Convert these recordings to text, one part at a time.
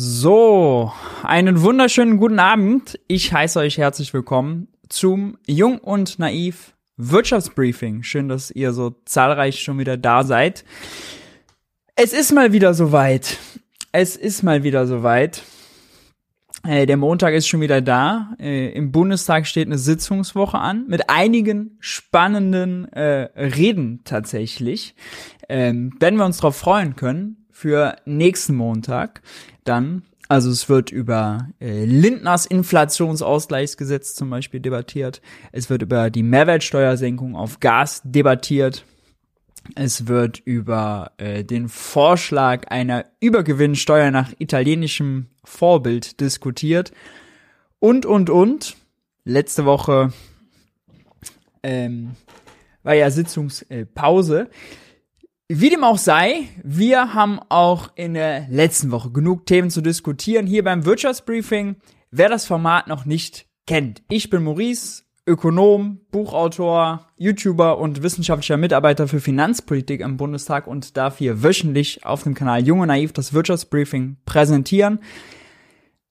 So, einen wunderschönen guten Abend. Ich heiße euch herzlich willkommen zum Jung und Naiv Wirtschaftsbriefing. Schön, dass ihr so zahlreich schon wieder da seid. Es ist mal wieder soweit. Es ist mal wieder soweit. Äh, der Montag ist schon wieder da. Äh, Im Bundestag steht eine Sitzungswoche an mit einigen spannenden äh, Reden tatsächlich. Ähm, werden wir uns darauf freuen können für nächsten Montag dann. Also es wird über äh, Lindners Inflationsausgleichsgesetz zum Beispiel debattiert. Es wird über die Mehrwertsteuersenkung auf Gas debattiert. Es wird über äh, den Vorschlag einer Übergewinnsteuer nach italienischem Vorbild diskutiert. Und, und, und. Letzte Woche ähm, war ja Sitzungspause. Äh, wie dem auch sei, wir haben auch in der letzten Woche genug Themen zu diskutieren hier beim Wirtschaftsbriefing. Wer das Format noch nicht kennt, ich bin Maurice, Ökonom, Buchautor, YouTuber und wissenschaftlicher Mitarbeiter für Finanzpolitik im Bundestag und darf hier wöchentlich auf dem Kanal Junge Naiv das Wirtschaftsbriefing präsentieren.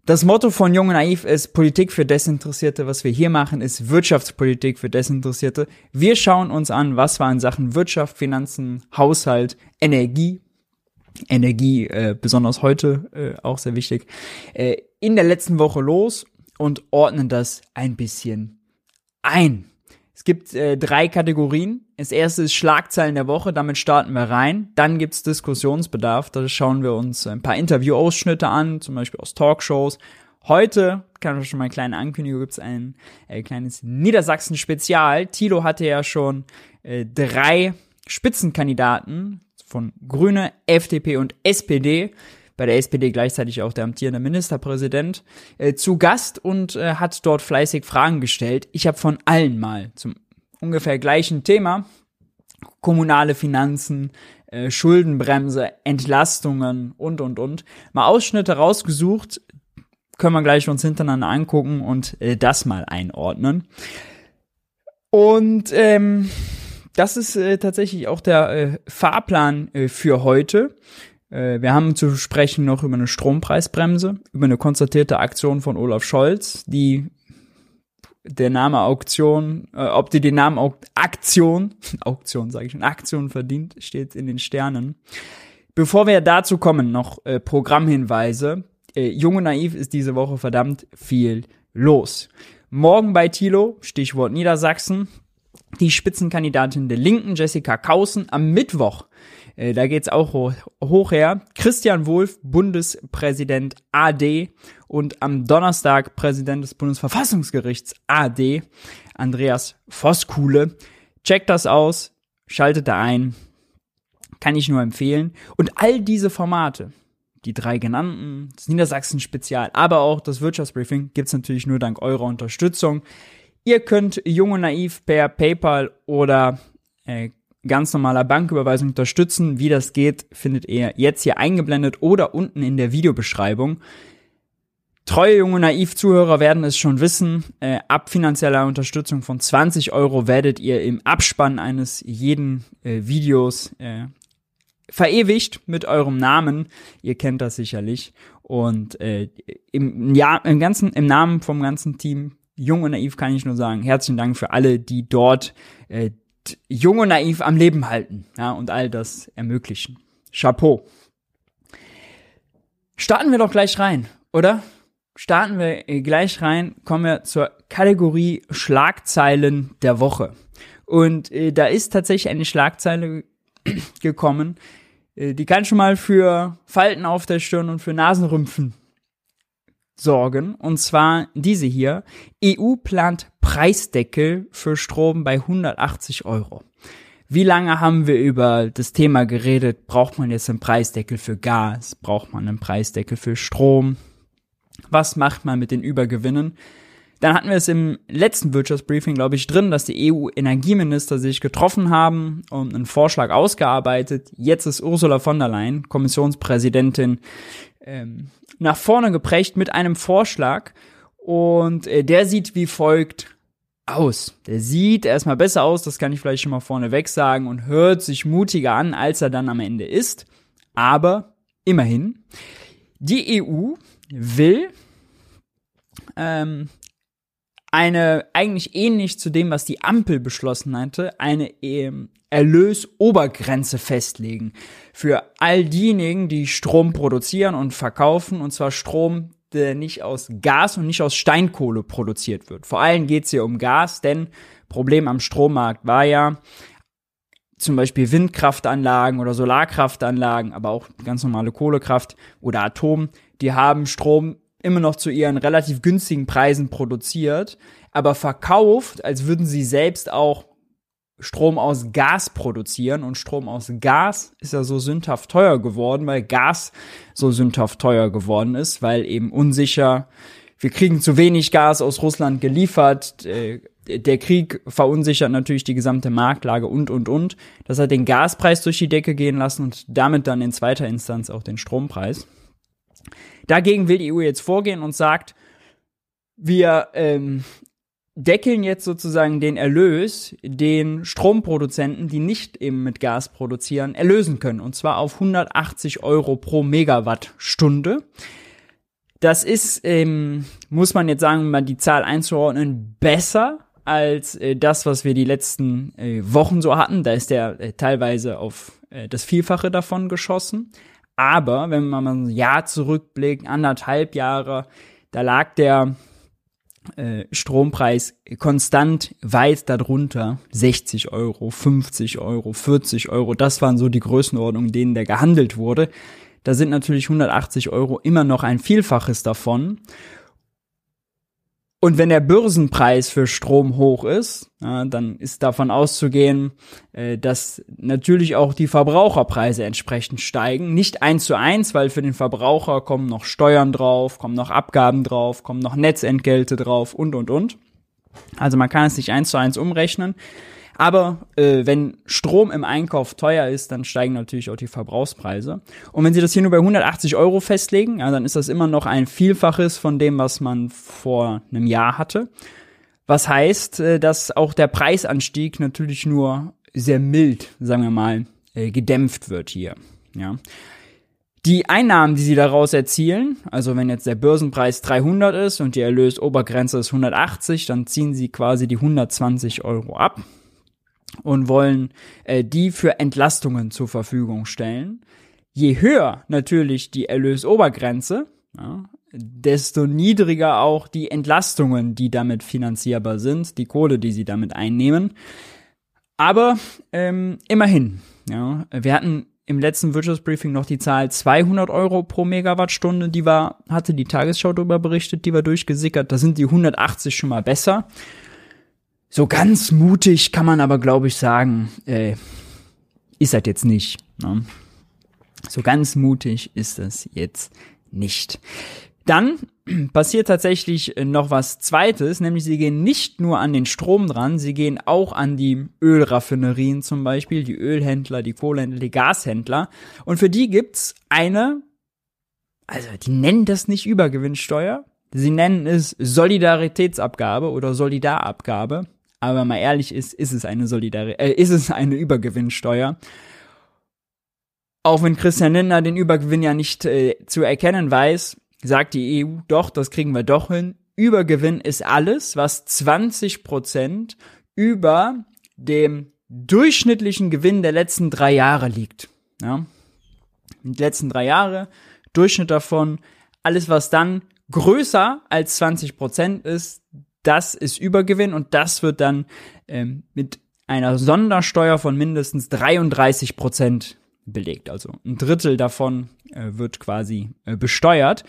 Das Motto von Jung und Naiv ist Politik für Desinteressierte. Was wir hier machen, ist Wirtschaftspolitik für Desinteressierte. Wir schauen uns an, was war in Sachen Wirtschaft, Finanzen, Haushalt, Energie, Energie äh, besonders heute äh, auch sehr wichtig, äh, in der letzten Woche los und ordnen das ein bisschen ein. Es gibt äh, drei Kategorien. Das erste ist Schlagzeilen der Woche, damit starten wir rein. Dann gibt's Diskussionsbedarf, da schauen wir uns ein paar Interviewausschnitte an, zum Beispiel aus Talkshows. Heute, kann ich schon mal eine kleine Ankündigung, gibt's ein äh, kleines Niedersachsen-Spezial. Tilo hatte ja schon äh, drei Spitzenkandidaten von Grüne, FDP und SPD bei der SPD gleichzeitig auch der amtierende Ministerpräsident, äh, zu Gast und äh, hat dort fleißig Fragen gestellt. Ich habe von allen mal zum ungefähr gleichen Thema kommunale Finanzen, äh, Schuldenbremse, Entlastungen und und und mal Ausschnitte rausgesucht, können wir gleich uns hintereinander angucken und äh, das mal einordnen. Und ähm, das ist äh, tatsächlich auch der äh, Fahrplan äh, für heute. Äh, wir haben zu sprechen noch über eine Strompreisbremse, über eine konstatierte Aktion von Olaf Scholz, die der Name Auktion, äh, ob die den Namen Auk Aktion, Auktion sage ich schon, Aktion verdient, steht in den Sternen. Bevor wir dazu kommen, noch äh, Programmhinweise. Äh, Junge Naiv ist diese Woche verdammt viel los. Morgen bei Tilo, Stichwort Niedersachsen, die Spitzenkandidatin der Linken, Jessica Kausen, am Mittwoch äh, da geht's auch hoch, hoch her. Christian Wulff, Bundespräsident AD und am Donnerstag Präsident des Bundesverfassungsgerichts AD, Andreas Voskuhle. Checkt das aus, schaltet da ein, kann ich nur empfehlen. Und all diese Formate, die drei genannten, das Niedersachsen-Spezial, aber auch das Wirtschaftsbriefing, gibt's natürlich nur dank eurer Unterstützung. Ihr könnt Jung und Naiv per PayPal oder äh, ganz normaler Banküberweisung unterstützen. Wie das geht, findet ihr jetzt hier eingeblendet oder unten in der Videobeschreibung. Treue junge Naiv-Zuhörer werden es schon wissen. Äh, ab finanzieller Unterstützung von 20 Euro werdet ihr im Abspann eines jeden äh, Videos äh, verewigt mit eurem Namen. Ihr kennt das sicherlich. Und äh, im, ja, im ganzen, im Namen vom ganzen Team Jung und Naiv kann ich nur sagen, herzlichen Dank für alle, die dort äh, jung und naiv am Leben halten ja, und all das ermöglichen. Chapeau. Starten wir doch gleich rein, oder? Starten wir gleich rein, kommen wir zur Kategorie Schlagzeilen der Woche. Und äh, da ist tatsächlich eine Schlagzeile gekommen, äh, die kann schon mal für Falten auf der Stirn und für Nasenrümpfen sorgen. Und zwar diese hier. EU plant Preisdeckel für Strom bei 180 Euro. Wie lange haben wir über das Thema geredet? Braucht man jetzt einen Preisdeckel für Gas? Braucht man einen Preisdeckel für Strom? Was macht man mit den Übergewinnen? Dann hatten wir es im letzten Wirtschaftsbriefing, glaube ich, drin, dass die EU-Energieminister sich getroffen haben und einen Vorschlag ausgearbeitet. Jetzt ist Ursula von der Leyen, Kommissionspräsidentin, ähm, nach vorne geprägt mit einem Vorschlag und äh, der sieht wie folgt aus. Der sieht erstmal besser aus, das kann ich vielleicht schon mal vorneweg sagen und hört sich mutiger an, als er dann am Ende ist. Aber immerhin. Die EU will ähm, eine eigentlich ähnlich zu dem, was die Ampel beschlossen hatte, eine ähm, Erlösobergrenze festlegen für all diejenigen, die Strom produzieren und verkaufen, und zwar Strom, der nicht aus Gas und nicht aus Steinkohle produziert wird. Vor allem geht es hier um Gas, denn Problem am Strommarkt war ja, zum Beispiel Windkraftanlagen oder Solarkraftanlagen, aber auch ganz normale Kohlekraft oder Atom, die haben Strom immer noch zu ihren relativ günstigen Preisen produziert, aber verkauft, als würden sie selbst auch Strom aus Gas produzieren und Strom aus Gas ist ja so sündhaft teuer geworden, weil Gas so sündhaft teuer geworden ist, weil eben unsicher, wir kriegen zu wenig Gas aus Russland geliefert, äh, der Krieg verunsichert natürlich die gesamte Marktlage und, und, und. Das hat den Gaspreis durch die Decke gehen lassen und damit dann in zweiter Instanz auch den Strompreis. Dagegen will die EU jetzt vorgehen und sagt, wir ähm, deckeln jetzt sozusagen den Erlös, den Stromproduzenten, die nicht eben mit Gas produzieren, erlösen können. Und zwar auf 180 Euro pro Megawattstunde. Das ist, ähm, muss man jetzt sagen, um mal die Zahl einzuordnen, besser als äh, das, was wir die letzten äh, Wochen so hatten. Da ist der äh, teilweise auf äh, das Vielfache davon geschossen. Aber wenn man mal ein Jahr zurückblickt, anderthalb Jahre, da lag der äh, Strompreis konstant weit darunter. 60 Euro, 50 Euro, 40 Euro. Das waren so die Größenordnungen, denen der gehandelt wurde. Da sind natürlich 180 Euro immer noch ein Vielfaches davon. Und wenn der Börsenpreis für Strom hoch ist, ja, dann ist davon auszugehen, äh, dass natürlich auch die Verbraucherpreise entsprechend steigen. Nicht eins zu eins, weil für den Verbraucher kommen noch Steuern drauf, kommen noch Abgaben drauf, kommen noch Netzentgelte drauf und, und, und. Also man kann es nicht eins zu eins umrechnen. Aber äh, wenn Strom im Einkauf teuer ist, dann steigen natürlich auch die Verbrauchspreise. Und wenn Sie das hier nur bei 180 Euro festlegen, ja, dann ist das immer noch ein Vielfaches von dem, was man vor einem Jahr hatte. Was heißt, äh, dass auch der Preisanstieg natürlich nur sehr mild, sagen wir mal, äh, gedämpft wird hier. Ja. Die Einnahmen, die sie daraus erzielen, also wenn jetzt der Börsenpreis 300 ist und die Erlösobergrenze ist 180, dann ziehen sie quasi die 120 Euro ab und wollen äh, die für Entlastungen zur Verfügung stellen. Je höher natürlich die Erlösobergrenze, ja, desto niedriger auch die Entlastungen, die damit finanzierbar sind, die Kohle, die sie damit einnehmen. Aber ähm, immerhin, ja, wir hatten im letzten Wirtschaftsbriefing noch die Zahl 200 Euro pro Megawattstunde, die war, hatte die Tagesschau darüber berichtet, die war durchgesickert. Da sind die 180 schon mal besser. So ganz mutig kann man aber, glaube ich, sagen, äh, ist das jetzt nicht. Ne? So ganz mutig ist das jetzt nicht. Dann passiert tatsächlich noch was Zweites, nämlich sie gehen nicht nur an den Strom dran, sie gehen auch an die Ölraffinerien zum Beispiel, die Ölhändler, die Kohlehändler, die Gashändler. Und für die gibt's eine, also die nennen das nicht Übergewinnsteuer, sie nennen es Solidaritätsabgabe oder Solidarabgabe aber mal ehrlich ist, ist es eine Solidari äh, ist es eine Übergewinnsteuer. Auch wenn Christian Lindner den Übergewinn ja nicht äh, zu erkennen weiß, sagt die EU, doch, das kriegen wir doch hin. Übergewinn ist alles, was 20 Prozent über dem durchschnittlichen Gewinn der letzten drei Jahre liegt. Ja? Die letzten drei Jahre, Durchschnitt davon, alles was dann größer als 20 Prozent ist, das ist Übergewinn und das wird dann ähm, mit einer Sondersteuer von mindestens 33 Prozent belegt. Also ein Drittel davon äh, wird quasi äh, besteuert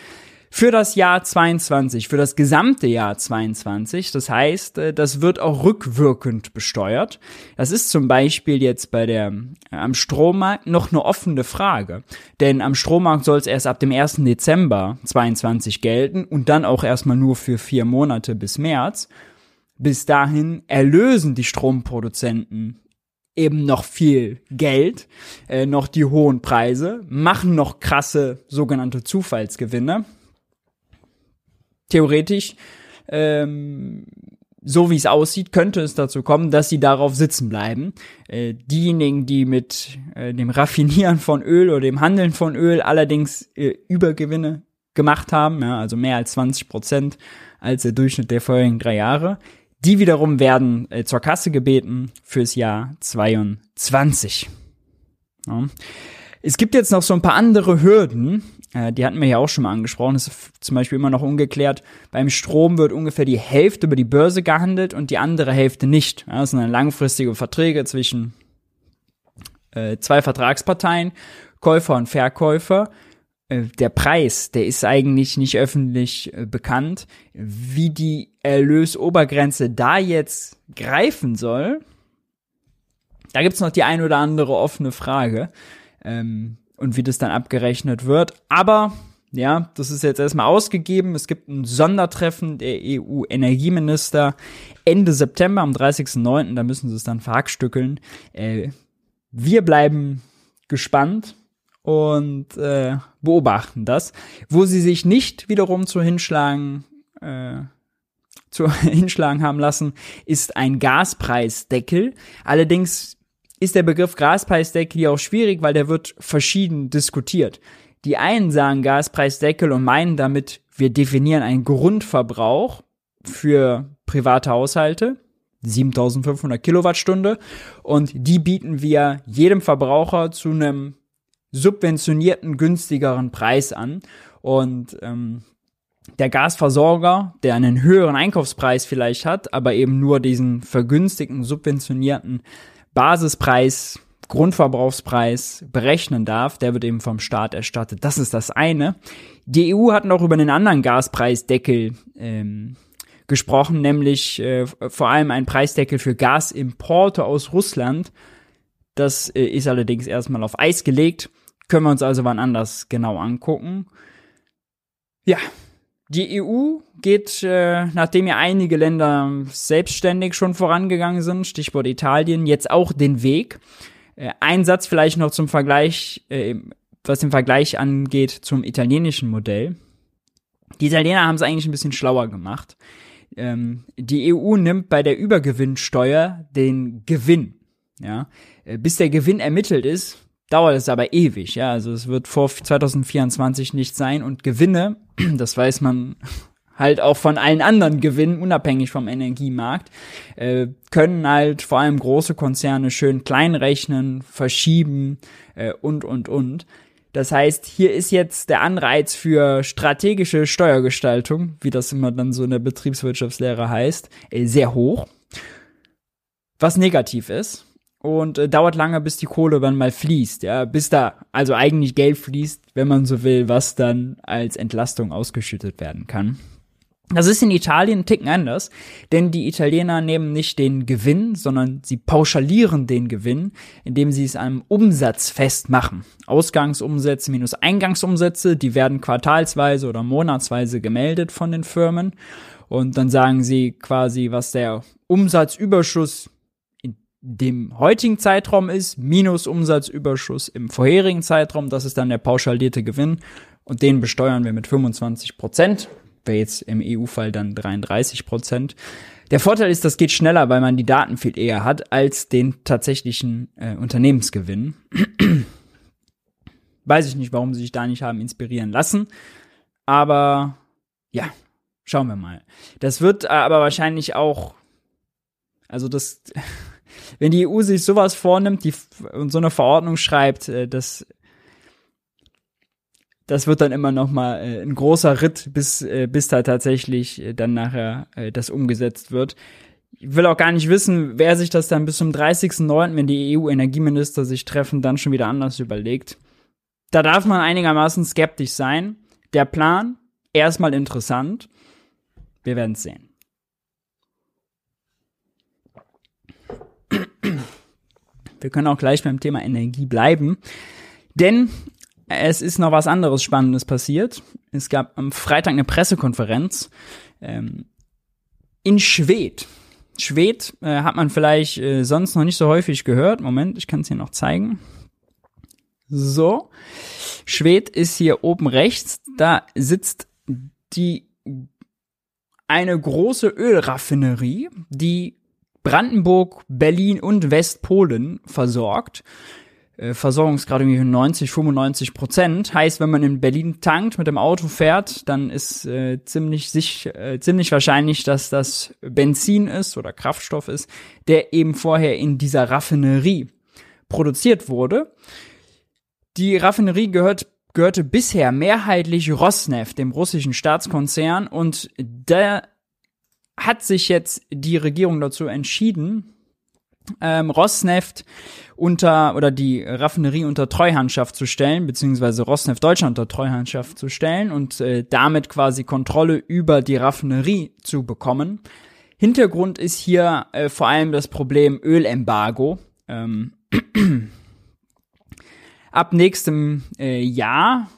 für das Jahr 22, für das gesamte Jahr 22. Das heißt, äh, das wird auch rückwirkend besteuert. Das ist zum Beispiel jetzt bei der, äh, am Strommarkt noch eine offene Frage. Denn am Strommarkt soll es erst ab dem 1. Dezember 22 gelten und dann auch erstmal nur für vier Monate bis März. Bis dahin erlösen die Stromproduzenten eben noch viel Geld, äh, noch die hohen Preise, machen noch krasse sogenannte Zufallsgewinne theoretisch ähm, so wie es aussieht, könnte es dazu kommen, dass sie darauf sitzen bleiben. Äh, diejenigen, die mit äh, dem Raffinieren von Öl oder dem Handeln von Öl allerdings äh, Übergewinne gemacht haben, ja, also mehr als 20 Prozent als der Durchschnitt der vorherigen drei Jahre, die wiederum werden äh, zur Kasse gebeten fürs Jahr 22. Ja. Es gibt jetzt noch so ein paar andere Hürden, äh, die hatten wir ja auch schon mal angesprochen. Das ist zum Beispiel immer noch ungeklärt. Beim Strom wird ungefähr die Hälfte über die Börse gehandelt und die andere Hälfte nicht. Ja, das sind dann langfristige Verträge zwischen äh, zwei Vertragsparteien, Käufer und Verkäufer. Äh, der Preis, der ist eigentlich nicht öffentlich äh, bekannt. Wie die Erlösobergrenze da jetzt greifen soll, da gibt's noch die ein oder andere offene Frage. Ähm, und wie das dann abgerechnet wird. Aber ja, das ist jetzt erstmal ausgegeben. Es gibt ein Sondertreffen der EU-Energieminister Ende September am 30.09. Da müssen sie es dann verhackstückeln. Äh, wir bleiben gespannt und äh, beobachten das. Wo sie sich nicht wiederum zu hinschlagen, äh, zu hinschlagen haben lassen, ist ein Gaspreisdeckel. Allerdings ist der Begriff Gaspreisdeckel hier auch schwierig, weil der wird verschieden diskutiert. Die einen sagen Gaspreisdeckel und meinen damit, wir definieren einen Grundverbrauch für private Haushalte, 7500 Kilowattstunde, und die bieten wir jedem Verbraucher zu einem subventionierten, günstigeren Preis an. Und ähm, der Gasversorger, der einen höheren Einkaufspreis vielleicht hat, aber eben nur diesen vergünstigten, subventionierten Basispreis, Grundverbrauchspreis berechnen darf, der wird eben vom Staat erstattet. Das ist das eine. Die EU hat noch über einen anderen Gaspreisdeckel ähm, gesprochen, nämlich äh, vor allem ein Preisdeckel für Gasimporte aus Russland. Das äh, ist allerdings erstmal auf Eis gelegt. Können wir uns also wann anders genau angucken. Ja, die EU geht, äh, nachdem ja einige Länder selbstständig schon vorangegangen sind, Stichwort Italien, jetzt auch den Weg. Äh, ein Satz vielleicht noch zum Vergleich, äh, was den Vergleich angeht zum italienischen Modell. Die Italiener haben es eigentlich ein bisschen schlauer gemacht. Ähm, die EU nimmt bei der Übergewinnsteuer den Gewinn. Ja, äh, bis der Gewinn ermittelt ist, dauert es aber ewig, ja, also es wird vor 2024 nicht sein und Gewinne, das weiß man halt auch von allen anderen Gewinnen, unabhängig vom Energiemarkt, äh, können halt vor allem große Konzerne schön klein rechnen, verschieben äh, und, und, und. Das heißt, hier ist jetzt der Anreiz für strategische Steuergestaltung, wie das immer dann so in der Betriebswirtschaftslehre heißt, äh, sehr hoch. Was negativ ist, und äh, dauert lange, bis die Kohle dann mal fließt, ja, bis da also eigentlich Geld fließt, wenn man so will, was dann als Entlastung ausgeschüttet werden kann. Das ist in Italien ein Ticken anders, denn die Italiener nehmen nicht den Gewinn, sondern sie pauschalieren den Gewinn, indem sie es am Umsatz festmachen. Ausgangsumsätze minus Eingangsumsätze, die werden quartalsweise oder monatsweise gemeldet von den Firmen und dann sagen sie quasi, was der Umsatzüberschuss dem heutigen Zeitraum ist, minus Umsatzüberschuss im vorherigen Zeitraum. Das ist dann der pauschalierte Gewinn. Und den besteuern wir mit 25 Prozent. Wäre jetzt im EU-Fall dann 33 Prozent. Der Vorteil ist, das geht schneller, weil man die Daten viel eher hat als den tatsächlichen äh, Unternehmensgewinn. Weiß ich nicht, warum sie sich da nicht haben inspirieren lassen. Aber ja, schauen wir mal. Das wird aber wahrscheinlich auch, also das wenn die EU sich sowas vornimmt die, und so eine Verordnung schreibt, äh, das, das wird dann immer noch mal äh, ein großer Ritt, bis, äh, bis da tatsächlich äh, dann nachher äh, das umgesetzt wird. Ich will auch gar nicht wissen, wer sich das dann bis zum 30.09., wenn die EU-Energieminister sich treffen, dann schon wieder anders überlegt. Da darf man einigermaßen skeptisch sein. Der Plan, erstmal interessant. Wir werden es sehen. Wir können auch gleich beim Thema Energie bleiben, denn es ist noch was anderes Spannendes passiert. Es gab am Freitag eine Pressekonferenz ähm, in Schwed. Schwed äh, hat man vielleicht äh, sonst noch nicht so häufig gehört. Moment, ich kann es hier noch zeigen. So. Schwed ist hier oben rechts. Da sitzt die eine große Ölraffinerie, die Brandenburg, Berlin und Westpolen versorgt. Äh, Versorgungsgrad irgendwie 90, 95 Prozent. Heißt, wenn man in Berlin tankt, mit dem Auto fährt, dann ist äh, ziemlich, sich, äh, ziemlich wahrscheinlich, dass das Benzin ist oder Kraftstoff ist, der eben vorher in dieser Raffinerie produziert wurde. Die Raffinerie gehört gehörte bisher mehrheitlich Rosneft, dem russischen Staatskonzern, und da hat sich jetzt die Regierung dazu entschieden, ähm, Rosneft unter oder die Raffinerie unter Treuhandschaft zu stellen, beziehungsweise Rosneft Deutschland unter Treuhandschaft zu stellen und äh, damit quasi Kontrolle über die Raffinerie zu bekommen. Hintergrund ist hier äh, vor allem das Problem Ölembargo. Ähm, ab nächstem äh, Jahr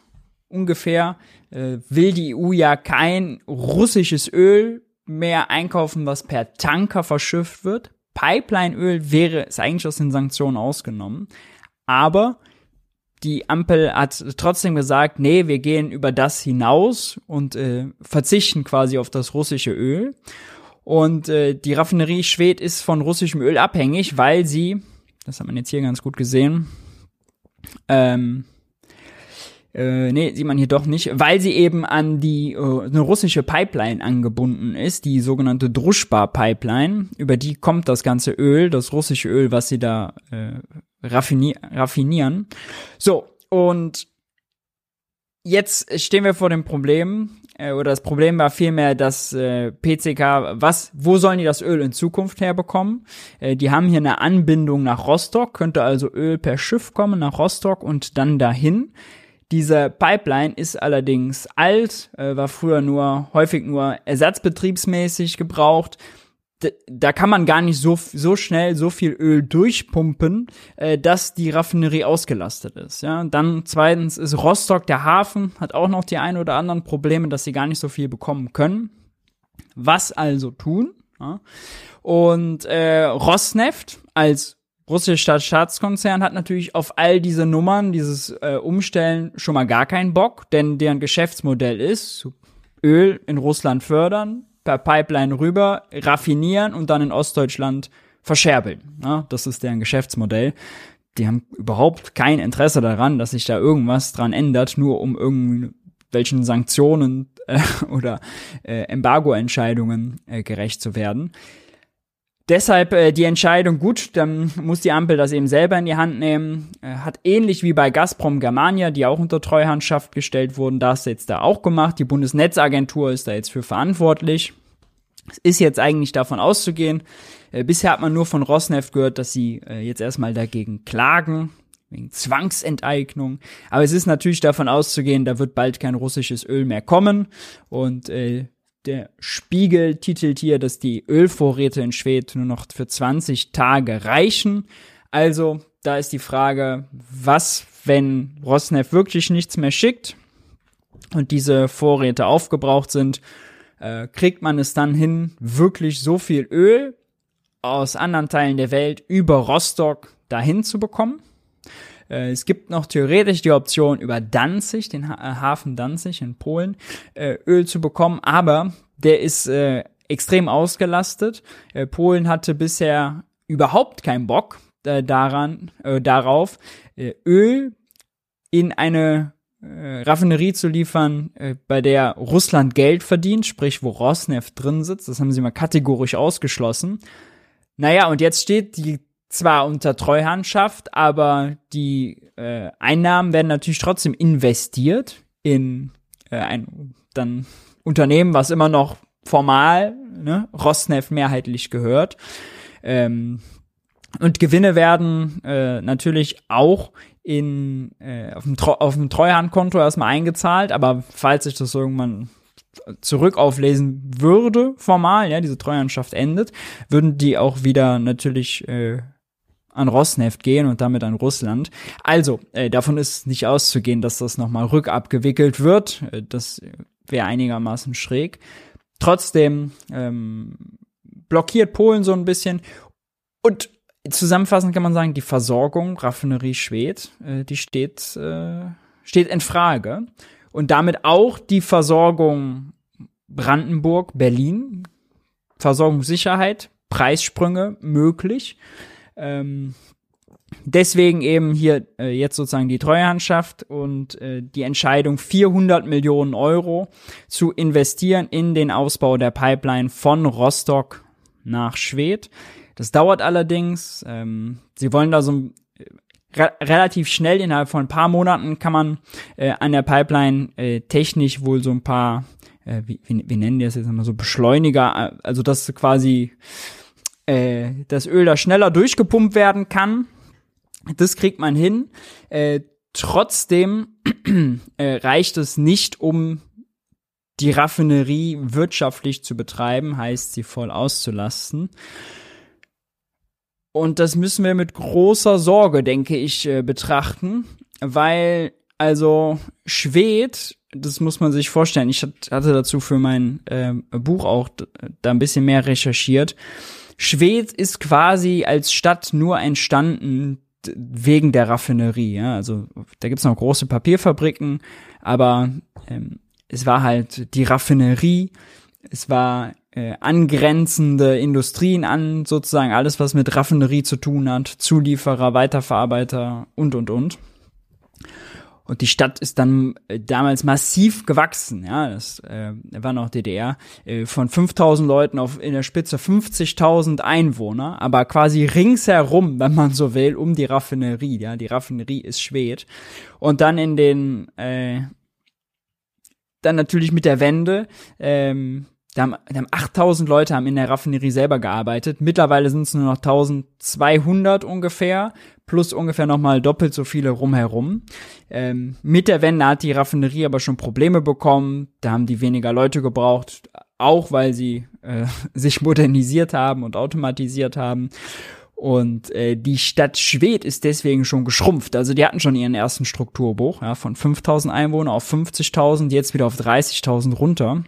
ungefähr äh, will die EU ja kein russisches Öl mehr einkaufen, was per Tanker verschifft wird. Pipelineöl wäre ist eigentlich aus den Sanktionen ausgenommen, aber die Ampel hat trotzdem gesagt, nee, wir gehen über das hinaus und äh, verzichten quasi auf das russische Öl. Und äh, die Raffinerie Schwed ist von russischem Öl abhängig, weil sie, das hat man jetzt hier ganz gut gesehen, ähm, äh, nee, sieht man hier doch nicht, weil sie eben an die äh, eine russische Pipeline angebunden ist, die sogenannte Druschba-Pipeline. Über die kommt das ganze Öl, das russische Öl, was sie da äh, raffini raffinieren. So, und jetzt stehen wir vor dem Problem, äh, oder das Problem war vielmehr, dass äh, PCK, was, wo sollen die das Öl in Zukunft herbekommen? Äh, die haben hier eine Anbindung nach Rostock, könnte also Öl per Schiff kommen nach Rostock und dann dahin. Diese Pipeline ist allerdings alt, äh, war früher nur häufig nur ersatzbetriebsmäßig gebraucht. Da kann man gar nicht so so schnell so viel Öl durchpumpen, äh, dass die Raffinerie ausgelastet ist. Ja, dann zweitens ist Rostock der Hafen hat auch noch die ein oder anderen Probleme, dass sie gar nicht so viel bekommen können. Was also tun? Und äh, Rosneft als russischer Staatskonzern hat natürlich auf all diese Nummern, dieses äh, Umstellen schon mal gar keinen Bock, denn deren Geschäftsmodell ist, Öl in Russland fördern, per Pipeline rüber, raffinieren und dann in Ostdeutschland verscherbeln. Ja, das ist deren Geschäftsmodell. Die haben überhaupt kein Interesse daran, dass sich da irgendwas dran ändert, nur um irgendwelchen Sanktionen äh, oder äh, Embargo-Entscheidungen äh, gerecht zu werden. Deshalb äh, die Entscheidung, gut, dann muss die Ampel das eben selber in die Hand nehmen. Äh, hat ähnlich wie bei Gazprom Germania, die auch unter Treuhandschaft gestellt wurden, das jetzt da auch gemacht. Die Bundesnetzagentur ist da jetzt für verantwortlich. Es ist jetzt eigentlich davon auszugehen. Äh, bisher hat man nur von Rosneft gehört, dass sie äh, jetzt erstmal dagegen klagen, wegen Zwangsenteignung. Aber es ist natürlich davon auszugehen, da wird bald kein russisches Öl mehr kommen. Und äh, der Spiegel titelt hier, dass die Ölvorräte in Schweden nur noch für 20 Tage reichen. Also, da ist die Frage, was, wenn Rosneft wirklich nichts mehr schickt und diese Vorräte aufgebraucht sind, äh, kriegt man es dann hin, wirklich so viel Öl aus anderen Teilen der Welt über Rostock dahin zu bekommen? Äh, es gibt noch theoretisch die Option, über Danzig, den äh, Hafen Danzig in Polen, äh, Öl zu bekommen, aber der ist extrem ausgelastet. Polen hatte bisher überhaupt keinen Bock daran, darauf, Öl in eine Raffinerie zu liefern, bei der Russland Geld verdient, sprich wo Rosneft drin sitzt. Das haben sie mal kategorisch ausgeschlossen. Naja, und jetzt steht die zwar unter Treuhandschaft, aber die äh, Einnahmen werden natürlich trotzdem investiert in äh, ein dann Unternehmen, was immer noch formal ne, Rosneft mehrheitlich gehört. Ähm, und Gewinne werden äh, natürlich auch in, äh, auf, dem auf dem Treuhandkonto erstmal eingezahlt, aber falls sich das irgendwann zurück auflesen würde, formal, ja, diese Treuhandschaft endet, würden die auch wieder natürlich äh, an Rosneft gehen und damit an Russland. Also, äh, davon ist nicht auszugehen, dass das nochmal rückabgewickelt wird. Äh, das wäre einigermaßen schräg. Trotzdem ähm, blockiert Polen so ein bisschen. Und zusammenfassend kann man sagen, die Versorgung Raffinerie Schwed, äh, die steht, äh, steht in Frage. Und damit auch die Versorgung Brandenburg, Berlin. Versorgungssicherheit, Preissprünge möglich. Ähm, deswegen eben hier äh, jetzt sozusagen die Treuhandschaft und äh, die Entscheidung, 400 Millionen Euro zu investieren in den Ausbau der Pipeline von Rostock nach Schwedt. Das dauert allerdings. Ähm, sie wollen da so re relativ schnell, innerhalb von ein paar Monaten kann man äh, an der Pipeline äh, technisch wohl so ein paar, äh, wie, wie, wie nennen die das jetzt immer so, Beschleuniger, äh, also dass quasi äh, das Öl da schneller durchgepumpt werden kann. Das kriegt man hin. Äh, trotzdem äh, reicht es nicht, um die Raffinerie wirtschaftlich zu betreiben, heißt sie voll auszulasten. Und das müssen wir mit großer Sorge, denke ich, äh, betrachten, weil also Schwed, das muss man sich vorstellen. Ich hatte dazu für mein äh, Buch auch da ein bisschen mehr recherchiert. Schwed ist quasi als Stadt nur entstanden wegen der Raffinerie. Ja? Also da gibt's noch große Papierfabriken, aber ähm, es war halt die Raffinerie, es war äh, angrenzende Industrien an, sozusagen alles, was mit Raffinerie zu tun hat, Zulieferer, Weiterverarbeiter und, und, und. Und die Stadt ist dann äh, damals massiv gewachsen, ja, das äh, war noch DDR, äh, von 5000 Leuten auf in der Spitze 50.000 Einwohner, aber quasi ringsherum, wenn man so will, um die Raffinerie, ja, die Raffinerie ist Schwed. Und dann in den, äh, dann natürlich mit der Wende, ähm, da haben, da haben 8000 Leute haben in der Raffinerie selber gearbeitet. Mittlerweile sind es nur noch 1200 ungefähr, plus ungefähr nochmal doppelt so viele rumherum. Ähm, mit der Wende hat die Raffinerie aber schon Probleme bekommen. Da haben die weniger Leute gebraucht, auch weil sie äh, sich modernisiert haben und automatisiert haben. Und äh, die Stadt Schwedt ist deswegen schon geschrumpft. Also die hatten schon ihren ersten Strukturbruch, ja, von 5000 Einwohner auf 50.000, jetzt wieder auf 30.000 runter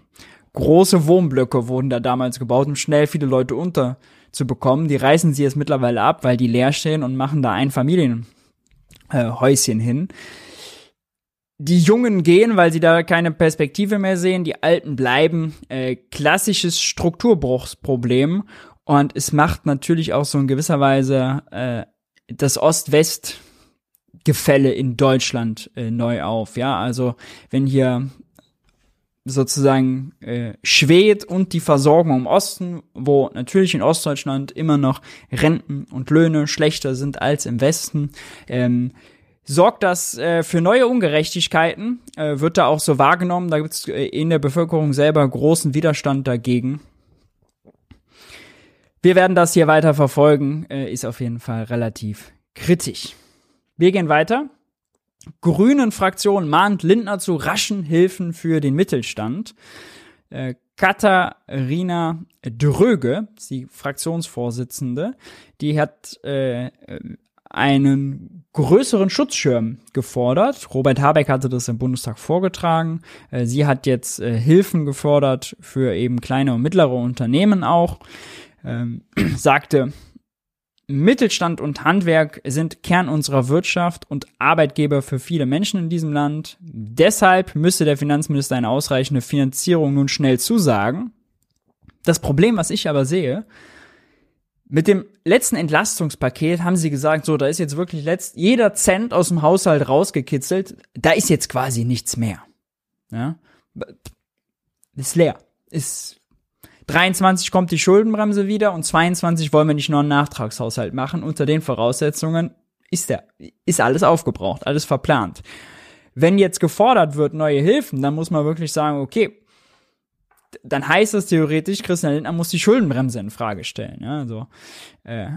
große Wohnblöcke wurden da damals gebaut, um schnell viele Leute unterzubekommen. Die reißen sie jetzt mittlerweile ab, weil die leer stehen und machen da ein Familienhäuschen äh, hin. Die Jungen gehen, weil sie da keine Perspektive mehr sehen. Die Alten bleiben. Äh, klassisches Strukturbruchsproblem. Und es macht natürlich auch so in gewisser Weise äh, das Ost-West Gefälle in Deutschland äh, neu auf. Ja, also wenn hier sozusagen äh, Schwed und die Versorgung im Osten, wo natürlich in Ostdeutschland immer noch Renten und Löhne schlechter sind als im Westen, ähm, sorgt das äh, für neue Ungerechtigkeiten, äh, wird da auch so wahrgenommen. Da gibt es äh, in der Bevölkerung selber großen Widerstand dagegen. Wir werden das hier weiter verfolgen, äh, ist auf jeden Fall relativ kritisch. Wir gehen weiter grünen Fraktion mahnt Lindner zu raschen Hilfen für den Mittelstand. Äh, Katharina Dröge, die Fraktionsvorsitzende, die hat äh, einen größeren Schutzschirm gefordert. Robert Habeck hatte das im Bundestag vorgetragen. Äh, sie hat jetzt äh, Hilfen gefordert für eben kleine und mittlere Unternehmen auch. Ähm, sagte, Mittelstand und Handwerk sind Kern unserer Wirtschaft und Arbeitgeber für viele Menschen in diesem Land. Deshalb müsse der Finanzminister eine ausreichende Finanzierung nun schnell zusagen. Das Problem, was ich aber sehe, mit dem letzten Entlastungspaket haben sie gesagt, so, da ist jetzt wirklich letzt, jeder Cent aus dem Haushalt rausgekitzelt, da ist jetzt quasi nichts mehr. Ja? Ist leer. Ist 23 kommt die Schuldenbremse wieder und 22 wollen wir nicht nur einen Nachtragshaushalt machen. Unter den Voraussetzungen ist der, ist alles aufgebraucht, alles verplant. Wenn jetzt gefordert wird neue Hilfen, dann muss man wirklich sagen, okay, dann heißt das theoretisch, Christian Lindner muss die Schuldenbremse in Frage stellen. Ja, also äh,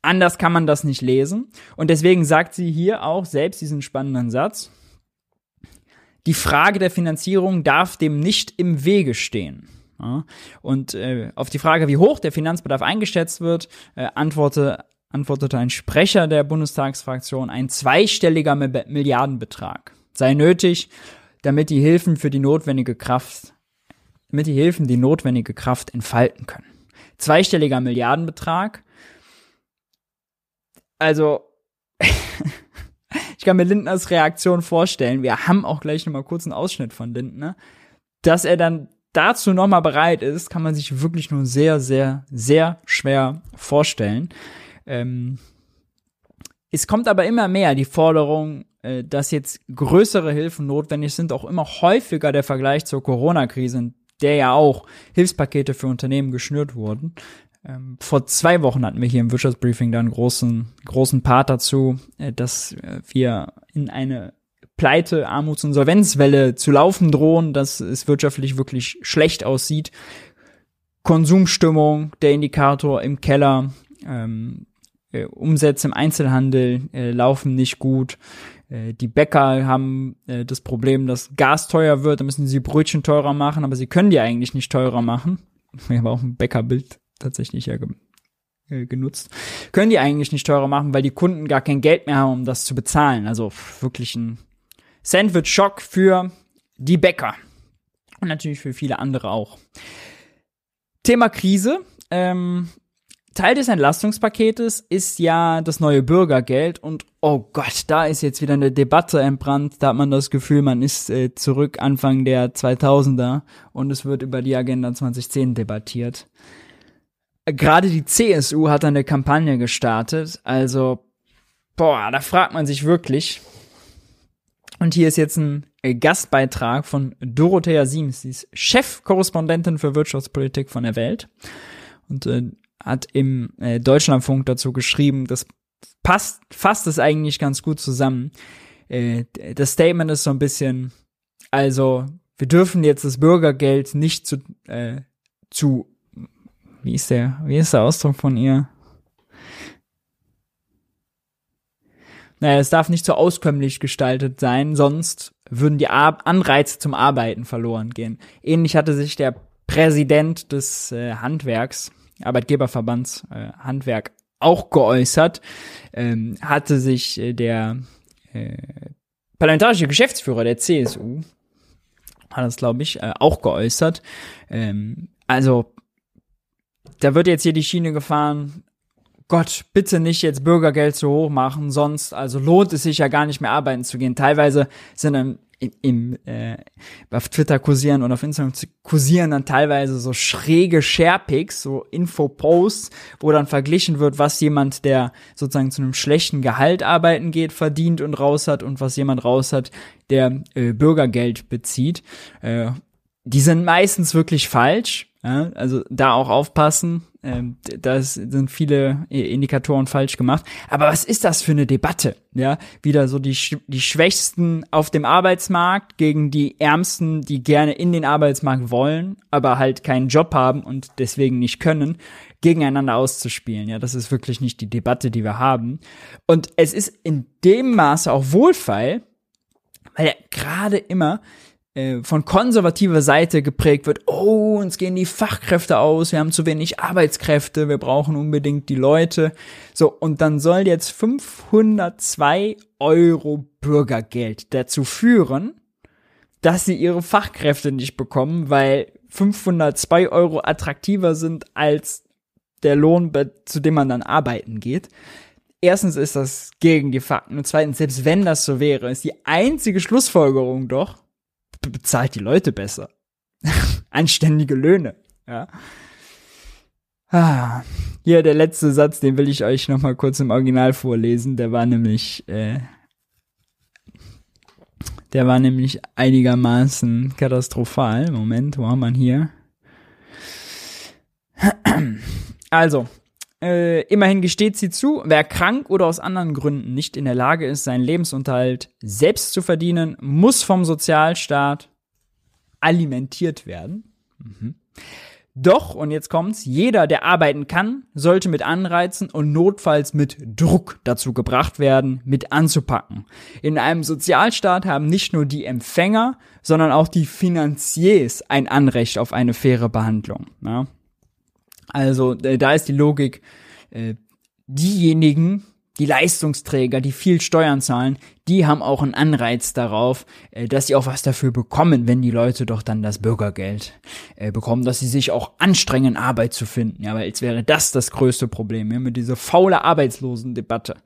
anders kann man das nicht lesen. Und deswegen sagt sie hier auch selbst diesen spannenden Satz. Die Frage der Finanzierung darf dem nicht im Wege stehen. Ja, und äh, auf die Frage, wie hoch der Finanzbedarf eingeschätzt wird, äh, antworte, antwortete ein Sprecher der Bundestagsfraktion, ein zweistelliger Milliardenbetrag sei nötig, damit die Hilfen für die notwendige Kraft, damit die Hilfen die notwendige Kraft entfalten können. Zweistelliger Milliardenbetrag. Also ich kann mir Lindners Reaktion vorstellen. Wir haben auch gleich nochmal kurz einen Ausschnitt von Lindner. dass er dann dazu nochmal bereit ist, kann man sich wirklich nur sehr, sehr, sehr schwer vorstellen. Ähm, es kommt aber immer mehr die Forderung, äh, dass jetzt größere Hilfen notwendig sind, auch immer häufiger der Vergleich zur Corona-Krise, in der ja auch Hilfspakete für Unternehmen geschnürt wurden. Ähm, vor zwei Wochen hatten wir hier im Wirtschaftsbriefing dann großen, großen Part dazu, äh, dass wir in eine Pleite, Armuts- und Solvenzwelle zu laufen drohen, dass es wirtschaftlich wirklich schlecht aussieht. Konsumstimmung, der Indikator im Keller, ähm, äh, Umsätze im Einzelhandel äh, laufen nicht gut. Äh, die Bäcker haben das Problem, dass Gas teuer wird, da müssen sie Brötchen teurer machen, aber sie können die eigentlich nicht teurer machen. Ich habe auch ein Bäckerbild tatsächlich ja äh, genutzt. Können die eigentlich nicht teurer machen, weil die Kunden gar kein Geld mehr haben, um das zu bezahlen. Also wirklich ein Sandwich-Schock für die Bäcker. Und natürlich für viele andere auch. Thema Krise. Ähm, Teil des Entlastungspaketes ist ja das neue Bürgergeld und oh Gott, da ist jetzt wieder eine Debatte entbrannt. Da hat man das Gefühl, man ist äh, zurück Anfang der 2000er und es wird über die Agenda 2010 debattiert. Gerade die CSU hat eine Kampagne gestartet, also boah, da fragt man sich wirklich. Und hier ist jetzt ein Gastbeitrag von Dorothea Siems, sie ist Chefkorrespondentin für Wirtschaftspolitik von der Welt. Und äh, hat im äh, Deutschlandfunk dazu geschrieben, das passt, fasst es eigentlich ganz gut zusammen. Äh, das Statement ist so ein bisschen, also wir dürfen jetzt das Bürgergeld nicht zu, äh, zu, wie ist der, wie ist der Ausdruck von ihr? Naja, es darf nicht so auskömmlich gestaltet sein, sonst würden die Ar Anreize zum Arbeiten verloren gehen. Ähnlich hatte sich der Präsident des äh, Handwerks Arbeitgeberverbands äh, Handwerk auch geäußert, ähm, hatte sich äh, der äh, parlamentarische Geschäftsführer der CSU, hat das glaube ich, äh, auch geäußert. Ähm, also da wird jetzt hier die Schiene gefahren, Gott, bitte nicht jetzt Bürgergeld zu hoch machen, sonst also lohnt es sich ja gar nicht mehr arbeiten zu gehen. Teilweise sind dann im, im äh, auf Twitter kursieren und auf Instagram kursieren dann teilweise so schräge Sharepics, so Info-Posts, wo dann verglichen wird, was jemand, der sozusagen zu einem schlechten Gehalt arbeiten geht, verdient und raus hat und was jemand raus hat, der äh, Bürgergeld bezieht. Äh, die sind meistens wirklich falsch. Ja, also da auch aufpassen. Ähm, da sind viele Indikatoren falsch gemacht. Aber was ist das für eine Debatte? Ja, wieder so die, die Schwächsten auf dem Arbeitsmarkt gegen die Ärmsten, die gerne in den Arbeitsmarkt wollen, aber halt keinen Job haben und deswegen nicht können, gegeneinander auszuspielen. Ja, das ist wirklich nicht die Debatte, die wir haben. Und es ist in dem Maße auch wohlfeil, weil ja gerade immer von konservativer Seite geprägt wird, oh, uns gehen die Fachkräfte aus, wir haben zu wenig Arbeitskräfte, wir brauchen unbedingt die Leute. So, und dann soll jetzt 502 Euro Bürgergeld dazu führen, dass sie ihre Fachkräfte nicht bekommen, weil 502 Euro attraktiver sind als der Lohn, zu dem man dann arbeiten geht. Erstens ist das gegen die Fakten und zweitens, selbst wenn das so wäre, ist die einzige Schlussfolgerung doch, bezahlt die Leute besser. Anständige Löhne, ja. Ah, hier der letzte Satz, den will ich euch noch mal kurz im Original vorlesen. Der war nämlich, äh, der war nämlich einigermaßen katastrophal. Moment, wo haben wir hier? Also, äh, immerhin gesteht sie zu, wer krank oder aus anderen Gründen nicht in der Lage ist, seinen Lebensunterhalt selbst zu verdienen, muss vom Sozialstaat alimentiert werden. Mhm. Doch, und jetzt kommt's, jeder, der arbeiten kann, sollte mit Anreizen und notfalls mit Druck dazu gebracht werden, mit anzupacken. In einem Sozialstaat haben nicht nur die Empfänger, sondern auch die Finanziers ein Anrecht auf eine faire Behandlung. Ja? Also äh, da ist die Logik, äh, diejenigen, die Leistungsträger, die viel Steuern zahlen, die haben auch einen Anreiz darauf, äh, dass sie auch was dafür bekommen, wenn die Leute doch dann das Bürgergeld äh, bekommen, dass sie sich auch anstrengen, Arbeit zu finden. Ja, weil jetzt wäre das das größte Problem, ja, mit dieser faule Arbeitslosendebatte.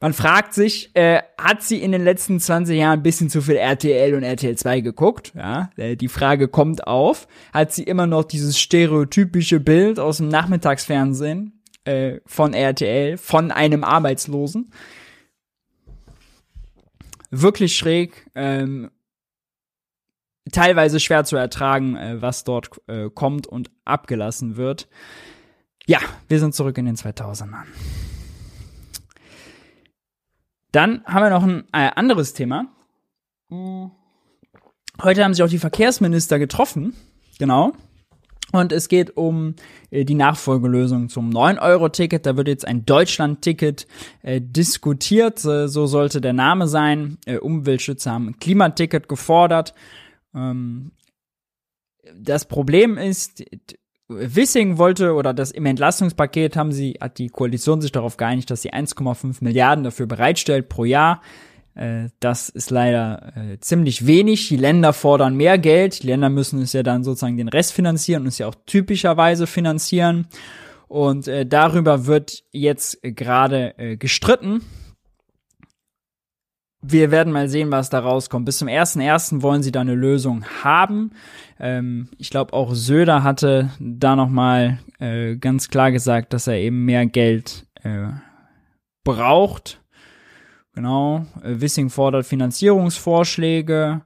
Man fragt sich, äh, hat sie in den letzten 20 Jahren ein bisschen zu viel RTL und RTL 2 geguckt? Ja, äh, die Frage kommt auf. Hat sie immer noch dieses stereotypische Bild aus dem Nachmittagsfernsehen äh, von RTL, von einem Arbeitslosen? Wirklich schräg, ähm, teilweise schwer zu ertragen, äh, was dort äh, kommt und abgelassen wird. Ja, wir sind zurück in den 2000ern. Dann haben wir noch ein äh, anderes Thema. Heute haben sich auch die Verkehrsminister getroffen. Genau. Und es geht um äh, die Nachfolgelösung zum 9-Euro-Ticket. Da wird jetzt ein Deutschland-Ticket äh, diskutiert. Äh, so sollte der Name sein. Äh, Umweltschützer haben ein Klimaticket gefordert. Ähm, das Problem ist, Wissing wollte oder das im Entlastungspaket haben sie, hat die Koalition sich darauf geeinigt, dass sie 1,5 Milliarden dafür bereitstellt pro Jahr. Äh, das ist leider äh, ziemlich wenig. Die Länder fordern mehr Geld. Die Länder müssen es ja dann sozusagen den Rest finanzieren und es ja auch typischerweise finanzieren. Und äh, darüber wird jetzt gerade äh, gestritten wir werden mal sehen, was da rauskommt. Bis zum 1.1. wollen sie da eine Lösung haben. Ähm, ich glaube, auch Söder hatte da nochmal äh, ganz klar gesagt, dass er eben mehr Geld äh, braucht. Genau. Äh, Wissing fordert Finanzierungsvorschläge.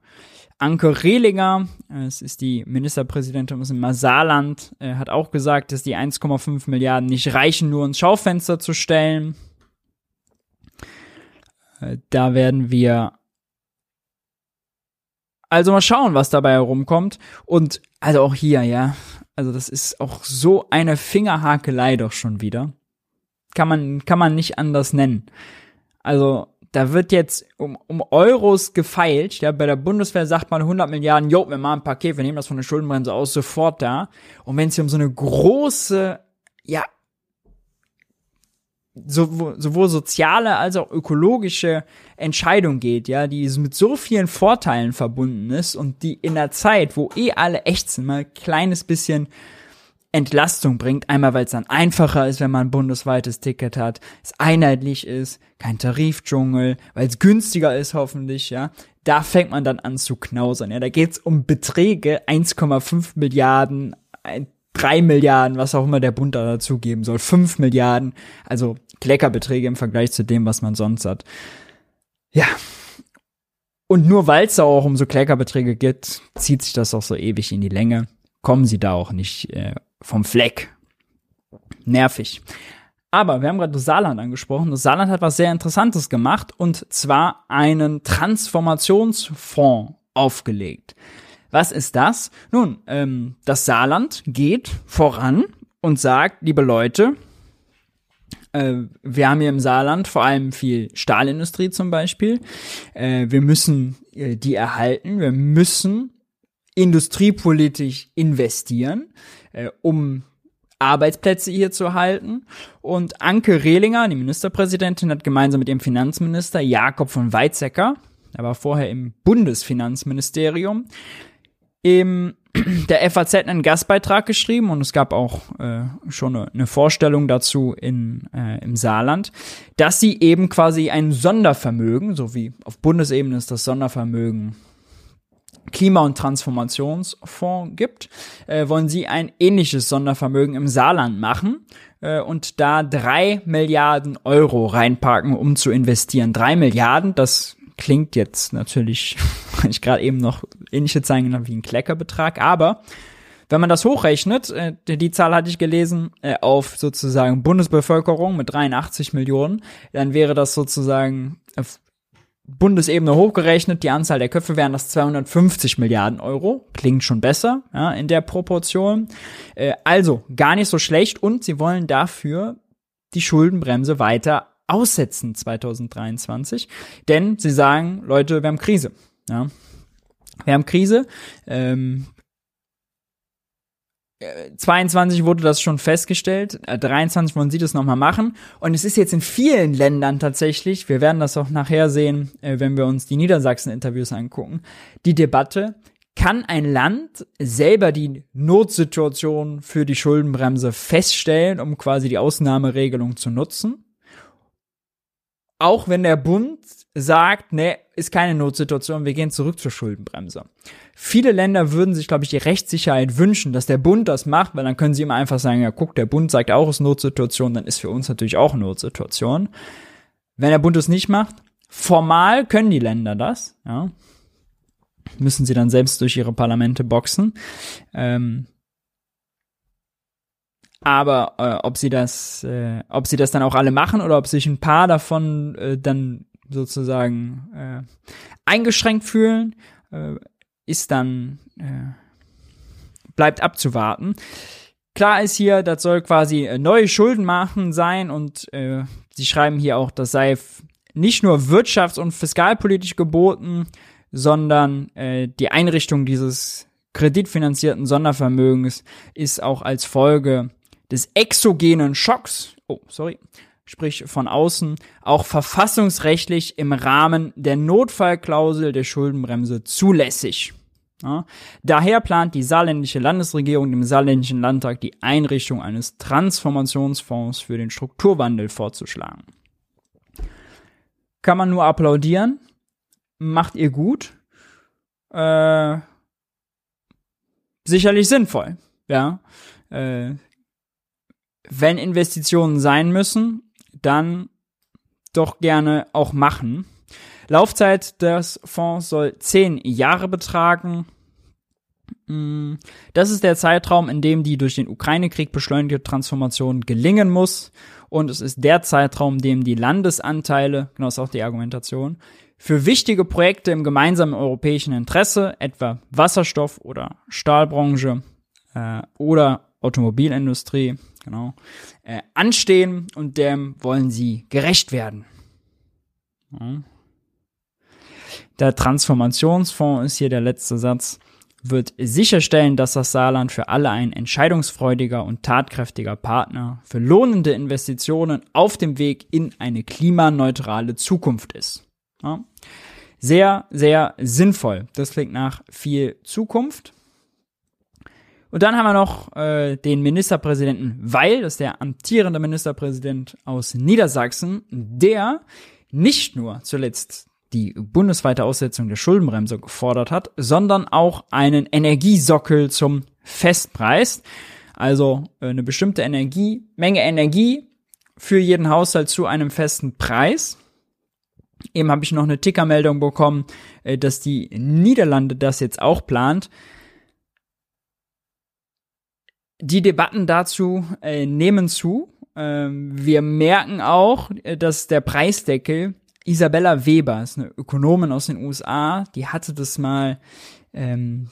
Anke Rehlinger, es ist die Ministerpräsidentin aus dem Saarland, äh, hat auch gesagt, dass die 1,5 Milliarden nicht reichen, nur ins Schaufenster zu stellen. Äh, da werden wir also mal schauen, was dabei herumkommt. Und also auch hier, ja. Also das ist auch so eine Fingerhakelei doch schon wieder. Kann man, kann man nicht anders nennen. Also da wird jetzt um, um Euros gefeilt. Ja, bei der Bundeswehr sagt man 100 Milliarden, jo, wir machen ein Paket, wir nehmen das von der Schuldenbremse aus, sofort da. Und wenn es hier um so eine große, ja, sowohl soziale als auch ökologische Entscheidung geht, ja, die mit so vielen Vorteilen verbunden ist und die in der Zeit, wo eh alle echt sind, mal ein kleines bisschen Entlastung bringt. Einmal, weil es dann einfacher ist, wenn man ein bundesweites Ticket hat, es einheitlich ist, kein Tarifdschungel, weil es günstiger ist hoffentlich, ja. Da fängt man dann an zu knausern, ja. Da geht's um Beträge 1,5 Milliarden, 3 Milliarden, was auch immer der Bund da dazugeben soll, 5 Milliarden, also Kleckerbeträge im Vergleich zu dem, was man sonst hat. Ja. Und nur weil es da auch um so Kleckerbeträge geht, zieht sich das auch so ewig in die Länge. Kommen sie da auch nicht äh, vom Fleck. Nervig. Aber wir haben gerade das Saarland angesprochen. Das Saarland hat was sehr Interessantes gemacht und zwar einen Transformationsfonds aufgelegt. Was ist das? Nun, ähm, das Saarland geht voran und sagt, liebe Leute, äh, wir haben hier im Saarland vor allem viel Stahlindustrie zum Beispiel. Äh, wir müssen äh, die erhalten. Wir müssen industriepolitisch investieren, um Arbeitsplätze hier zu halten. Und Anke Rehlinger, die Ministerpräsidentin, hat gemeinsam mit dem Finanzminister Jakob von Weizsäcker, er war vorher im Bundesfinanzministerium, im der FAZ einen Gastbeitrag geschrieben und es gab auch äh, schon eine, eine Vorstellung dazu in, äh, im Saarland, dass sie eben quasi ein Sondervermögen, so wie auf Bundesebene ist das Sondervermögen Klima- und Transformationsfonds gibt, äh, wollen sie ein ähnliches Sondervermögen im Saarland machen äh, und da drei Milliarden Euro reinpacken, um zu investieren. Drei Milliarden, das klingt jetzt natürlich, ich gerade eben noch ähnliche Zahlen wie ein Kleckerbetrag, aber wenn man das hochrechnet, äh, die Zahl hatte ich gelesen, äh, auf sozusagen Bundesbevölkerung mit 83 Millionen, dann wäre das sozusagen auf Bundesebene hochgerechnet, die Anzahl der Köpfe wären das 250 Milliarden Euro. Klingt schon besser, ja, in der Proportion. Äh, also, gar nicht so schlecht und sie wollen dafür die Schuldenbremse weiter aussetzen 2023, denn sie sagen, Leute, wir haben Krise. Ja. Wir haben Krise. Ähm, 22 äh, wurde das schon festgestellt, 23 äh, wollen sie das nochmal machen. Und es ist jetzt in vielen Ländern tatsächlich, wir werden das auch nachher sehen, äh, wenn wir uns die Niedersachsen-Interviews angucken, die Debatte, kann ein Land selber die Notsituation für die Schuldenbremse feststellen, um quasi die Ausnahmeregelung zu nutzen? Auch wenn der Bund sagt, ne, ist keine Notsituation, wir gehen zurück zur Schuldenbremse. Viele Länder würden sich, glaube ich, die Rechtssicherheit wünschen, dass der Bund das macht, weil dann können sie immer einfach sagen, ja, guck, der Bund sagt auch, es ist Notsituation, dann ist für uns natürlich auch Notsituation. Wenn der Bund es nicht macht, formal können die Länder das, ja, müssen sie dann selbst durch ihre Parlamente boxen. Ähm, aber äh, ob sie das, äh, ob sie das dann auch alle machen oder ob sich ein paar davon äh, dann sozusagen äh, eingeschränkt fühlen, äh, ist dann äh, bleibt abzuwarten. Klar ist hier, das soll quasi äh, neue Schulden machen sein und äh, sie schreiben hier auch, das sei nicht nur wirtschafts- und fiskalpolitisch geboten, sondern äh, die Einrichtung dieses kreditfinanzierten Sondervermögens ist auch als Folge des exogenen Schocks, oh, sorry, sprich von außen, auch verfassungsrechtlich im Rahmen der Notfallklausel der Schuldenbremse zulässig. Ja, daher plant die saarländische Landesregierung dem saarländischen Landtag die Einrichtung eines Transformationsfonds für den Strukturwandel vorzuschlagen. Kann man nur applaudieren. Macht ihr gut. Äh, sicherlich sinnvoll. Ja. Äh, wenn Investitionen sein müssen, dann doch gerne auch machen. Laufzeit des Fonds soll zehn Jahre betragen. Mm, das ist der Zeitraum, in dem die durch den Ukraine-Krieg beschleunigte Transformation gelingen muss. Und es ist der Zeitraum, in dem die Landesanteile, genau ist auch die Argumentation, für wichtige Projekte im gemeinsamen europäischen Interesse, etwa Wasserstoff- oder Stahlbranche äh, oder Automobilindustrie, genau, äh, anstehen und dem wollen sie gerecht werden. Ja. Der Transformationsfonds ist hier der letzte Satz, wird sicherstellen, dass das Saarland für alle ein entscheidungsfreudiger und tatkräftiger Partner für lohnende Investitionen auf dem Weg in eine klimaneutrale Zukunft ist. Ja. Sehr, sehr sinnvoll. Das klingt nach viel Zukunft. Und dann haben wir noch äh, den Ministerpräsidenten Weil, das ist der amtierende Ministerpräsident aus Niedersachsen, der nicht nur zuletzt die bundesweite Aussetzung der Schuldenbremse gefordert hat, sondern auch einen Energiesockel zum Festpreis. Also äh, eine bestimmte Energie, Menge Energie für jeden Haushalt zu einem festen Preis. Eben habe ich noch eine Tickermeldung bekommen, äh, dass die Niederlande das jetzt auch plant. Die Debatten dazu äh, nehmen zu. Ähm, wir merken auch, äh, dass der Preisdeckel Isabella Weber ist eine Ökonomin aus den USA, die hatte das mal, ähm,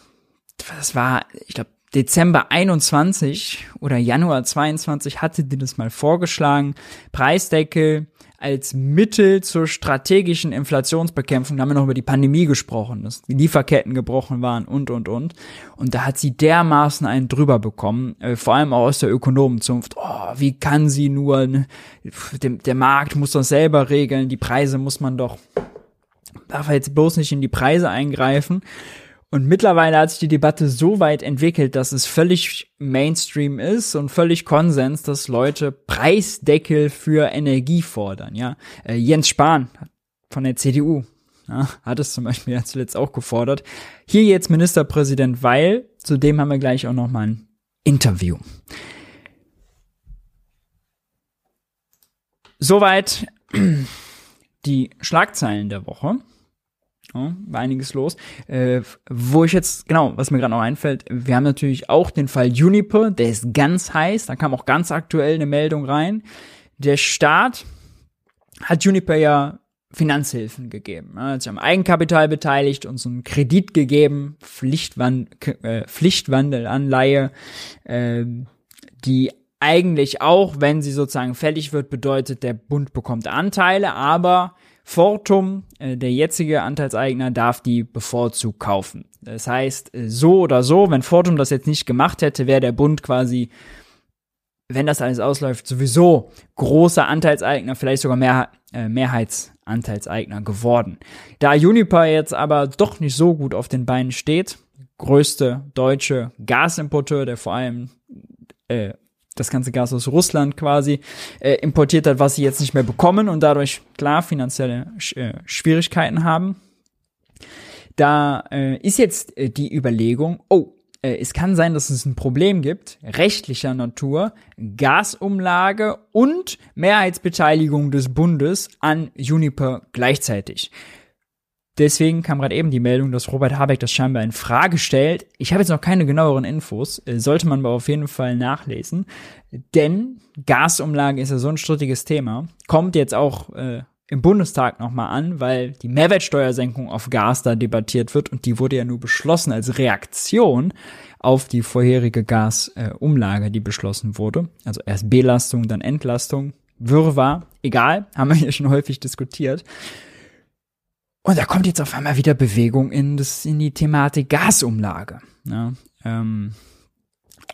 das war, ich glaube, Dezember 21 oder Januar 22 hatte die das mal vorgeschlagen. Preisdeckel als Mittel zur strategischen Inflationsbekämpfung. Da haben wir noch über die Pandemie gesprochen, dass die Lieferketten gebrochen waren und, und, und. Und da hat sie dermaßen einen drüber bekommen, äh, vor allem auch aus der Ökonomenzunft. Oh, wie kann sie nur, ne? der, der Markt muss das selber regeln, die Preise muss man doch, darf jetzt bloß nicht in die Preise eingreifen. Und mittlerweile hat sich die Debatte so weit entwickelt, dass es völlig Mainstream ist und völlig Konsens, dass Leute Preisdeckel für Energie fordern. Ja, äh, Jens Spahn von der CDU ja, hat es zum Beispiel ja zuletzt auch gefordert. Hier jetzt Ministerpräsident Weil, zudem haben wir gleich auch noch mal ein Interview. Soweit die Schlagzeilen der Woche. Ja, war einiges los. Äh, wo ich jetzt, genau, was mir gerade noch einfällt, wir haben natürlich auch den Fall Juniper, der ist ganz heiß, da kam auch ganz aktuell eine Meldung rein. Der Staat hat Juniper ja Finanzhilfen gegeben. Er hat sich am Eigenkapital beteiligt und so einen Kredit gegeben, Pflichtwand äh, Pflichtwandelanleihe, äh, die eigentlich auch, wenn sie sozusagen fällig wird, bedeutet, der Bund bekommt Anteile, aber Fortum, äh, der jetzige Anteilseigner, darf die bevorzugt kaufen. Das heißt, äh, so oder so, wenn Fortum das jetzt nicht gemacht hätte, wäre der Bund quasi, wenn das alles ausläuft, sowieso großer Anteilseigner, vielleicht sogar mehr, äh, Mehrheitsanteilseigner geworden. Da Uniper jetzt aber doch nicht so gut auf den Beinen steht, größte deutsche Gasimporteur, der vor allem äh, das ganze Gas aus Russland quasi äh, importiert hat, was sie jetzt nicht mehr bekommen und dadurch klar finanzielle äh, Schwierigkeiten haben. Da äh, ist jetzt äh, die Überlegung, oh, äh, es kann sein, dass es ein Problem gibt, rechtlicher Natur, Gasumlage und Mehrheitsbeteiligung des Bundes an Juniper gleichzeitig. Deswegen kam gerade eben die Meldung, dass Robert Habeck das scheinbar in Frage stellt. Ich habe jetzt noch keine genaueren Infos, äh, sollte man aber auf jeden Fall nachlesen. Denn Gasumlage ist ja so ein strittiges Thema. Kommt jetzt auch äh, im Bundestag nochmal an, weil die Mehrwertsteuersenkung auf Gas da debattiert wird und die wurde ja nur beschlossen als Reaktion auf die vorherige Gasumlage, äh, die beschlossen wurde. Also erst Belastung, dann Entlastung. Wirrwarr, egal, haben wir hier schon häufig diskutiert. Und da kommt jetzt auf einmal wieder Bewegung in, das, in die Thematik Gasumlage. Ja, ähm,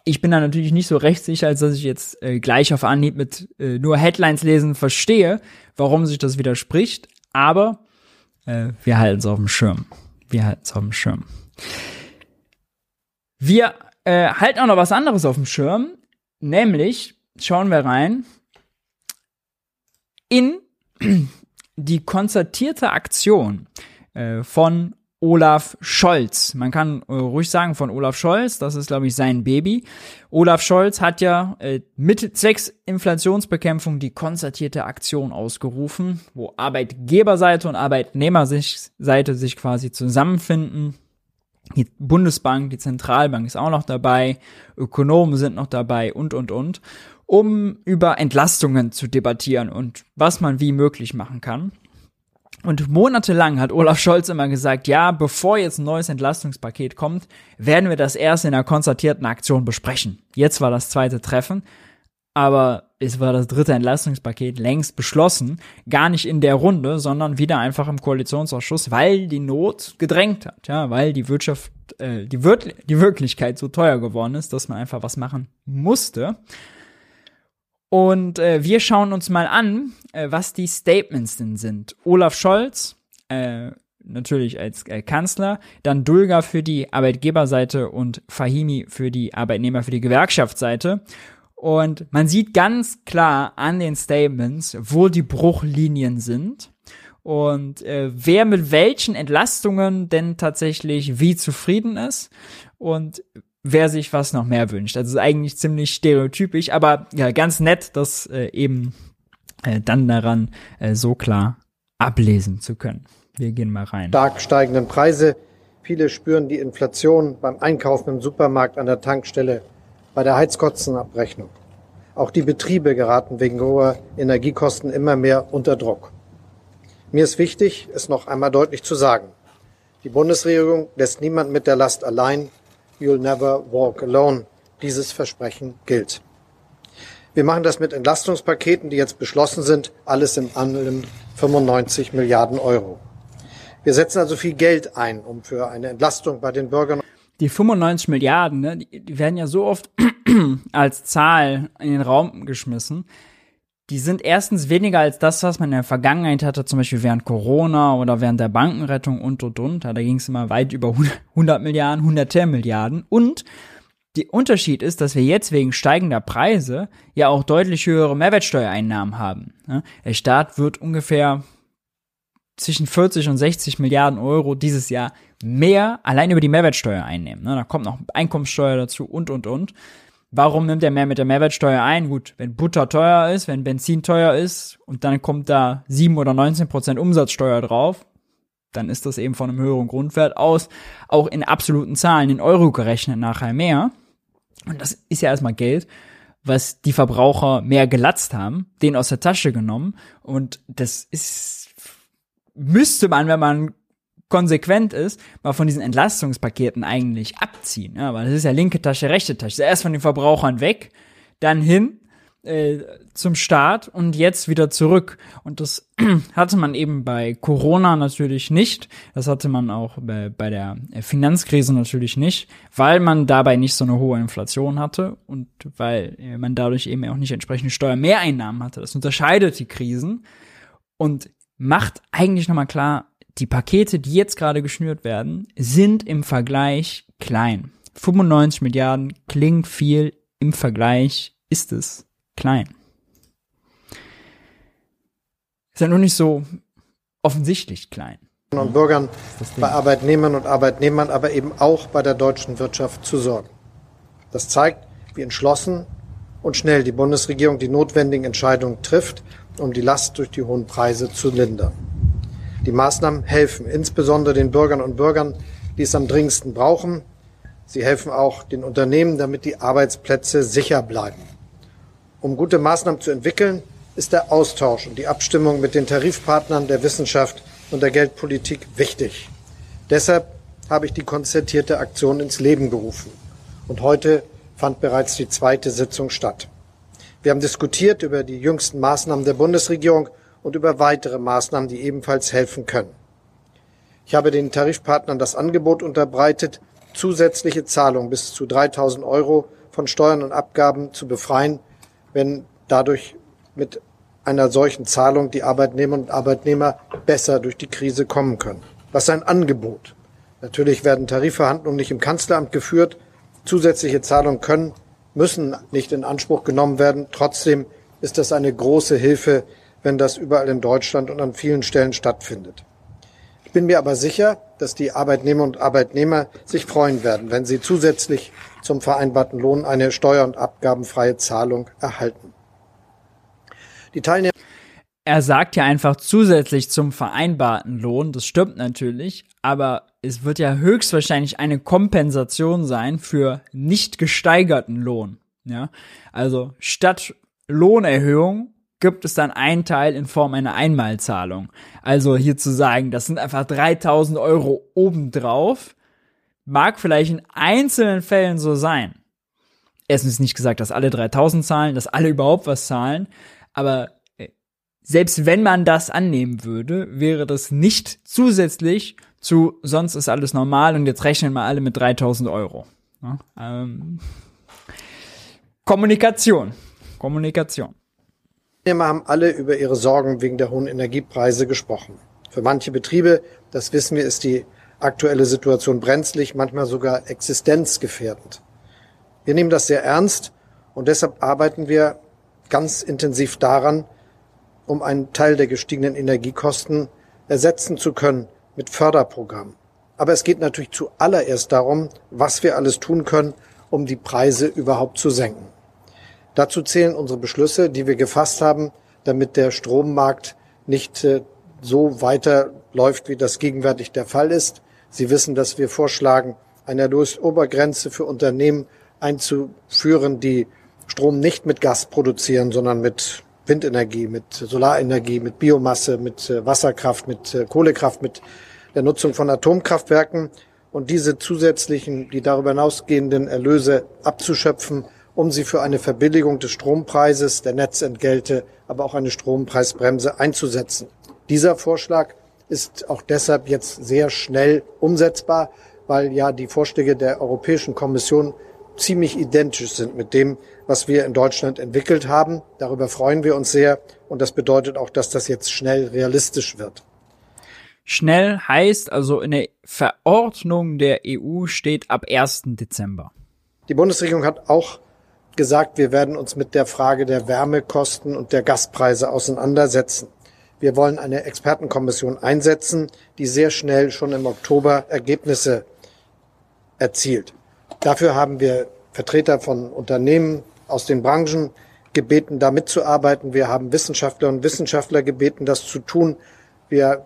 ich bin da natürlich nicht so rechtssicher, als dass ich jetzt äh, gleich auf Anhieb mit äh, nur Headlines lesen verstehe, warum sich das widerspricht. Aber äh, wir halten es auf dem Schirm. Wir halten es auf dem Schirm. Wir äh, halten auch noch was anderes auf dem Schirm, nämlich schauen wir rein in die konzertierte Aktion äh, von Olaf Scholz. Man kann äh, ruhig sagen von Olaf Scholz, das ist, glaube ich, sein Baby. Olaf Scholz hat ja äh, mit zwecks Inflationsbekämpfung die konzertierte Aktion ausgerufen, wo Arbeitgeberseite und Arbeitnehmerseite sich quasi zusammenfinden. Die Bundesbank, die Zentralbank ist auch noch dabei, Ökonomen sind noch dabei und, und, und um über Entlastungen zu debattieren und was man wie möglich machen kann. Und monatelang hat Olaf Scholz immer gesagt, ja, bevor jetzt ein neues Entlastungspaket kommt, werden wir das erst in einer konzertierten Aktion besprechen. Jetzt war das zweite Treffen, aber es war das dritte Entlastungspaket längst beschlossen, gar nicht in der Runde, sondern wieder einfach im Koalitionsausschuss, weil die Not gedrängt hat, ja, weil die Wirtschaft, äh, die, Wir die Wirklichkeit so teuer geworden ist, dass man einfach was machen musste. Und äh, wir schauen uns mal an, äh, was die Statements denn sind. Olaf Scholz, äh, natürlich als äh, Kanzler, dann Dulga für die Arbeitgeberseite und Fahimi für die Arbeitnehmer, für die Gewerkschaftsseite. Und man sieht ganz klar an den Statements, wo die Bruchlinien sind und äh, wer mit welchen Entlastungen denn tatsächlich wie zufrieden ist und wer sich was noch mehr wünscht. Also ist eigentlich ziemlich stereotypisch, aber ja, ganz nett, das äh, eben äh, dann daran äh, so klar ablesen zu können. Wir gehen mal rein. Stark steigenden Preise. Viele spüren die Inflation beim Einkaufen im Supermarkt, an der Tankstelle, bei der Heizkotzenabrechnung. Auch die Betriebe geraten wegen hoher Energiekosten immer mehr unter Druck. Mir ist wichtig, es noch einmal deutlich zu sagen. Die Bundesregierung lässt niemand mit der Last allein. You'll never walk alone. Dieses Versprechen gilt. Wir machen das mit Entlastungspaketen, die jetzt beschlossen sind, alles im allem 95 Milliarden Euro. Wir setzen also viel Geld ein, um für eine Entlastung bei den Bürgern. Die 95 Milliarden, ne, die werden ja so oft als Zahl in den Raum geschmissen die sind erstens weniger als das, was man in der Vergangenheit hatte, zum Beispiel während Corona oder während der Bankenrettung und und und. Da ging es immer weit über 100 Milliarden, 100 Milliarden. Und der Unterschied ist, dass wir jetzt wegen steigender Preise ja auch deutlich höhere Mehrwertsteuereinnahmen haben. Der Staat wird ungefähr zwischen 40 und 60 Milliarden Euro dieses Jahr mehr allein über die Mehrwertsteuer einnehmen. Da kommt noch Einkommenssteuer dazu und und und. Warum nimmt er mehr mit der Mehrwertsteuer ein? Gut, wenn Butter teuer ist, wenn Benzin teuer ist und dann kommt da 7 oder 19 Prozent Umsatzsteuer drauf, dann ist das eben von einem höheren Grundwert aus auch in absoluten Zahlen in Euro gerechnet nachher mehr. Und das ist ja erstmal Geld, was die Verbraucher mehr gelatzt haben, den aus der Tasche genommen. Und das ist, müsste man, wenn man konsequent ist, mal von diesen Entlastungspaketen eigentlich abziehen. Ja, weil das ist ja linke Tasche, rechte Tasche. Erst von den Verbrauchern weg, dann hin äh, zum Staat und jetzt wieder zurück. Und das hatte man eben bei Corona natürlich nicht. Das hatte man auch bei, bei der Finanzkrise natürlich nicht, weil man dabei nicht so eine hohe Inflation hatte und weil äh, man dadurch eben auch nicht entsprechende Steuermehreinnahmen hatte. Das unterscheidet die Krisen und macht eigentlich nochmal klar, die Pakete, die jetzt gerade geschnürt werden, sind im Vergleich klein. 95 Milliarden klingt viel, im Vergleich ist es klein. Ist ja nur nicht so offensichtlich klein. Und Bürgern, bei Arbeitnehmern und Arbeitnehmern, aber eben auch bei der deutschen Wirtschaft zu sorgen. Das zeigt, wie entschlossen und schnell die Bundesregierung die notwendigen Entscheidungen trifft, um die Last durch die hohen Preise zu lindern. Die Maßnahmen helfen insbesondere den Bürgern und Bürgern, die es am dringendsten brauchen. Sie helfen auch den Unternehmen, damit die Arbeitsplätze sicher bleiben. Um gute Maßnahmen zu entwickeln, ist der Austausch und die Abstimmung mit den Tarifpartnern der Wissenschaft und der Geldpolitik wichtig. Deshalb habe ich die konzertierte Aktion ins Leben gerufen. Und heute fand bereits die zweite Sitzung statt. Wir haben diskutiert über die jüngsten Maßnahmen der Bundesregierung und über weitere Maßnahmen, die ebenfalls helfen können. Ich habe den Tarifpartnern das Angebot unterbreitet, zusätzliche Zahlungen bis zu 3000 Euro von Steuern und Abgaben zu befreien, wenn dadurch mit einer solchen Zahlung die Arbeitnehmerinnen und Arbeitnehmer besser durch die Krise kommen können. Was ist ein Angebot? Natürlich werden Tarifverhandlungen nicht im Kanzleramt geführt. Zusätzliche Zahlungen können, müssen nicht in Anspruch genommen werden. Trotzdem ist das eine große Hilfe, wenn das überall in Deutschland und an vielen Stellen stattfindet. Ich bin mir aber sicher, dass die Arbeitnehmer und Arbeitnehmer sich freuen werden, wenn sie zusätzlich zum vereinbarten Lohn eine steuer- und abgabenfreie Zahlung erhalten. Die Teilnehmer er sagt ja einfach zusätzlich zum vereinbarten Lohn, das stimmt natürlich, aber es wird ja höchstwahrscheinlich eine Kompensation sein für nicht gesteigerten Lohn. Ja, also statt Lohnerhöhung gibt es dann einen Teil in Form einer Einmalzahlung. Also hier zu sagen, das sind einfach 3000 Euro obendrauf, mag vielleicht in einzelnen Fällen so sein. Erstens ist nicht gesagt, dass alle 3000 zahlen, dass alle überhaupt was zahlen, aber äh, selbst wenn man das annehmen würde, wäre das nicht zusätzlich zu sonst ist alles normal und jetzt rechnen wir alle mit 3000 Euro. Ja, ähm, Kommunikation. Kommunikation. Wir haben alle über ihre Sorgen wegen der hohen Energiepreise gesprochen. Für manche Betriebe, das wissen wir, ist die aktuelle Situation brenzlig, manchmal sogar existenzgefährdend. Wir nehmen das sehr ernst und deshalb arbeiten wir ganz intensiv daran, um einen Teil der gestiegenen Energiekosten ersetzen zu können mit Förderprogrammen. Aber es geht natürlich zuallererst darum, was wir alles tun können, um die Preise überhaupt zu senken. Dazu zählen unsere Beschlüsse, die wir gefasst haben, damit der Strommarkt nicht äh, so weiterläuft, wie das gegenwärtig der Fall ist. Sie wissen, dass wir vorschlagen, eine Erlösobergrenze für Unternehmen einzuführen, die Strom nicht mit Gas produzieren, sondern mit Windenergie, mit Solarenergie, mit Biomasse, mit äh, Wasserkraft, mit äh, Kohlekraft, mit der Nutzung von Atomkraftwerken und diese zusätzlichen, die darüber hinausgehenden Erlöse abzuschöpfen um sie für eine Verbilligung des Strompreises, der Netzentgelte, aber auch eine Strompreisbremse einzusetzen. Dieser Vorschlag ist auch deshalb jetzt sehr schnell umsetzbar, weil ja die Vorschläge der Europäischen Kommission ziemlich identisch sind mit dem, was wir in Deutschland entwickelt haben. Darüber freuen wir uns sehr und das bedeutet auch, dass das jetzt schnell realistisch wird. Schnell heißt also in der Verordnung der EU steht ab 1. Dezember. Die Bundesregierung hat auch gesagt, wir werden uns mit der Frage der Wärmekosten und der Gaspreise auseinandersetzen. Wir wollen eine Expertenkommission einsetzen, die sehr schnell schon im Oktober Ergebnisse erzielt. Dafür haben wir Vertreter von Unternehmen aus den Branchen gebeten, da mitzuarbeiten. Wir haben Wissenschaftlerinnen und Wissenschaftler gebeten, das zu tun. Wir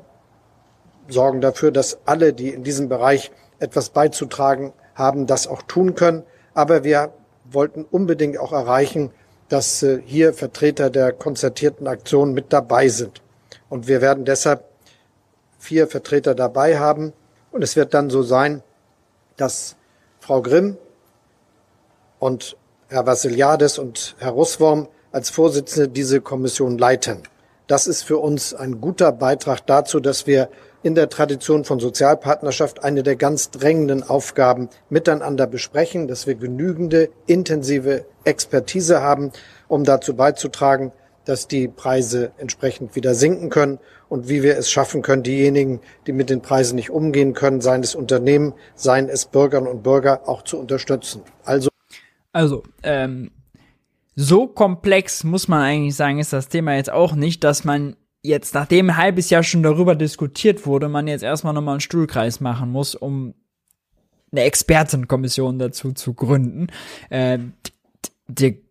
sorgen dafür, dass alle, die in diesem Bereich etwas beizutragen haben, das auch tun können. Aber wir wollten unbedingt auch erreichen, dass äh, hier Vertreter der konzertierten Aktion mit dabei sind. Und wir werden deshalb vier Vertreter dabei haben. Und es wird dann so sein, dass Frau Grimm und Herr Vassiliades und Herr Russwurm als Vorsitzende diese Kommission leiten. Das ist für uns ein guter Beitrag dazu, dass wir in der Tradition von Sozialpartnerschaft eine der ganz drängenden Aufgaben miteinander besprechen, dass wir genügende intensive Expertise haben, um dazu beizutragen, dass die Preise entsprechend wieder sinken können und wie wir es schaffen können, diejenigen, die mit den Preisen nicht umgehen können, seien es Unternehmen, seien es Bürgerinnen und Bürger, auch zu unterstützen. Also, also ähm, so komplex muss man eigentlich sagen, ist das Thema jetzt auch nicht, dass man jetzt, nachdem ein halbes Jahr schon darüber diskutiert wurde, man jetzt erstmal nochmal einen Stuhlkreis machen muss, um eine Expertenkommission dazu zu gründen. Äh, die,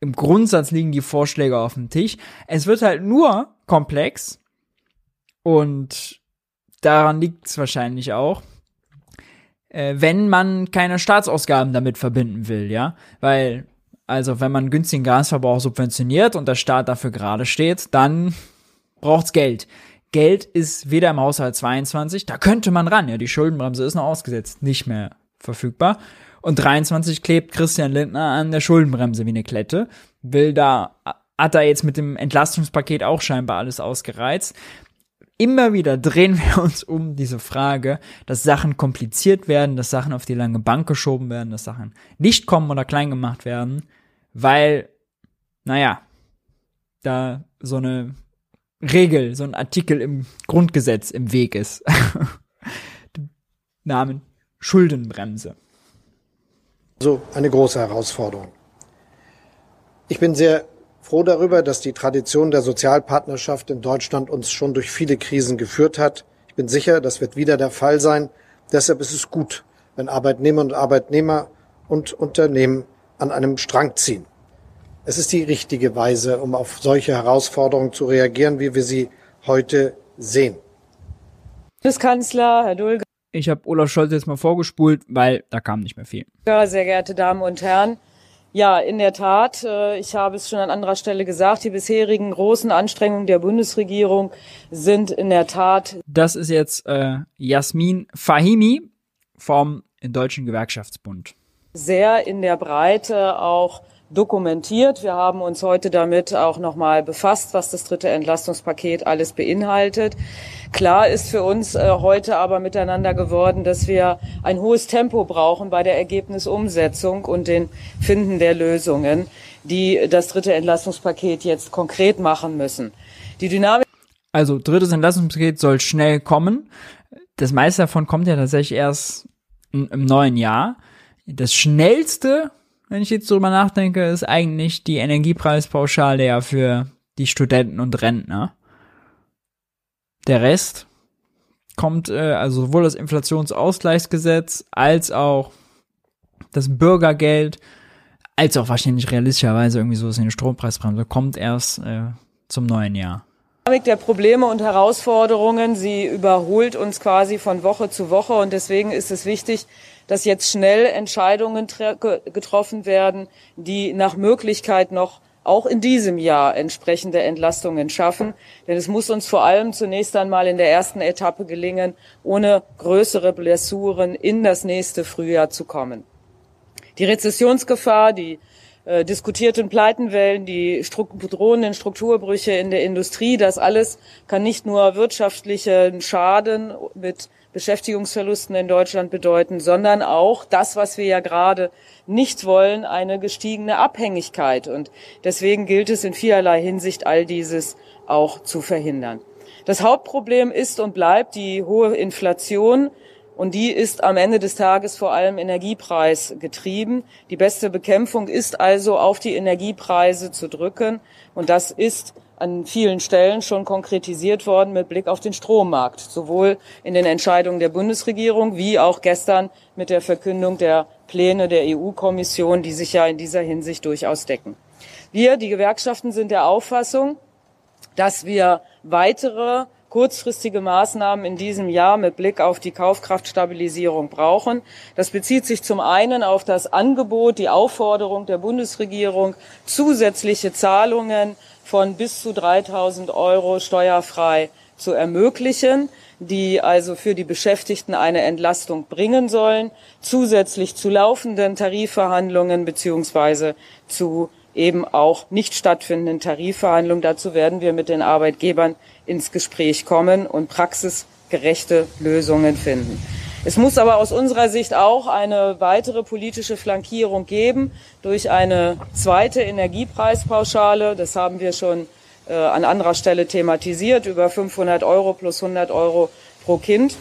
Im Grundsatz liegen die Vorschläge auf dem Tisch. Es wird halt nur komplex und daran liegt es wahrscheinlich auch, äh, wenn man keine Staatsausgaben damit verbinden will, ja, weil also wenn man günstigen Gasverbrauch subventioniert und der Staat dafür gerade steht, dann braucht's Geld. Geld ist weder im Haushalt 22, da könnte man ran, ja, die Schuldenbremse ist noch ausgesetzt, nicht mehr verfügbar. Und 23 klebt Christian Lindner an der Schuldenbremse wie eine Klette, will da, hat er jetzt mit dem Entlastungspaket auch scheinbar alles ausgereizt. Immer wieder drehen wir uns um diese Frage, dass Sachen kompliziert werden, dass Sachen auf die lange Bank geschoben werden, dass Sachen nicht kommen oder klein gemacht werden weil, naja, da so eine Regel, so ein Artikel im Grundgesetz im Weg ist. Namen Schuldenbremse. So eine große Herausforderung. Ich bin sehr froh darüber, dass die Tradition der Sozialpartnerschaft in Deutschland uns schon durch viele Krisen geführt hat. Ich bin sicher, das wird wieder der Fall sein. Deshalb ist es gut, wenn Arbeitnehmer und Arbeitnehmer und Unternehmen an einem Strang ziehen. Es ist die richtige Weise, um auf solche Herausforderungen zu reagieren, wie wir sie heute sehen. Bundeskanzler, Herr Dulger. Ich habe Olaf Scholz jetzt mal vorgespult, weil da kam nicht mehr viel. Ja, sehr geehrte Damen und Herren. Ja, in der Tat, äh, ich habe es schon an anderer Stelle gesagt, die bisherigen großen Anstrengungen der Bundesregierung sind in der Tat. Das ist jetzt äh, Jasmin Fahimi vom Deutschen Gewerkschaftsbund sehr in der Breite auch dokumentiert. Wir haben uns heute damit auch nochmal befasst, was das dritte Entlastungspaket alles beinhaltet. Klar ist für uns äh, heute aber miteinander geworden, dass wir ein hohes Tempo brauchen bei der Ergebnisumsetzung und den Finden der Lösungen, die das dritte Entlastungspaket jetzt konkret machen müssen. Die Dynamik also drittes Entlastungspaket soll schnell kommen. Das meiste davon kommt ja tatsächlich erst im neuen Jahr. Das schnellste, wenn ich jetzt drüber nachdenke, ist eigentlich die Energiepreispauschale ja für die Studenten und Rentner. Der Rest kommt, äh, also sowohl das Inflationsausgleichsgesetz als auch das Bürgergeld, als auch wahrscheinlich realistischerweise irgendwie sowas wie eine Strompreisbremse, kommt erst äh, zum neuen Jahr. Der Probleme und Herausforderungen, sie überholt uns quasi von Woche zu Woche und deswegen ist es wichtig, dass jetzt schnell Entscheidungen getroffen werden, die nach Möglichkeit noch auch in diesem Jahr entsprechende Entlastungen schaffen. Denn es muss uns vor allem zunächst einmal in der ersten Etappe gelingen, ohne größere Blessuren in das nächste Frühjahr zu kommen. Die Rezessionsgefahr, die äh, diskutierten Pleitenwellen, die Stru drohenden Strukturbrüche in der Industrie, das alles kann nicht nur wirtschaftlichen Schaden mit Beschäftigungsverlusten in Deutschland bedeuten, sondern auch das, was wir ja gerade nicht wollen, eine gestiegene Abhängigkeit. Und deswegen gilt es in vielerlei Hinsicht, all dieses auch zu verhindern. Das Hauptproblem ist und bleibt die hohe Inflation, und die ist am Ende des Tages vor allem Energiepreis getrieben. Die beste Bekämpfung ist also auf die Energiepreise zu drücken. Und das ist an vielen Stellen schon konkretisiert worden mit Blick auf den Strommarkt, sowohl in den Entscheidungen der Bundesregierung wie auch gestern mit der Verkündung der Pläne der EU-Kommission, die sich ja in dieser Hinsicht durchaus decken. Wir, die Gewerkschaften, sind der Auffassung, dass wir weitere kurzfristige Maßnahmen in diesem Jahr mit Blick auf die Kaufkraftstabilisierung brauchen. Das bezieht sich zum einen auf das Angebot, die Aufforderung der Bundesregierung, zusätzliche Zahlungen von bis zu 3000 Euro steuerfrei zu ermöglichen, die also für die Beschäftigten eine Entlastung bringen sollen, zusätzlich zu laufenden Tarifverhandlungen beziehungsweise zu eben auch nicht stattfindenden Tarifverhandlungen. Dazu werden wir mit den Arbeitgebern ins Gespräch kommen und praxisgerechte Lösungen finden. Es muss aber aus unserer Sicht auch eine weitere politische Flankierung geben durch eine zweite Energiepreispauschale. Das haben wir schon äh, an anderer Stelle thematisiert, über 500 Euro plus 100 Euro pro Kind.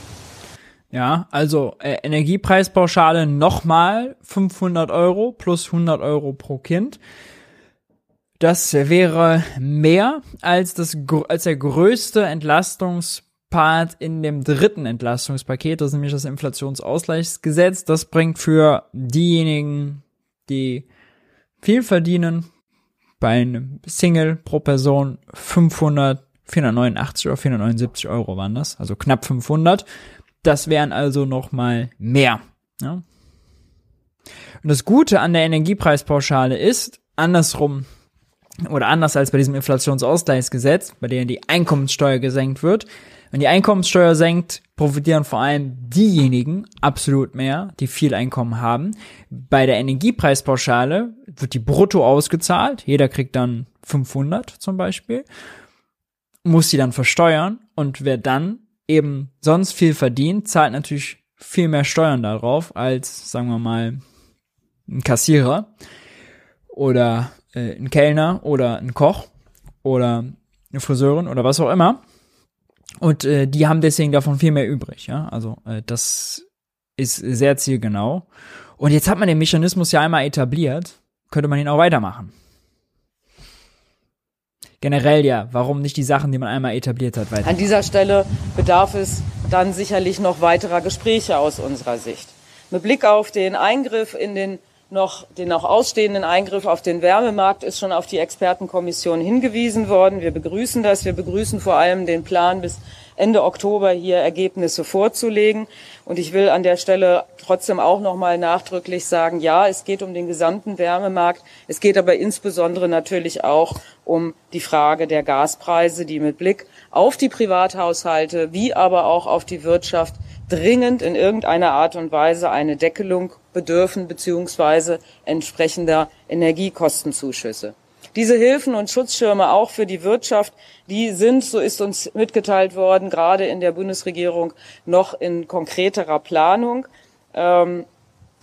Ja, also äh, Energiepreispauschale nochmal 500 Euro plus 100 Euro pro Kind. Das wäre mehr als, das, als der größte Entlastungspart in dem dritten Entlastungspaket, das ist nämlich das Inflationsausgleichsgesetz. Das bringt für diejenigen, die viel verdienen, bei einem Single pro Person 500, 489 oder 479 Euro waren das, also knapp 500. Das wären also noch mal mehr. Ja? Und das Gute an der Energiepreispauschale ist, andersrum oder anders als bei diesem Inflationsausgleichsgesetz, bei dem die Einkommenssteuer gesenkt wird, wenn die Einkommenssteuer senkt, profitieren vor allem diejenigen absolut mehr, die viel Einkommen haben. Bei der Energiepreispauschale wird die brutto ausgezahlt. Jeder kriegt dann 500 zum Beispiel, muss sie dann versteuern und wer dann eben sonst viel verdient, zahlt natürlich viel mehr Steuern darauf als, sagen wir mal, ein Kassierer oder äh, ein Kellner oder ein Koch oder eine Friseurin oder was auch immer. Und äh, die haben deswegen davon viel mehr übrig, ja. Also äh, das ist sehr zielgenau. Und jetzt hat man den Mechanismus ja einmal etabliert, könnte man ihn auch weitermachen. Generell ja, warum nicht die Sachen, die man einmal etabliert hat, weiter? An dieser Stelle bedarf es dann sicherlich noch weiterer Gespräche aus unserer Sicht. Mit Blick auf den Eingriff in den noch, den noch ausstehenden Eingriff auf den Wärmemarkt ist schon auf die Expertenkommission hingewiesen worden. Wir begrüßen das. Wir begrüßen vor allem den Plan, bis Ende Oktober hier Ergebnisse vorzulegen. Und ich will an der Stelle trotzdem auch noch mal nachdrücklich sagen, ja, es geht um den gesamten Wärmemarkt. Es geht aber insbesondere natürlich auch um die Frage der Gaspreise, die mit Blick auf die Privathaushalte wie aber auch auf die Wirtschaft dringend in irgendeiner Art und Weise eine Deckelung bedürfen beziehungsweise entsprechender Energiekostenzuschüsse. Diese Hilfen und Schutzschirme auch für die Wirtschaft, die sind, so ist uns mitgeteilt worden, gerade in der Bundesregierung noch in konkreterer Planung. Ähm,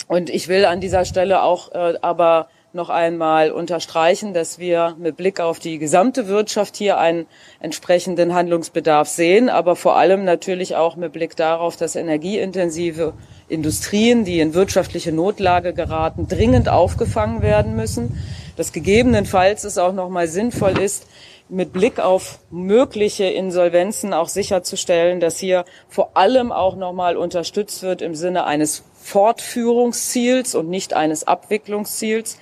und ich will an dieser Stelle auch äh, aber noch einmal unterstreichen, dass wir mit Blick auf die gesamte Wirtschaft hier einen entsprechenden Handlungsbedarf sehen, aber vor allem natürlich auch mit Blick darauf, dass energieintensive Industrien, die in wirtschaftliche Notlage geraten, dringend aufgefangen werden müssen, dass gegebenenfalls es auch noch mal sinnvoll ist, mit Blick auf mögliche Insolvenzen auch sicherzustellen, dass hier vor allem auch noch mal unterstützt wird im Sinne eines Fortführungsziels und nicht eines Abwicklungsziels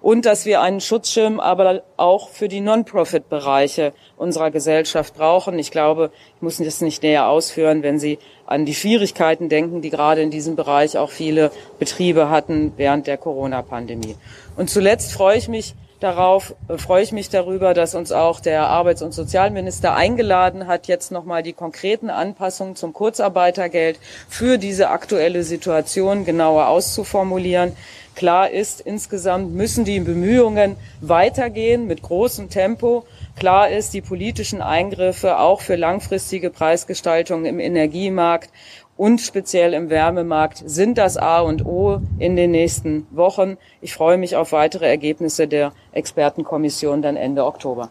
und dass wir einen Schutzschirm aber auch für die Non-Profit-Bereiche unserer Gesellschaft brauchen. Ich glaube, ich muss das nicht näher ausführen, wenn Sie an die Schwierigkeiten denken, die gerade in diesem Bereich auch viele Betriebe hatten während der Corona-Pandemie. Und zuletzt freue ich mich, darauf äh, freue ich mich darüber, dass uns auch der Arbeits- und Sozialminister eingeladen hat, jetzt nochmal die konkreten Anpassungen zum Kurzarbeitergeld für diese aktuelle Situation genauer auszuformulieren. Klar ist, insgesamt müssen die Bemühungen weitergehen mit großem Tempo. Klar ist, die politischen Eingriffe auch für langfristige Preisgestaltung im Energiemarkt und speziell im Wärmemarkt sind das A und O in den nächsten Wochen. Ich freue mich auf weitere Ergebnisse der Expertenkommission dann Ende Oktober.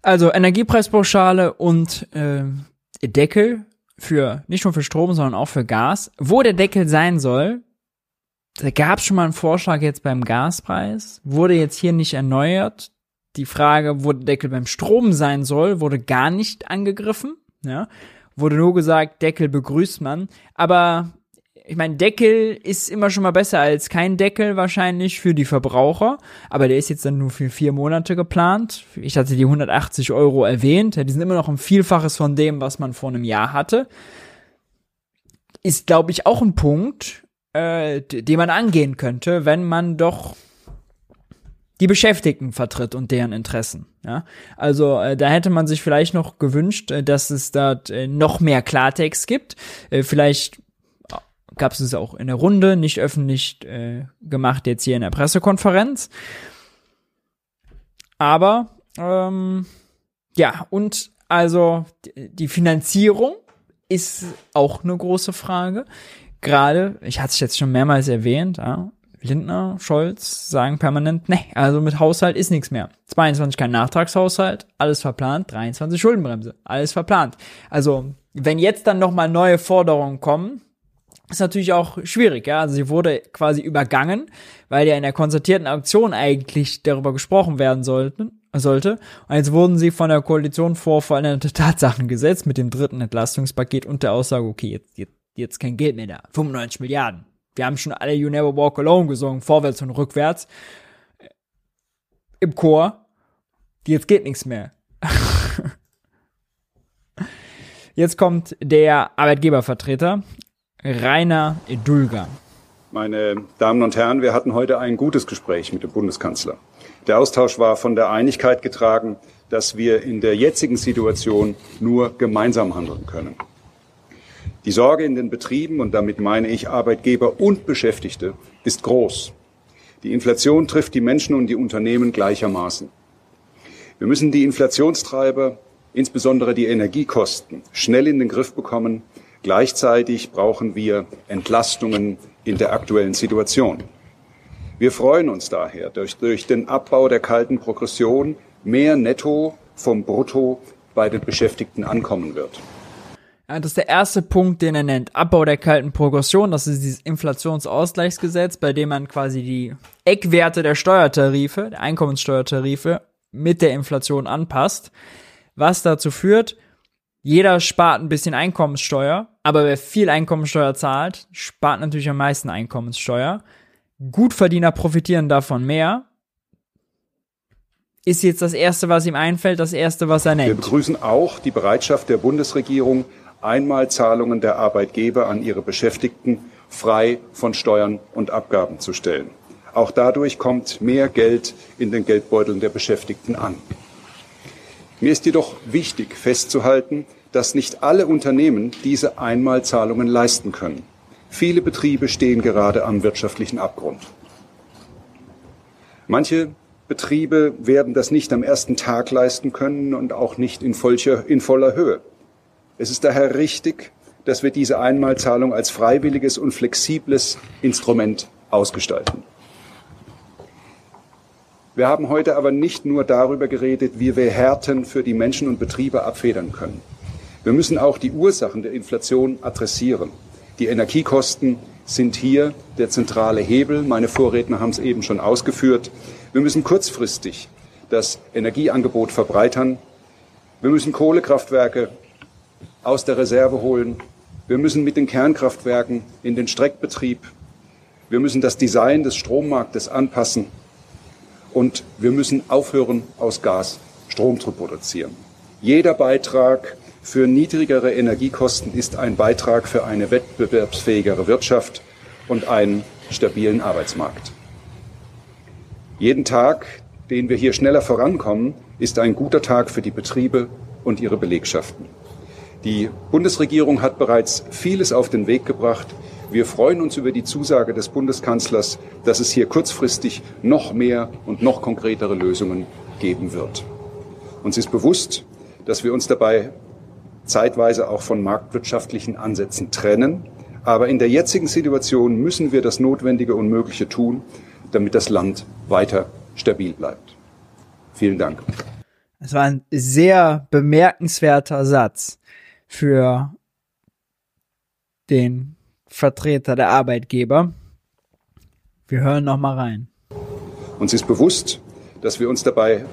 Also Energiepreispauschale und äh, Deckel für nicht nur für Strom, sondern auch für Gas. Wo der Deckel sein soll, da gab es schon mal einen Vorschlag jetzt beim Gaspreis, wurde jetzt hier nicht erneuert. Die Frage, wo der Deckel beim Strom sein soll, wurde gar nicht angegriffen. Ja wurde nur gesagt, Deckel begrüßt man. Aber ich meine, Deckel ist immer schon mal besser als kein Deckel wahrscheinlich für die Verbraucher. Aber der ist jetzt dann nur für vier Monate geplant. Ich hatte die 180 Euro erwähnt. Die sind immer noch ein Vielfaches von dem, was man vor einem Jahr hatte. Ist, glaube ich, auch ein Punkt, äh, den man angehen könnte, wenn man doch die Beschäftigten vertritt und deren Interessen. Ja? Also äh, da hätte man sich vielleicht noch gewünscht, äh, dass es da äh, noch mehr Klartext gibt. Äh, vielleicht äh, gab es es auch in der Runde, nicht öffentlich äh, gemacht jetzt hier in der Pressekonferenz. Aber ähm, ja, und also die Finanzierung ist auch eine große Frage. Gerade, ich hatte es jetzt schon mehrmals erwähnt, ja, Lindner, Scholz sagen permanent, ne, also mit Haushalt ist nichts mehr. 22 kein Nachtragshaushalt, alles verplant, 23 Schuldenbremse, alles verplant. Also, wenn jetzt dann nochmal neue Forderungen kommen, ist natürlich auch schwierig, ja. Also sie wurde quasi übergangen, weil ja in der konzertierten Auktion eigentlich darüber gesprochen werden sollten, sollte. Und jetzt wurden sie von der Koalition vor veränderte Tatsachen gesetzt mit dem dritten Entlastungspaket und der Aussage, okay, jetzt, jetzt, jetzt kein Geld mehr da. 95 Milliarden. Wir haben schon alle You Never Walk Alone gesungen, vorwärts und rückwärts. Im Chor. Jetzt geht nichts mehr. Jetzt kommt der Arbeitgebervertreter, Rainer Dulger. Meine Damen und Herren, wir hatten heute ein gutes Gespräch mit dem Bundeskanzler. Der Austausch war von der Einigkeit getragen, dass wir in der jetzigen Situation nur gemeinsam handeln können. Die Sorge in den Betrieben, und damit meine ich Arbeitgeber und Beschäftigte, ist groß. Die Inflation trifft die Menschen und die Unternehmen gleichermaßen. Wir müssen die Inflationstreiber insbesondere die Energiekosten, schnell in den Griff bekommen. Gleichzeitig brauchen wir Entlastungen in der aktuellen Situation. Wir freuen uns daher durch, durch den Abbau der kalten Progression mehr Netto vom Brutto bei den Beschäftigten ankommen wird. Ja, das ist der erste Punkt, den er nennt. Abbau der kalten Progression. Das ist dieses Inflationsausgleichsgesetz, bei dem man quasi die Eckwerte der Steuertarife, der Einkommenssteuertarife mit der Inflation anpasst was dazu führt, jeder spart ein bisschen Einkommenssteuer, aber wer viel Einkommenssteuer zahlt, spart natürlich am meisten Einkommenssteuer. Gutverdiener profitieren davon mehr. Ist jetzt das Erste, was ihm einfällt, das Erste, was er nennt. Wir begrüßen auch die Bereitschaft der Bundesregierung, Einmalzahlungen der Arbeitgeber an ihre Beschäftigten frei von Steuern und Abgaben zu stellen. Auch dadurch kommt mehr Geld in den Geldbeuteln der Beschäftigten an. Mir ist jedoch wichtig festzuhalten, dass nicht alle Unternehmen diese Einmalzahlungen leisten können. Viele Betriebe stehen gerade am wirtschaftlichen Abgrund. Manche Betriebe werden das nicht am ersten Tag leisten können und auch nicht in, voller, Höhe. Es ist daher richtig, dass wir diese Einmalzahlung als freiwilliges und flexibles Instrument ausgestalten. Wir haben heute aber nicht nur darüber geredet, wie wir Härten für die Menschen und Betriebe abfedern können. Wir müssen auch die Ursachen der Inflation adressieren. Die Energiekosten sind hier der zentrale Hebel. Meine Vorredner haben es eben schon ausgeführt. Wir müssen kurzfristig das Energieangebot verbreitern. Wir müssen Kohlekraftwerke aus der Reserve holen. Wir müssen mit den Kernkraftwerken in den Streckbetrieb. Wir müssen das Design des Strommarktes anpassen. Und wir müssen aufhören, aus Gas Strom zu produzieren. Jeder Beitrag für niedrigere Energiekosten ist ein Beitrag für eine wettbewerbsfähigere Wirtschaft und einen stabilen Arbeitsmarkt. Jeden Tag, den wir hier schneller vorankommen, ist ein guter Tag für die Betriebe und ihre Belegschaften. Die Bundesregierung hat bereits vieles auf den Weg gebracht, wir freuen uns über die Zusage des Bundeskanzlers, dass es hier kurzfristig noch mehr und noch konkretere Lösungen geben wird. Uns ist bewusst, dass wir uns dabei zeitweise auch von marktwirtschaftlichen Ansätzen trennen. Aber in der jetzigen Situation müssen wir das Notwendige und Mögliche tun, damit das Land weiter stabil bleibt. Vielen Dank. Es war ein sehr bemerkenswerter Satz für den Vertreter der Arbeitgeber. Wir hören noch mal rein. Uns ist bewusst, dass wir uns dabei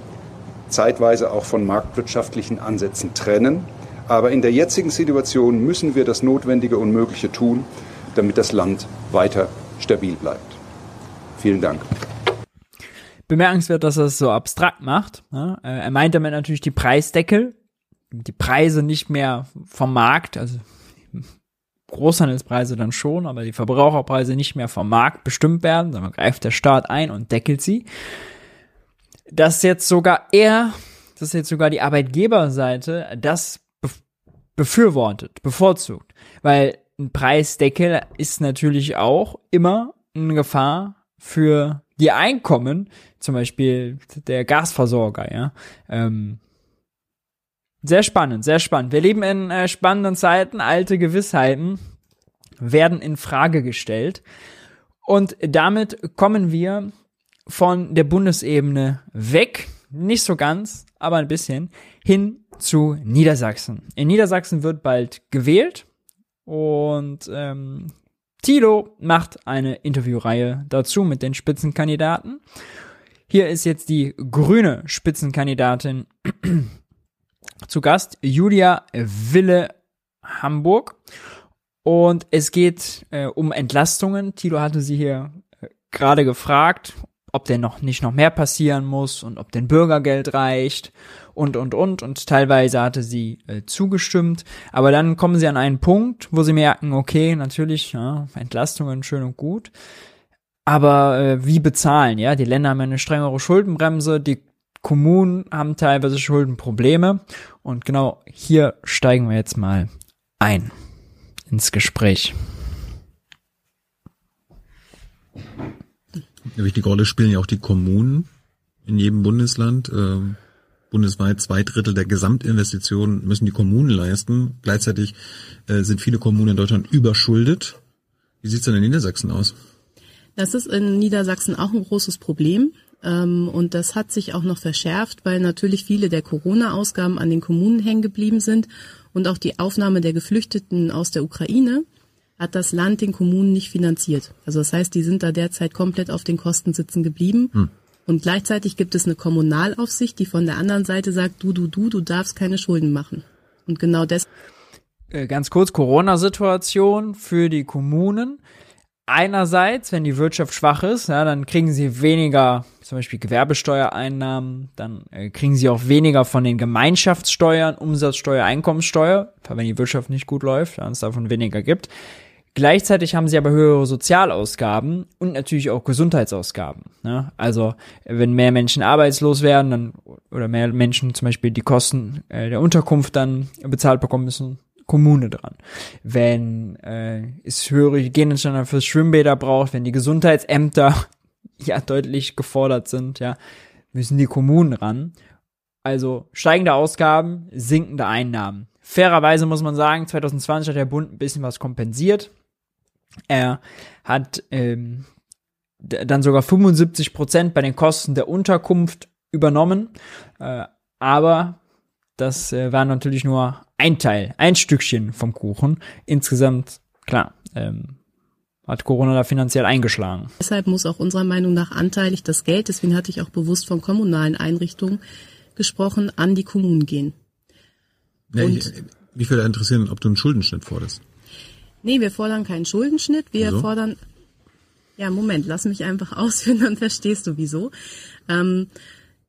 zeitweise auch von marktwirtschaftlichen Ansätzen trennen. Aber in der jetzigen Situation müssen wir das Notwendige und Mögliche tun, damit das Land weiter stabil bleibt. Vielen Dank. Bemerkenswert, dass er es so abstrakt macht. Äh, er meint damit natürlich die Preisdeckel, die Preise nicht mehr vom Markt, also Großhandelspreise dann schon, aber die Verbraucherpreise nicht mehr vom Markt bestimmt werden, sondern greift der Staat ein und deckelt sie. Dass jetzt sogar er, dass jetzt sogar die Arbeitgeberseite das befürwortet, bevorzugt. Weil ein Preisdeckel ist natürlich auch immer eine Gefahr für die Einkommen, zum Beispiel der Gasversorger, ja. Ähm, sehr spannend, sehr spannend. Wir leben in äh, spannenden Zeiten. Alte Gewissheiten werden in Frage gestellt. Und damit kommen wir von der Bundesebene weg, nicht so ganz, aber ein bisschen, hin zu Niedersachsen. In Niedersachsen wird bald gewählt und ähm, Tilo macht eine Interviewreihe dazu mit den Spitzenkandidaten. Hier ist jetzt die grüne Spitzenkandidatin zu Gast, Julia Wille Hamburg. Und es geht äh, um Entlastungen. Tilo hatte sie hier äh, gerade gefragt, ob denn noch nicht noch mehr passieren muss und ob denn Bürgergeld reicht und und und und teilweise hatte sie äh, zugestimmt, aber dann kommen sie an einen Punkt, wo sie merken, okay, natürlich, ja, Entlastungen schön und gut, aber äh, wie bezahlen, ja? Die Länder haben eine strengere Schuldenbremse, die Kommunen haben teilweise Schuldenprobleme und genau hier steigen wir jetzt mal ein ins Gespräch. Eine wichtige Rolle spielen ja auch die Kommunen in jedem Bundesland. Ähm, bundesweit zwei Drittel der Gesamtinvestitionen müssen die Kommunen leisten. Gleichzeitig äh, sind viele Kommunen in Deutschland überschuldet. Wie sieht's denn in Niedersachsen aus? Das ist in Niedersachsen auch ein großes Problem. Ähm, und das hat sich auch noch verschärft, weil natürlich viele der Corona-Ausgaben an den Kommunen hängen geblieben sind und auch die Aufnahme der Geflüchteten aus der Ukraine hat das Land den Kommunen nicht finanziert. Also das heißt, die sind da derzeit komplett auf den Kosten sitzen geblieben. Hm. Und gleichzeitig gibt es eine Kommunalaufsicht, die von der anderen Seite sagt, du, du, du, du darfst keine Schulden machen. Und genau das. Äh, ganz kurz, Corona-Situation für die Kommunen. Einerseits, wenn die Wirtschaft schwach ist, ja, dann kriegen sie weniger, zum Beispiel Gewerbesteuereinnahmen, dann äh, kriegen sie auch weniger von den Gemeinschaftssteuern, Umsatzsteuer, Einkommenssteuer, wenn die Wirtschaft nicht gut läuft, ja, es davon weniger gibt. Gleichzeitig haben sie aber höhere Sozialausgaben und natürlich auch Gesundheitsausgaben. Ne? Also wenn mehr Menschen arbeitslos werden dann, oder mehr Menschen zum Beispiel die Kosten äh, der Unterkunft dann bezahlt bekommen müssen, Kommune dran. Wenn äh, es höhere Hygienestandard für Schwimmbäder braucht, wenn die Gesundheitsämter ja deutlich gefordert sind, ja, müssen die Kommunen ran. Also steigende Ausgaben, sinkende Einnahmen. Fairerweise muss man sagen, 2020 hat der Bund ein bisschen was kompensiert. Er hat ähm, dann sogar 75 Prozent bei den Kosten der Unterkunft übernommen. Äh, aber das äh, war natürlich nur ein Teil, ein Stückchen vom Kuchen. Insgesamt, klar, ähm, hat Corona da finanziell eingeschlagen. Deshalb muss auch unserer Meinung nach anteilig das Geld, deswegen hatte ich auch bewusst von kommunalen Einrichtungen gesprochen, an die Kommunen gehen. Ich, mich würde interessieren, ob du einen Schuldenschnitt forderst. Nee, wir fordern keinen Schuldenschnitt. Wir wieso? fordern. Ja, Moment, lass mich einfach ausführen, dann verstehst du wieso. Ähm,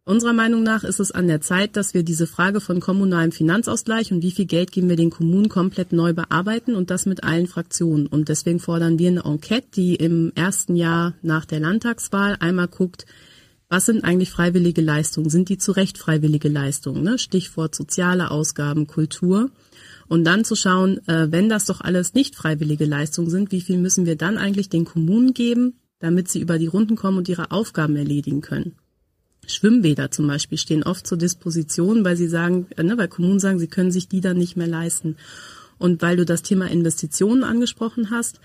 unserer Meinung nach ist es an der Zeit, dass wir diese Frage von kommunalem Finanzausgleich und wie viel Geld geben wir den Kommunen komplett neu bearbeiten und das mit allen Fraktionen. Und deswegen fordern wir eine Enquete, die im ersten Jahr nach der Landtagswahl einmal guckt, was sind eigentlich freiwillige Leistungen? Sind die zu Recht freiwillige Leistungen? Ne? Stichwort soziale Ausgaben, Kultur. Und dann zu schauen, äh, wenn das doch alles nicht freiwillige Leistungen sind, wie viel müssen wir dann eigentlich den Kommunen geben, damit sie über die Runden kommen und ihre Aufgaben erledigen können. Schwimmbäder zum Beispiel stehen oft zur Disposition, weil sie sagen, äh, ne, weil Kommunen sagen, sie können sich die dann nicht mehr leisten. Und weil du das Thema Investitionen angesprochen hast,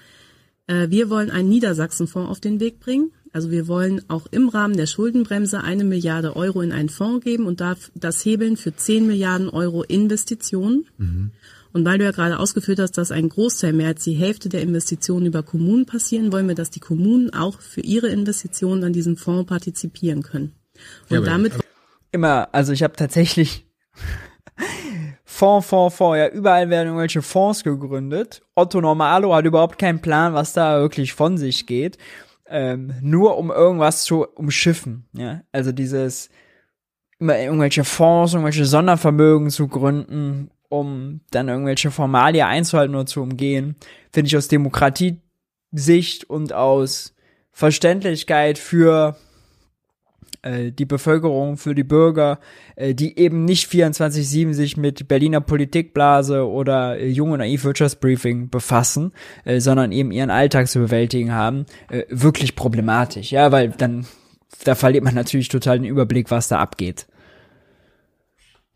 äh, wir wollen einen Niedersachsenfonds auf den Weg bringen. Also wir wollen auch im Rahmen der Schuldenbremse eine Milliarde Euro in einen Fonds geben und darf das hebeln für 10 Milliarden Euro Investitionen. Mhm. Und weil du ja gerade ausgeführt hast, dass ein Großteil mehr als die Hälfte der Investitionen über Kommunen passieren, wollen wir, dass die Kommunen auch für ihre Investitionen an diesem Fonds partizipieren können. Und ja, damit immer, also ich habe tatsächlich Fonds, Fonds, Fonds, ja, überall werden irgendwelche Fonds gegründet. Otto Normalo hat überhaupt keinen Plan, was da wirklich von sich geht ähm, nur um irgendwas zu umschiffen. Ja, also dieses immer irgendwelche Fonds, irgendwelche Sondervermögen zu gründen, um dann irgendwelche Formalie einzuhalten oder zu umgehen, finde ich aus Demokratiesicht und aus Verständlichkeit für äh, die Bevölkerung, für die Bürger, äh, die eben nicht 24-7 sich mit Berliner Politikblase oder äh, Jung Naiv Wirtschaftsbriefing befassen, äh, sondern eben ihren Alltag zu bewältigen haben, äh, wirklich problematisch. Ja, weil dann, da verliert man natürlich total den Überblick, was da abgeht.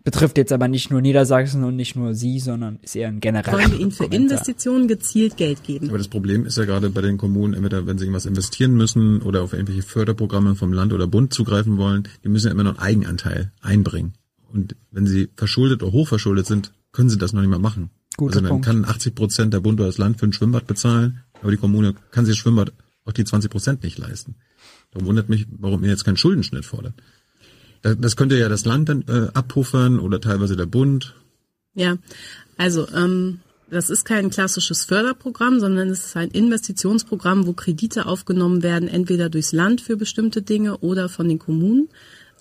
Betrifft jetzt aber nicht nur Niedersachsen und nicht nur Sie, sondern ist eher ein genereller Wollen wir Ihnen für Investitionen gezielt Geld geben? Aber das Problem ist ja gerade bei den Kommunen, entweder wenn sie irgendwas investieren müssen oder auf irgendwelche Förderprogramme vom Land oder Bund zugreifen wollen, die müssen ja immer noch einen Eigenanteil einbringen. Und wenn sie verschuldet oder hochverschuldet sind, können sie das noch nicht mal machen. Guter also dann Punkt. kann 80 Prozent der Bund oder das Land für ein Schwimmbad bezahlen, Aber die Kommune kann sich das Schwimmbad auch die 20 Prozent nicht leisten. Darum wundert mich, warum ihr jetzt keinen Schuldenschnitt fordert. Das könnte ja das Land dann äh, abpuffern oder teilweise der Bund. Ja, also ähm, das ist kein klassisches Förderprogramm, sondern es ist ein Investitionsprogramm, wo Kredite aufgenommen werden, entweder durchs Land für bestimmte Dinge oder von den Kommunen.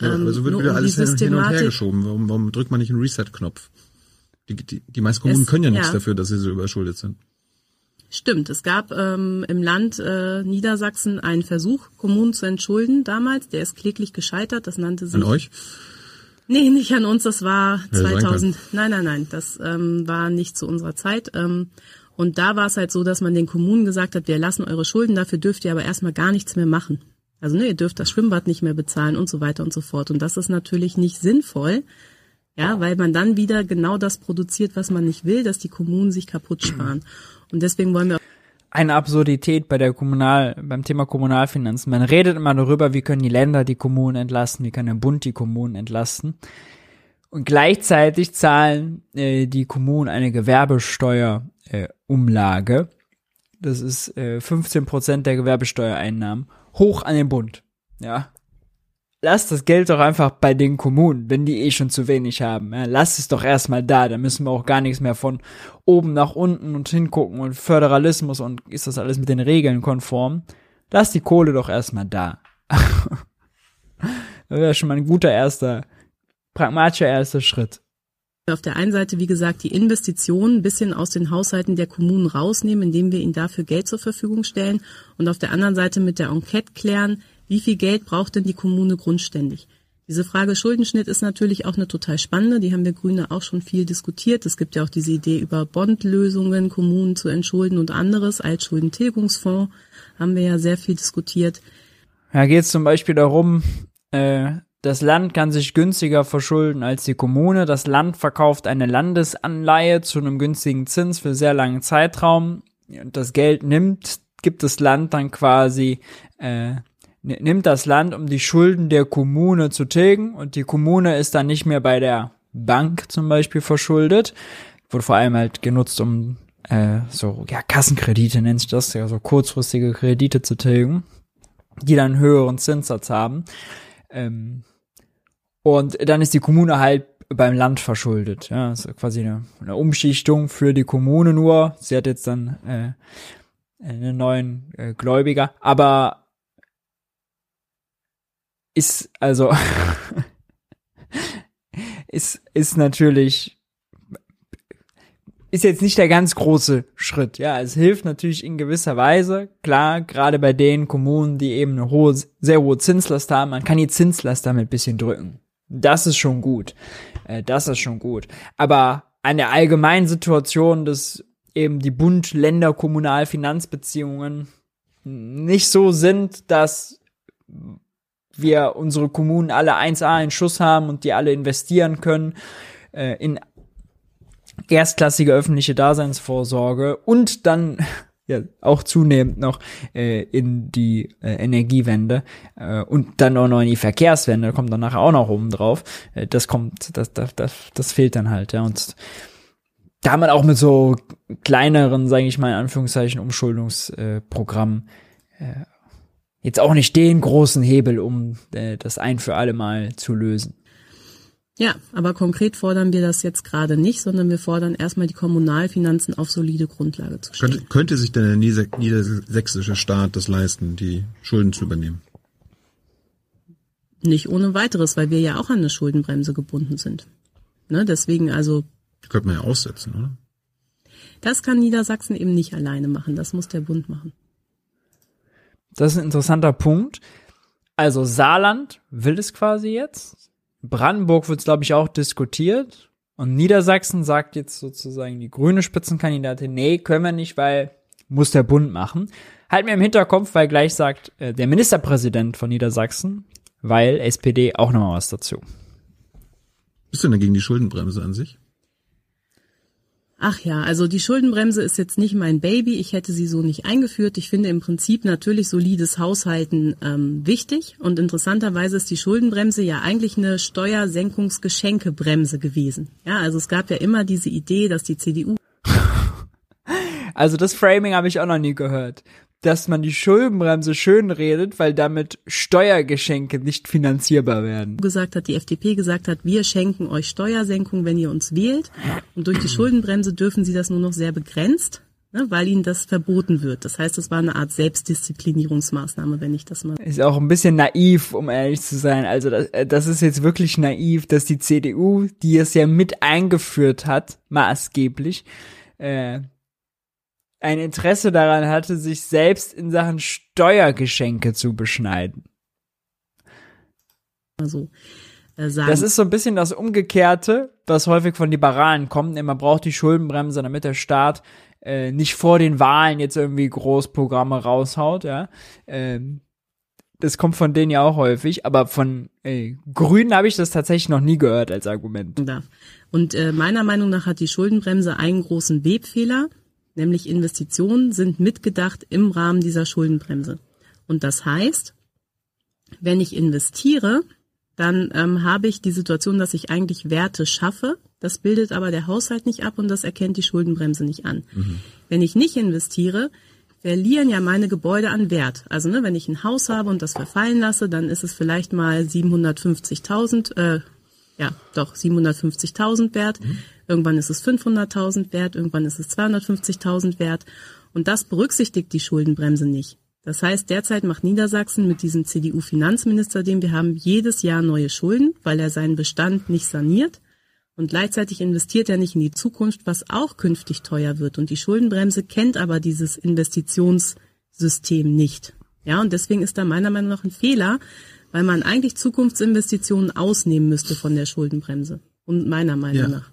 Ja, ähm, also wird wieder um alles hin und her geschoben. Warum, warum drückt man nicht einen Reset-Knopf? Die, die, die meisten Kommunen es, können ja nichts ja. dafür, dass sie so überschuldet sind. Stimmt, es gab ähm, im Land äh, Niedersachsen einen Versuch, Kommunen zu entschulden damals. Der ist kläglich gescheitert. Das nannte sich. An euch? Nee, nicht an uns. Das war ja, 2000. Nein, nein, nein. Das ähm, war nicht zu unserer Zeit. Ähm, und da war es halt so, dass man den Kommunen gesagt hat, wir lassen eure Schulden, dafür dürft ihr aber erstmal gar nichts mehr machen. Also ne, ihr dürft das Schwimmbad nicht mehr bezahlen und so weiter und so fort. Und das ist natürlich nicht sinnvoll, ja, weil man dann wieder genau das produziert, was man nicht will, dass die Kommunen sich kaputt sparen. Und deswegen wollen wir eine Absurdität bei der Kommunal, beim Thema Kommunalfinanzen. Man redet immer darüber, wie können die Länder die Kommunen entlasten, wie kann der Bund die Kommunen entlasten. Und gleichzeitig zahlen äh, die Kommunen eine Gewerbesteuerumlage. Äh, das ist äh, 15 Prozent der Gewerbesteuereinnahmen hoch an den Bund. Ja, lasst das Geld doch einfach bei den Kommunen, wenn die eh schon zu wenig haben. Ja, lasst es doch erstmal da, da müssen wir auch gar nichts mehr von oben nach unten und hingucken und Föderalismus und ist das alles mit den Regeln konform. Lasst die Kohle doch erstmal da. das wäre schon mal ein guter erster, pragmatischer erster Schritt. Auf der einen Seite, wie gesagt, die Investitionen ein bisschen aus den Haushalten der Kommunen rausnehmen, indem wir ihnen dafür Geld zur Verfügung stellen und auf der anderen Seite mit der Enquete klären, wie viel Geld braucht denn die Kommune grundständig? Diese Frage Schuldenschnitt ist natürlich auch eine total spannende. Die haben wir Grüne auch schon viel diskutiert. Es gibt ja auch diese Idee über Bondlösungen, Kommunen zu entschulden und anderes. Altschuldentilgungsfonds haben wir ja sehr viel diskutiert. Da geht es zum Beispiel darum, äh, das Land kann sich günstiger verschulden als die Kommune. Das Land verkauft eine Landesanleihe zu einem günstigen Zins für sehr langen Zeitraum. Und das Geld nimmt, gibt das Land dann quasi äh, nimmt das Land, um die Schulden der Kommune zu tilgen und die Kommune ist dann nicht mehr bei der Bank zum Beispiel verschuldet. Wurde vor allem halt genutzt, um äh, so, ja, Kassenkredite nennt sich das, ja, so kurzfristige Kredite zu tilgen, die dann höheren Zinssatz haben. Ähm, und dann ist die Kommune halt beim Land verschuldet. Ja, ist quasi eine, eine Umschichtung für die Kommune nur. Sie hat jetzt dann äh, einen neuen äh, Gläubiger, aber ist also ist ist natürlich ist jetzt nicht der ganz große Schritt. Ja, es hilft natürlich in gewisser Weise. Klar, gerade bei den Kommunen, die eben eine hohe, sehr hohe Zinslast haben, man kann die Zinslast damit bisschen drücken. Das ist schon gut. Äh, das ist schon gut. Aber an der allgemeinen Situation, dass eben die Bund-Länder-Kommunal-Finanzbeziehungen nicht so sind, dass wir unsere Kommunen alle 1A in Schuss haben und die alle investieren können äh, in erstklassige öffentliche Daseinsvorsorge und dann ja auch zunehmend noch äh, in die äh, Energiewende äh, und dann auch noch in die Verkehrswende, kommt dann nachher auch noch oben drauf. Äh, das kommt, das, das, das, das fehlt dann halt, ja. Und da haben wir auch mit so kleineren, sage ich mal in Anführungszeichen, Umschuldungsprogrammen äh, jetzt auch nicht den großen Hebel, um äh, das ein für alle Mal zu lösen. Ja, aber konkret fordern wir das jetzt gerade nicht, sondern wir fordern erstmal die Kommunalfinanzen auf solide Grundlage zu stellen. Könnte, könnte sich denn der niedersächsische Staat das leisten, die Schulden zu übernehmen? Nicht ohne weiteres, weil wir ja auch an eine Schuldenbremse gebunden sind. Ne, deswegen also. Die könnte man ja aussetzen, oder? Das kann Niedersachsen eben nicht alleine machen. Das muss der Bund machen. Das ist ein interessanter Punkt. Also Saarland will es quasi jetzt. Brandenburg wird es, glaube ich, auch diskutiert. Und Niedersachsen sagt jetzt sozusagen die grüne Spitzenkandidatin, nee, können wir nicht, weil muss der Bund machen. Halt mir im Hinterkopf, weil gleich sagt äh, der Ministerpräsident von Niedersachsen, weil SPD auch nochmal was dazu. Bist du denn gegen die Schuldenbremse an sich? Ach ja, also die Schuldenbremse ist jetzt nicht mein Baby. Ich hätte sie so nicht eingeführt. Ich finde im Prinzip natürlich solides Haushalten ähm, wichtig. Und interessanterweise ist die Schuldenbremse ja eigentlich eine Steuersenkungsgeschenkebremse gewesen. Ja, also es gab ja immer diese Idee, dass die CDU Also das Framing habe ich auch noch nie gehört. Dass man die Schuldenbremse schön redet, weil damit Steuergeschenke nicht finanzierbar werden. gesagt hat, die FDP gesagt hat, wir schenken euch Steuersenkung, wenn ihr uns wählt. Und durch die Schuldenbremse dürfen sie das nur noch sehr begrenzt, ne, weil ihnen das verboten wird. Das heißt, es war eine Art Selbstdisziplinierungsmaßnahme, wenn ich das mal. Ist auch ein bisschen naiv, um ehrlich zu sein. Also das, äh, das ist jetzt wirklich naiv, dass die CDU, die es ja mit eingeführt hat, maßgeblich, äh, ein Interesse daran hatte, sich selbst in Sachen Steuergeschenke zu beschneiden. so äh. Das ist so ein bisschen das Umgekehrte, was häufig von Liberalen kommt. Man braucht die Schuldenbremse, damit der Staat äh, nicht vor den Wahlen jetzt irgendwie Großprogramme raushaut, ja. Ähm, das kommt von denen ja auch häufig, aber von ey, Grünen habe ich das tatsächlich noch nie gehört als Argument. Und äh, meiner Meinung nach hat die Schuldenbremse einen großen Webfehler, nämlich Investitionen sind mitgedacht im Rahmen dieser Schuldenbremse. Und das heißt, wenn ich investiere, dann ähm, habe ich die Situation, dass ich eigentlich Werte schaffe. Das bildet aber der Haushalt nicht ab und das erkennt die Schuldenbremse nicht an. Wenn ich nicht investiere, verlieren ja meine Gebäude an Wert. Also ne, wenn ich ein Haus habe und das verfallen lasse, dann ist es vielleicht mal 750.000, äh, ja doch 750.000 wert. Irgendwann ist es 500.000 wert, irgendwann ist es 250.000 wert. Und das berücksichtigt die Schuldenbremse nicht. Das heißt, derzeit macht Niedersachsen mit diesem CDU-Finanzminister, den wir haben, jedes Jahr neue Schulden, weil er seinen Bestand nicht saniert. Und gleichzeitig investiert er nicht in die Zukunft, was auch künftig teuer wird. Und die Schuldenbremse kennt aber dieses Investitionssystem nicht. Ja, und deswegen ist da meiner Meinung nach ein Fehler, weil man eigentlich Zukunftsinvestitionen ausnehmen müsste von der Schuldenbremse. Und meiner Meinung Ja. nach.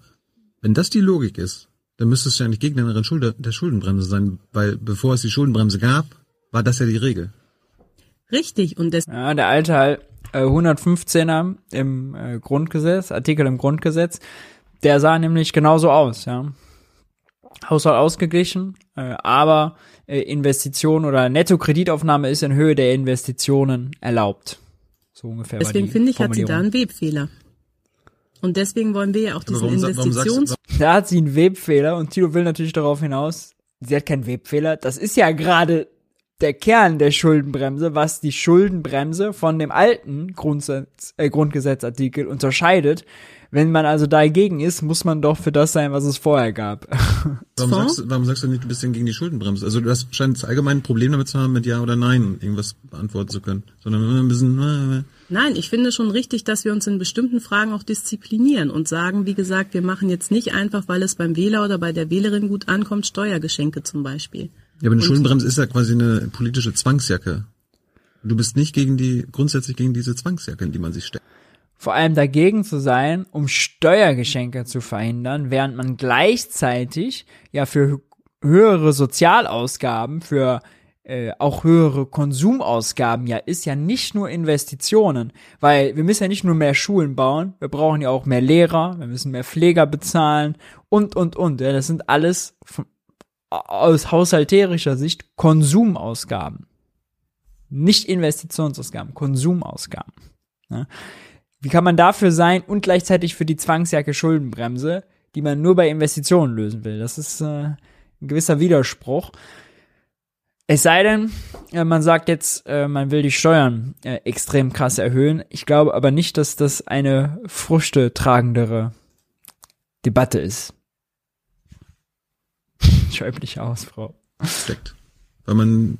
Wenn das die Logik ist, dann müsstest du ja nicht Gegnerin Schulde, der Schuldenbremse sein, weil bevor es die Schuldenbremse gab, war das ja die Regel. Richtig. Und des Ja, der alte halt, äh, 115er im äh, Grundgesetz, Artikel im Grundgesetz, der sah nämlich genauso aus, ja. Haushalt ausgeglichen, äh, aber äh, Investition oder Nettokreditaufnahme ist in Höhe der Investitionen erlaubt. So ungefähr. war deswegen finde ich, hat sie da einen Webfehler. Und deswegen wollen wir ja auch diesen Investitions Da hat sie einen Webfehler und Tilo will natürlich darauf hinaus, sie hat keinen Webfehler. Das ist ja gerade der Kern der Schuldenbremse, was die Schuldenbremse von dem alten Grundsatz, äh, Grundgesetzartikel unterscheidet. Wenn man also dagegen ist, muss man doch für das sein, was es vorher gab. Warum sagst, du, warum sagst du nicht, du bist denn gegen die Schuldenbremse? Also du hast scheinst allgemein ein Problem damit zu haben, mit Ja oder Nein irgendwas beantworten zu können. Sondern immer ein bisschen, äh, Nein, ich finde schon richtig, dass wir uns in bestimmten Fragen auch disziplinieren und sagen, wie gesagt, wir machen jetzt nicht einfach, weil es beim Wähler oder bei der Wählerin gut ankommt, Steuergeschenke zum Beispiel. Ja, aber eine Schuldenbremse ist ja quasi eine politische Zwangsjacke. Du bist nicht gegen die, grundsätzlich gegen diese Zwangsjacke, in die man sich steckt. Vor allem dagegen zu sein, um Steuergeschenke zu verhindern, während man gleichzeitig ja für hö- höhere Sozialausgaben, für äh, auch höhere Konsumausgaben ja ist ja nicht nur Investitionen, weil wir müssen ja nicht nur mehr Schulen bauen, wir brauchen ja auch mehr Lehrer, wir müssen mehr Pfleger bezahlen und und und. Ja, das sind alles aus haushalterischer Sicht Konsumausgaben, nicht Investitionsausgaben, Konsumausgaben. Ja. Wie kann man dafür sein und gleichzeitig für die Zwangsjacke Schuldenbremse, die man nur bei Investitionen lösen will? Das ist äh, ein gewisser Widerspruch. Es sei denn, äh, man sagt jetzt, äh, man will die Steuern äh, extrem krass erhöhen. Ich glaube aber nicht, dass das eine früchtetragendere Debatte ist. Schreib dich aus, Frau. steckt. Weil man,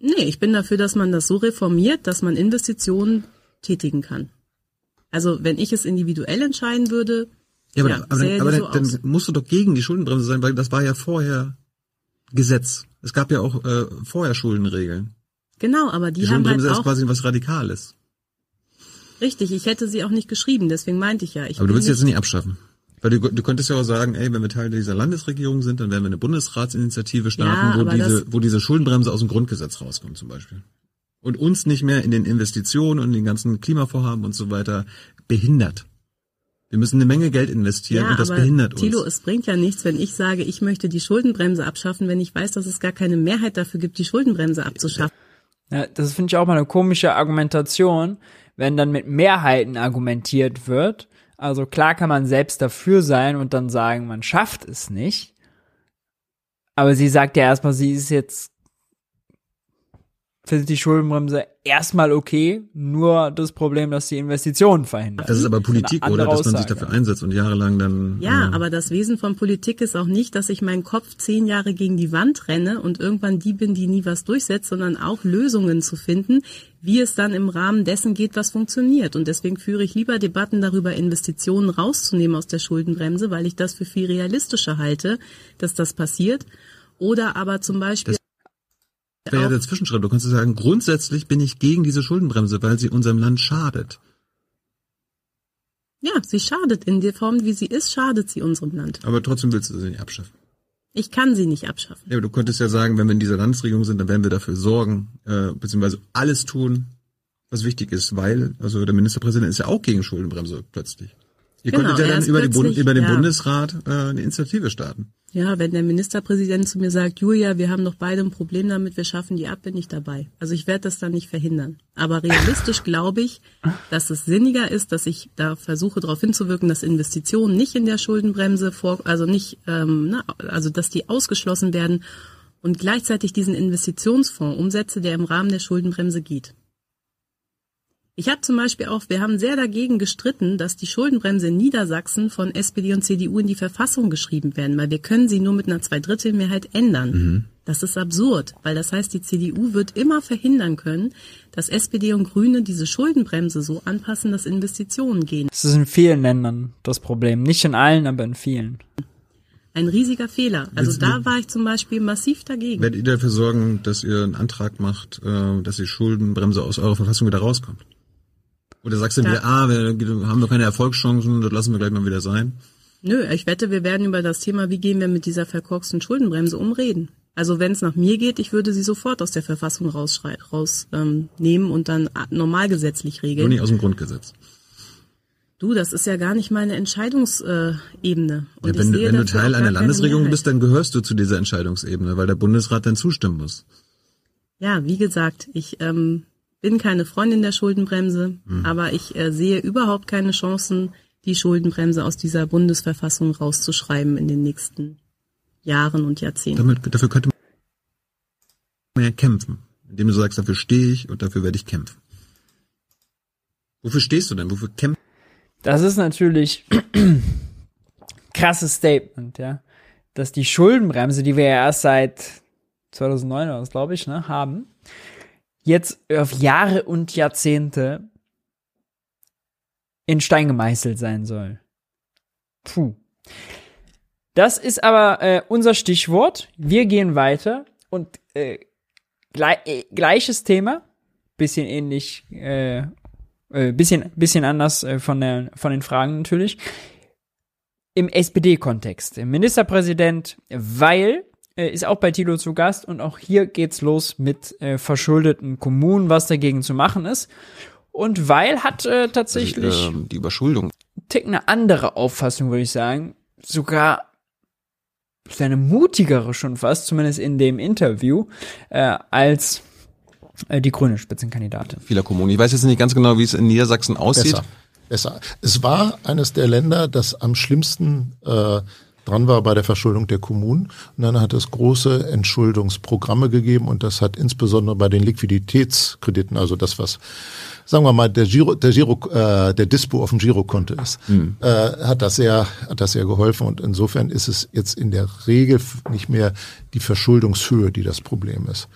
Nee, ich bin dafür, dass man das so reformiert, dass man Investitionen tätigen kann. Also wenn ich es individuell entscheiden würde, ja, aber, Ja, aber, dann, aber dann, so dann musst du doch gegen die Schuldenbremse sein, weil das war ja vorher Gesetz. Es gab ja auch äh, vorher Schuldenregeln. genau, aber die, Die haben halt Schuldenbremse ist auch, quasi was Radikales. richtig, ich hätte sie auch nicht geschrieben, deswegen meinte ich ja. Ich Aber du will willst sie jetzt nicht abschaffen. Weil du, du könntest ja auch sagen, ey, wenn wir Teil dieser Landesregierung sind, dann werden wir eine Bundesratsinitiative starten, Ja, wo, diese, wo diese Schuldenbremse aus dem Grundgesetz rauskommt zum Beispiel. Und uns nicht mehr in den Investitionen und den ganzen Klimavorhaben und so weiter behindert. Wir müssen eine Menge Geld investieren ja, und das aber behindert uns. es bringt ja nichts, wenn ich sage, ich möchte die Schuldenbremse abschaffen, wenn ich weiß, dass es gar keine Mehrheit dafür gibt, die Schuldenbremse abzuschaffen. Ja, das finde ich auch mal eine komische Argumentation, wenn dann mit Mehrheiten argumentiert wird. Also klar kann man selbst dafür sein und dann sagen, man schafft es nicht. Aber sie sagt ja erstmal, sie ist jetzt findet die Schuldenbremse erstmal okay, nur das Problem, dass die Investitionen verhindert. Das ist aber Politik, oder? Dass man sich dafür einsetzt und jahrelang dann. Ja, äh, aber das Wesen von Politik ist auch nicht, dass ich meinen Kopf zehn Jahre gegen die Wand renne und irgendwann die bin, die nie was durchsetzt, sondern auch Lösungen zu finden, wie es dann im Rahmen dessen geht, was funktioniert. Und deswegen führe ich lieber Debatten darüber, Investitionen rauszunehmen aus der Schuldenbremse, weil ich das für viel realistischer halte, dass das passiert. Oder aber zum Beispiel. Das wäre ja der Zwischenschritt. Du kannst sagen, grundsätzlich bin ich gegen diese Schuldenbremse, weil sie unserem Land schadet. Ja, sie schadet. In der Form, wie sie ist, schadet sie unserem Land. Aber trotzdem willst du sie nicht abschaffen. Ich kann sie nicht abschaffen. Ja, aber du könntest ja sagen, wenn wir in dieser Landesregierung sind, dann werden wir dafür sorgen, äh, beziehungsweise alles tun, was wichtig ist, weil, also der Ministerpräsident ist ja auch gegen Schuldenbremse plötzlich. Ihr genau, könntet ja dann über, Bund, über den ja. Bundesrat äh, eine Initiative starten. Ja, wenn der Ministerpräsident zu mir sagt, Julia, wir haben doch beide ein Problem damit, wir schaffen die ab, bin ich dabei. Also ich werde das dann nicht verhindern. Aber realistisch glaube ich, dass es sinniger ist, dass ich da versuche darauf hinzuwirken, dass Investitionen nicht in der Schuldenbremse vor, also nicht, ähm, na, also dass die ausgeschlossen werden und gleichzeitig diesen Investitionsfonds umsetze, der im Rahmen der Schuldenbremse geht. Ich habe zum Beispiel auch, wir haben sehr dagegen gestritten, dass die Schuldenbremse in Niedersachsen von SPD und CDU in die Verfassung geschrieben werden, weil wir können sie nur mit einer Zweidrittelmehrheit ändern. Mhm. Das ist absurd, weil das heißt, die CDU wird immer verhindern können, dass SPD und Grüne diese Schuldenbremse so anpassen, dass Investitionen gehen. Das ist in vielen Ländern das Problem. Nicht in allen, aber in vielen. Ein riesiger Fehler. Also da war ich zum Beispiel massiv dagegen. Werdet ihr dafür sorgen, dass ihr einen Antrag macht, äh, dass die Schuldenbremse aus eurer Verfassung wieder rauskommt? Oder sagst du ja. wieder, ah, wir haben wir keine Erfolgschancen, das lassen wir gleich mal wieder sein? Nö, ich wette, wir werden über das Thema, wie gehen wir mit dieser verkorksten Schuldenbremse umreden. Also wenn es nach mir geht, ich würde sie sofort aus der Verfassung rausnehmen raus, ähm, nehmen und dann normalgesetzlich regeln. Nur nicht aus dem Grundgesetz. Du, das ist ja gar nicht meine Entscheidungsebene. Äh, ja, wenn, wenn du Teil einer Landesregierung bist, dann gehörst du zu dieser Entscheidungsebene, weil der Bundesrat dann zustimmen muss. Ja, wie gesagt, ich ähm, bin keine Freundin der Schuldenbremse, mhm. aber ich äh, sehe überhaupt keine Chancen, die Schuldenbremse aus dieser Bundesverfassung rauszuschreiben in den nächsten Jahren und Jahrzehnten. Damit, dafür könnte man ja kämpfen, indem du sagst, dafür stehe ich und dafür werde ich kämpfen. Wofür stehst du denn? Wofür kämpfst Das ist natürlich krasses Statement, ja. Dass die Schuldenbremse, die wir ja erst seit 2009 glaube ich, ne, haben, jetzt auf Jahre und Jahrzehnte in Stein gemeißelt sein soll. Puh. Das ist aber äh, unser Stichwort. Wir gehen weiter und äh, gle äh, gleiches Thema, bisschen ähnlich, äh, äh, bisschen bisschen anders äh, von der von den Fragen natürlich. Im SPD-Kontext, im Ministerpräsident, weil äh, ist auch bei Tilo zu Gast und auch hier geht's los mit äh, verschuldeten Kommunen, was dagegen zu machen ist. Und Weil hat äh, tatsächlich also, äh, die Überschuldung. Tick eine andere Auffassung, würde ich sagen. Sogar eine mutigere schon fast, zumindest in dem Interview, äh, als äh, die grüne Spitzenkandidatin. Vieler Kommunen. Ich weiß jetzt nicht ganz genau, wie es in Niedersachsen aussieht. Besser. Besser. Es war eines der Länder, das am schlimmsten äh, dran war bei der Verschuldung der Kommunen. Und dann hat es große Entschuldungsprogramme gegeben und das hat insbesondere bei den Liquiditätskrediten, also das, was sagen wir mal der Giro, der Giro, äh, der Dispo auf dem Girokonto ist, mhm. äh, hat das sehr, hat das sehr geholfen und insofern ist es jetzt in der Regel nicht mehr die Verschuldungshöhe, die das Problem ist.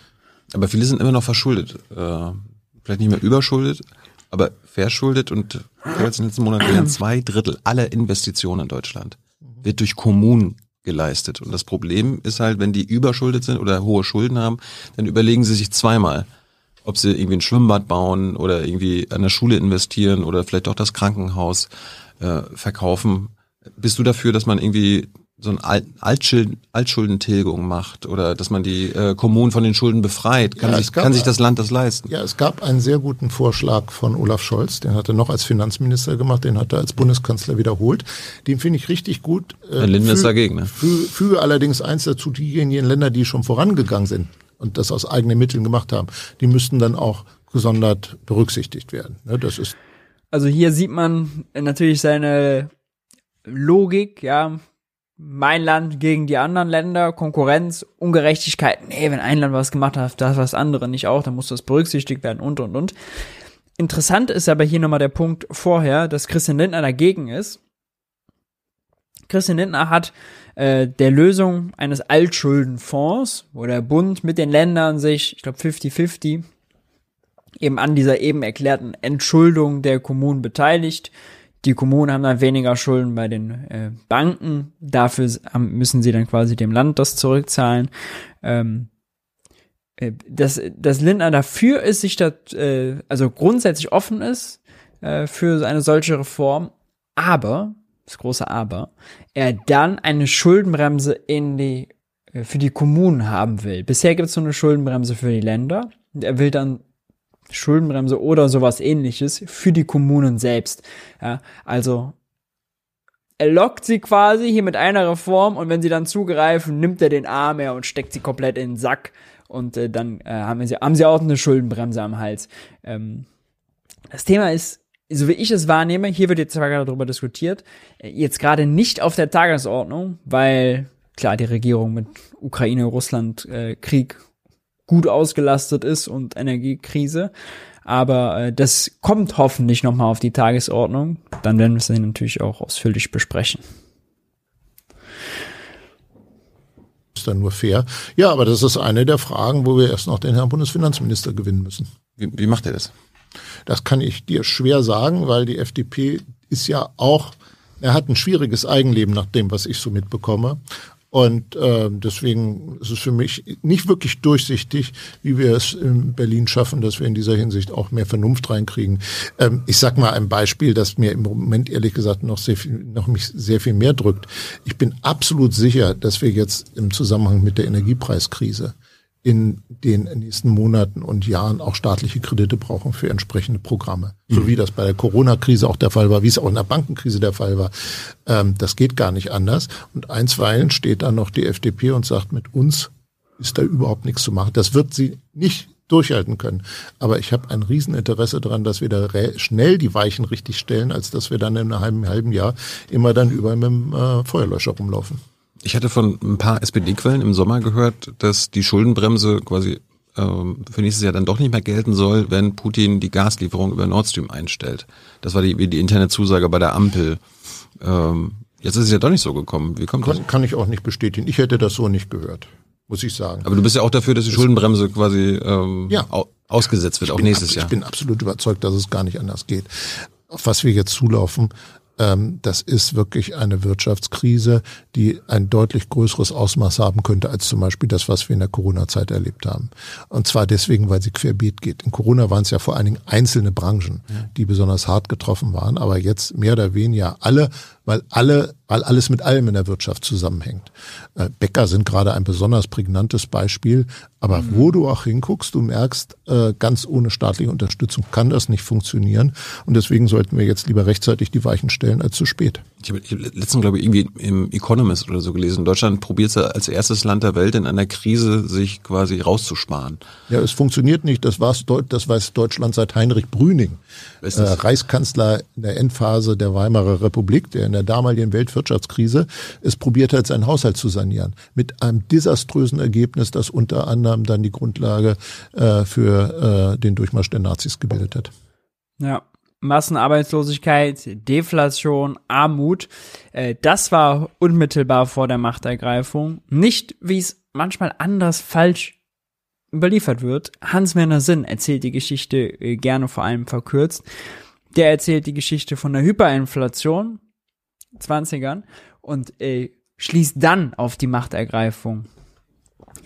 Aber viele sind immer noch verschuldet, äh, vielleicht nicht mehr überschuldet, aber verschuldet und jetzt in den letzten Monaten wären zwei Drittel aller Investitionen in Deutschland wird durch Kommunen geleistet. Und das Problem ist halt, wenn die überschuldet sind oder hohe Schulden haben, dann überlegen sie sich zweimal, ob sie irgendwie ein Schwimmbad bauen oder irgendwie an der Schule investieren oder vielleicht auch das Krankenhaus äh, verkaufen. Bist du dafür, dass man irgendwie so eine Altschuld, Altschuldentilgung macht oder dass man die äh, Kommunen von den Schulden befreit. Kann, ja, sich, kann sich das Land das leisten? Ja, es gab einen sehr guten Vorschlag von Olaf Scholz, den hat er noch als Finanzminister gemacht, den hat er als Bundeskanzler wiederholt. Den finde ich richtig gut. Äh, Herr Lindner ist dagegen. Ne? Füge, füge allerdings eins dazu, diejenigen Länder, die schon vorangegangen sind und das aus eigenen Mitteln gemacht haben, die müssten dann auch gesondert berücksichtigt werden. Ne, das ist Also hier sieht man natürlich seine Logik, ja. Mein Land gegen die anderen Länder, Konkurrenz, Ungerechtigkeit. Nee, wenn ein Land was gemacht hat, das was andere nicht auch, dann muss das berücksichtigt werden und und und. Interessant ist aber hier nochmal der Punkt vorher, dass Christian Lindner dagegen ist. Christian Lindner hat äh, der Lösung eines Altschuldenfonds, wo der Bund mit den Ländern sich, ich glaube 50-50, eben an dieser eben erklärten Entschuldung der Kommunen beteiligt. Die Kommunen haben dann weniger Schulden bei den äh, Banken. Dafür müssen sie dann quasi dem Land das zurückzahlen. Ähm, äh, dass, dass Lindner dafür ist, sich da, äh, also grundsätzlich offen ist äh, für eine solche Reform, aber, das große Aber, er dann eine Schuldenbremse in die, äh, für die Kommunen haben will. Bisher gibt es so eine Schuldenbremse für die Länder. Er will dann Schuldenbremse oder sowas ähnliches für die Kommunen selbst. Ja, also er lockt sie quasi hier mit einer Reform und wenn sie dann zugreifen, nimmt er den Arm her und steckt sie komplett in den Sack und äh, dann äh, haben, sie, haben sie auch eine Schuldenbremse am Hals. Ähm, das Thema ist, so wie ich es wahrnehme, hier wird jetzt zwar gerade darüber diskutiert, äh, jetzt gerade nicht auf der Tagesordnung, weil klar die Regierung mit Ukraine, Russland, äh, Krieg gut ausgelastet ist und Energiekrise. Aber äh, das kommt hoffentlich nochmal auf die Tagesordnung. Dann werden wir es natürlich auch ausführlich besprechen. Ist dann nur fair. Ja, aber das ist eine der Fragen, wo wir erst noch den Herrn Bundesfinanzminister gewinnen müssen. Wie, wie macht er das? Das kann ich dir schwer sagen, weil die FDP ist ja auch, er hat ein schwieriges Eigenleben nach dem, was ich so mitbekomme. Und äh, deswegen ist es für mich nicht wirklich durchsichtig, wie wir es in Berlin schaffen, dass wir in dieser Hinsicht auch mehr Vernunft reinkriegen. Ähm, ich sag mal ein Beispiel, das mir im Moment ehrlich gesagt noch sehr viel, noch mich sehr viel mehr drückt. Ich bin absolut sicher, dass wir jetzt im Zusammenhang mit der Energiepreiskrise in den nächsten Monaten und Jahren auch staatliche Kredite brauchen für entsprechende Programme. So mhm. wie das bei der Corona-Krise auch der Fall war, wie es auch in der Bankenkrise der Fall war. Ähm, das geht gar nicht anders. Und einstweilen steht dann noch die FDP und sagt, mit uns ist da überhaupt nichts zu machen. Das wird sie nicht durchhalten können. Aber ich habe ein Rieseninteresse daran, dass wir da schnell die Weichen richtig stellen, als dass wir dann in einem halben, halben Jahr immer dann überall mit dem äh, Feuerlöscher rumlaufen. Ich hatte von ein paar SPD-Quellen im Sommer gehört, dass die Schuldenbremse quasi ähm, für nächstes Jahr dann doch nicht mehr gelten soll, wenn Putin die Gaslieferung über Nord Stream einstellt. Das war die, die interne Zusage bei der Ampel. Ähm, jetzt ist es ja doch nicht so gekommen. Wie kommt kann, das? Kann ich auch nicht bestätigen. Ich hätte das so nicht gehört, muss ich sagen. Aber du bist ja auch dafür, dass die Schuldenbremse quasi ähm, ja. ausgesetzt wird, auch nächstes Jahr. Ich bin absolut überzeugt, dass es gar nicht anders geht. Auf was wir jetzt zulaufen, das ist wirklich eine Wirtschaftskrise, die ein deutlich größeres Ausmaß haben könnte als zum Beispiel das, was wir in der Corona-Zeit erlebt haben. Und zwar deswegen, weil sie querbeet geht. In Corona waren es ja vor allen Dingen einzelne Branchen, die besonders hart getroffen waren, aber jetzt mehr oder weniger alle weil alle, weil alles mit allem in der Wirtschaft zusammenhängt. Äh, Bäcker sind gerade ein besonders prägnantes Beispiel, aber mhm. wo du auch hinguckst, du merkst, äh, ganz ohne staatliche Unterstützung kann das nicht funktionieren und deswegen sollten wir jetzt lieber rechtzeitig die Weichen stellen als zu spät. Ich habe hab letztens, glaube ich, irgendwie im Economist oder so gelesen, Deutschland probiert es als erstes Land der Welt in einer Krise sich quasi rauszusparen. Ja, es funktioniert nicht, das, war's, das weiß Deutschland seit Heinrich Brüning, äh, Reichskanzler in der Endphase der Weimarer Republik, der in der damaligen Weltwirtschaftskrise es probiert hat, seinen Haushalt zu sanieren. Mit einem desaströsen Ergebnis, das unter anderem dann die Grundlage äh, für äh, den Durchmarsch der Nazis gebildet hat. Ja. Massenarbeitslosigkeit, Deflation, Armut, äh, das war unmittelbar vor der Machtergreifung. Nicht, wie es manchmal anders falsch überliefert wird. Hans-Werner Sinn erzählt die Geschichte äh, gerne vor allem verkürzt. Der erzählt die Geschichte von der Hyperinflation, 20ern und äh, schließt dann auf die Machtergreifung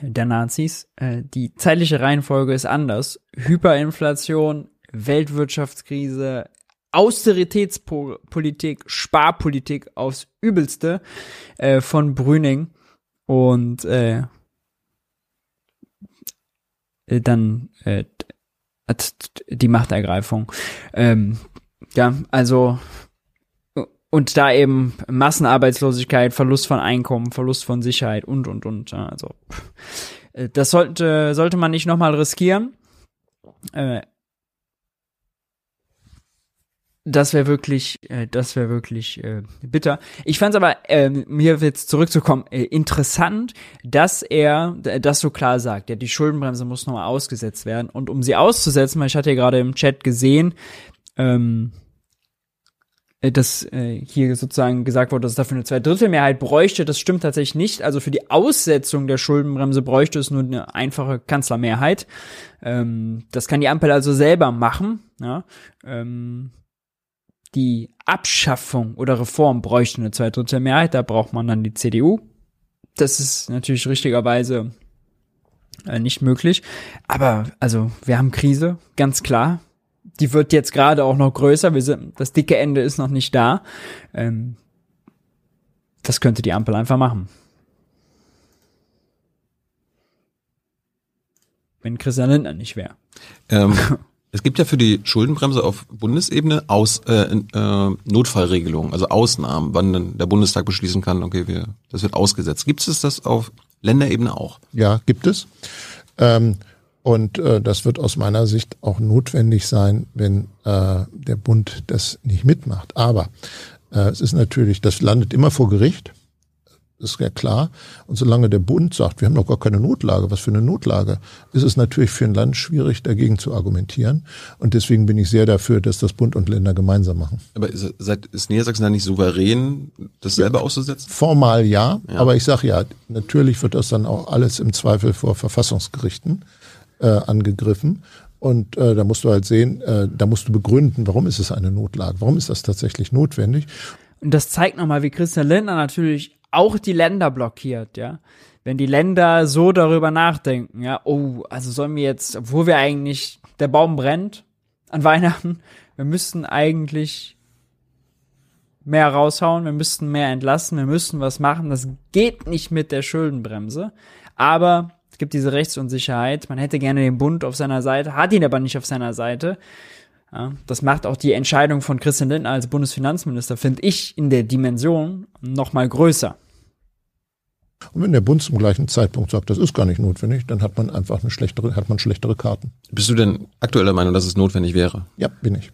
der Nazis. Äh, die zeitliche Reihenfolge ist anders. Hyperinflation, Weltwirtschaftskrise, Austeritätspolitik, Sparpolitik aufs Übelste äh, von Brüning und äh, dann äh, die Machtergreifung. Ähm, ja, also und da eben Massenarbeitslosigkeit, Verlust von Einkommen, Verlust von Sicherheit und, und, und. Also, äh, das sollte, sollte man nicht nochmal riskieren. Äh, Das wäre wirklich, äh, das wäre wirklich äh, bitter. Ich fand es aber, äh, mir jetzt zurückzukommen, äh, interessant, dass er äh, das so klar sagt. Ja, die Schuldenbremse muss nochmal ausgesetzt werden. Und um sie auszusetzen, weil ich hatte ja gerade im Chat gesehen, ähm, äh, dass äh, hier sozusagen gesagt wurde, dass es dafür eine Zweidrittelmehrheit bräuchte. Das stimmt tatsächlich nicht. Also für die Aussetzung der Schuldenbremse bräuchte es nur eine einfache Kanzlermehrheit. Ähm, das kann die Ampel also selber machen. Ja? Ähm, die Abschaffung oder Reform bräuchte eine Zweidrittelmehrheit. Da braucht man dann die CDU. Das ist natürlich richtigerweise äh, nicht möglich. Aber also wir haben Krise, ganz klar die wird jetzt gerade auch noch größer. Wir sind, das dicke Ende ist noch nicht da. Ähm, das könnte die Ampel einfach machen. Wenn Christian Lindner nicht wäre. Ähm, es gibt ja für die Schuldenbremse auf Bundesebene Aus, äh, äh, Notfallregelungen, also Ausnahmen, wann dann der Bundestag beschließen kann, okay, wir, das wird ausgesetzt. Gibt es das auf Länderebene auch? Ja, gibt es. Ähm, und äh, das wird aus meiner Sicht auch notwendig sein, wenn äh, der Bund das nicht mitmacht. Aber äh, es ist natürlich, das landet immer vor Gericht. Das ist ja klar. Und solange der Bund sagt, wir haben doch gar keine Notlage, was für eine Notlage, ist es natürlich für ein Land schwierig, dagegen zu argumentieren. Und deswegen bin ich sehr dafür, dass das Bund und Länder gemeinsam machen. Aber ist, ist Niedersachsen da nicht souverän, das selber ja, auszusetzen? Formal ja, ja. aber ich sage ja, natürlich wird das dann auch alles im Zweifel vor Verfassungsgerichten äh, angegriffen. Und äh, da musst du halt sehen, äh, da musst du begründen, warum ist es eine Notlage, warum ist das tatsächlich notwendig. Und das zeigt nochmal, wie Christian Lindner natürlich auch die Länder blockiert, ja. Wenn die Länder so darüber nachdenken, ja, oh, also sollen wir jetzt, obwohl wir eigentlich, der Baum brennt an Weihnachten, wir müssten eigentlich mehr raushauen, wir müssten mehr entlassen, wir müssten was machen. Das geht nicht mit der Schuldenbremse. Aber gibt diese Rechtsunsicherheit. Man hätte gerne den Bund auf seiner Seite, hat ihn aber nicht auf seiner Seite. Ja, das macht auch die Entscheidung von Christian Lindner als Bundesfinanzminister, finde ich, in der Dimension noch mal größer. Und wenn der Bund zum gleichen Zeitpunkt sagt, das ist gar nicht notwendig, dann hat man einfach eine schlechtere, hat man schlechtere Karten. Bist du denn aktuell der Meinung, dass es notwendig wäre? Ja, bin ich.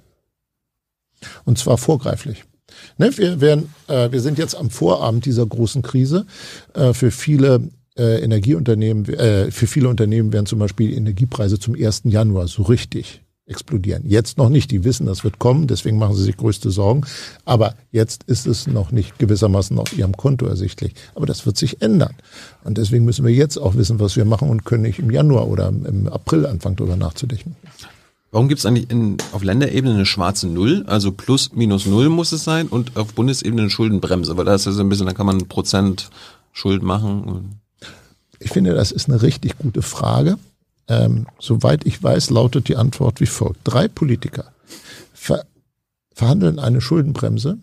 Und zwar vorgreiflich. Ne, wir, werden, äh, wir sind jetzt am Vorabend dieser großen Krise. Äh, für viele äh, Energieunternehmen, äh, für viele Unternehmen werden zum Beispiel Energiepreise zum 1. Januar so richtig explodieren. Jetzt noch nicht. Die wissen, das wird kommen, deswegen machen sie sich größte Sorgen. Aber jetzt ist es noch nicht gewissermaßen auf ihrem Konto ersichtlich. Aber das wird sich ändern. Und deswegen müssen wir jetzt auch wissen, was wir machen und können nicht im Januar oder im April anfangen, darüber nachzudenken. Warum gibt es eigentlich in, auf Länderebene eine schwarze Null? Also plus minus Null muss es sein und auf Bundesebene eine Schuldenbremse, weil da ist ja so ein bisschen, da kann man Prozent Schuld machen. Ich finde, das ist eine richtig gute Frage. Ähm, soweit ich weiß, lautet die Antwort wie folgt. Drei Politiker ver verhandeln eine Schuldenbremse,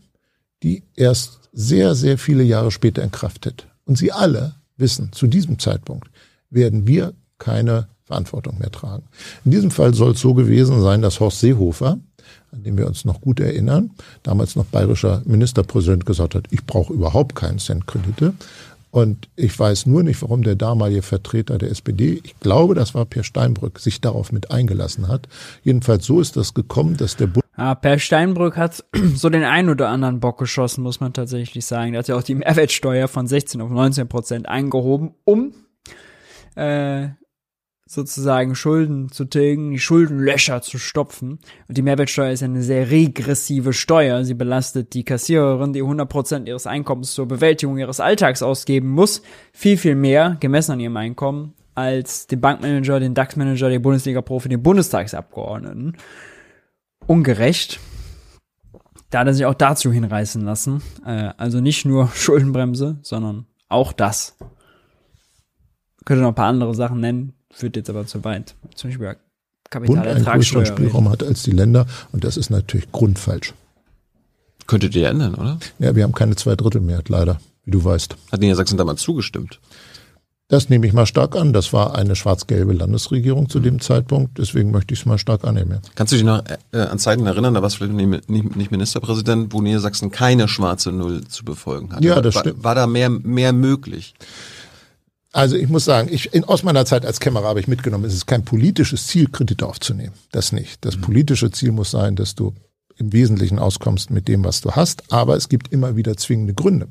die erst sehr, sehr viele Jahre später in Kraft tritt. Und sie alle wissen, zu diesem Zeitpunkt werden wir keine Verantwortung mehr tragen. In diesem Fall soll es so gewesen sein, dass Horst Seehofer, an dem wir uns noch gut erinnern, damals noch bayerischer Ministerpräsident gesagt hat, ich brauche überhaupt keinen Cent Kredite. Und ich weiß nur nicht, warum der damalige Vertreter der SPD, ich glaube, das war Per Steinbrück, sich darauf mit eingelassen hat. Jedenfalls so ist das gekommen, dass der Bund ja, Per Steinbrück hat so den einen oder anderen Bock geschossen, muss man tatsächlich sagen. Der hat ja auch die Mehrwertsteuer von 16 auf 19 Prozent eingehoben, um äh, sozusagen Schulden zu tilgen, die Schuldenlöcher zu stopfen. Und die Mehrwertsteuer ist eine sehr regressive Steuer. Sie belastet die Kassiererin, die 100% ihres Einkommens zur Bewältigung ihres Alltags ausgeben muss, viel, viel mehr, gemessen an ihrem Einkommen, als den Bankmanager, den DAX-Manager, den Bundesliga-Profi, den Bundestagsabgeordneten. Ungerecht. Da hat er sich auch dazu hinreißen lassen. Äh, also nicht nur Schuldenbremse, sondern auch das. Ich könnte noch ein paar andere Sachen nennen, führt jetzt aber zu weit. Zum Beispiel Kapitalertragssteuer. Bund einen Spielraum hat als die Länder und das ist natürlich grundfalsch. Könntet ihr ändern, oder? Ja, wir haben keine Zweidrittelmehrheit, leider, wie du weißt. Hat Niedersachsen damals zugestimmt? Das nehme ich mal stark an. Das war eine schwarz-gelbe Landesregierung zu dem Zeitpunkt. Deswegen möchte ich es mal stark annehmen. Kannst du dich noch äh, an Zeiten erinnern, da warst du vielleicht nicht, nicht Ministerpräsident, wo Niedersachsen keine schwarze Null zu befolgen hat? Ja, das war, stimmt. War da mehr, mehr möglich? Also ich muss sagen, ich, in, aus meiner Zeit als Kämmerer habe ich mitgenommen, es ist kein politisches Ziel, Kredite aufzunehmen. Das nicht. Das mhm. politische Ziel muss sein, dass du im Wesentlichen auskommst mit dem, was du hast, aber es gibt immer wieder zwingende Gründe.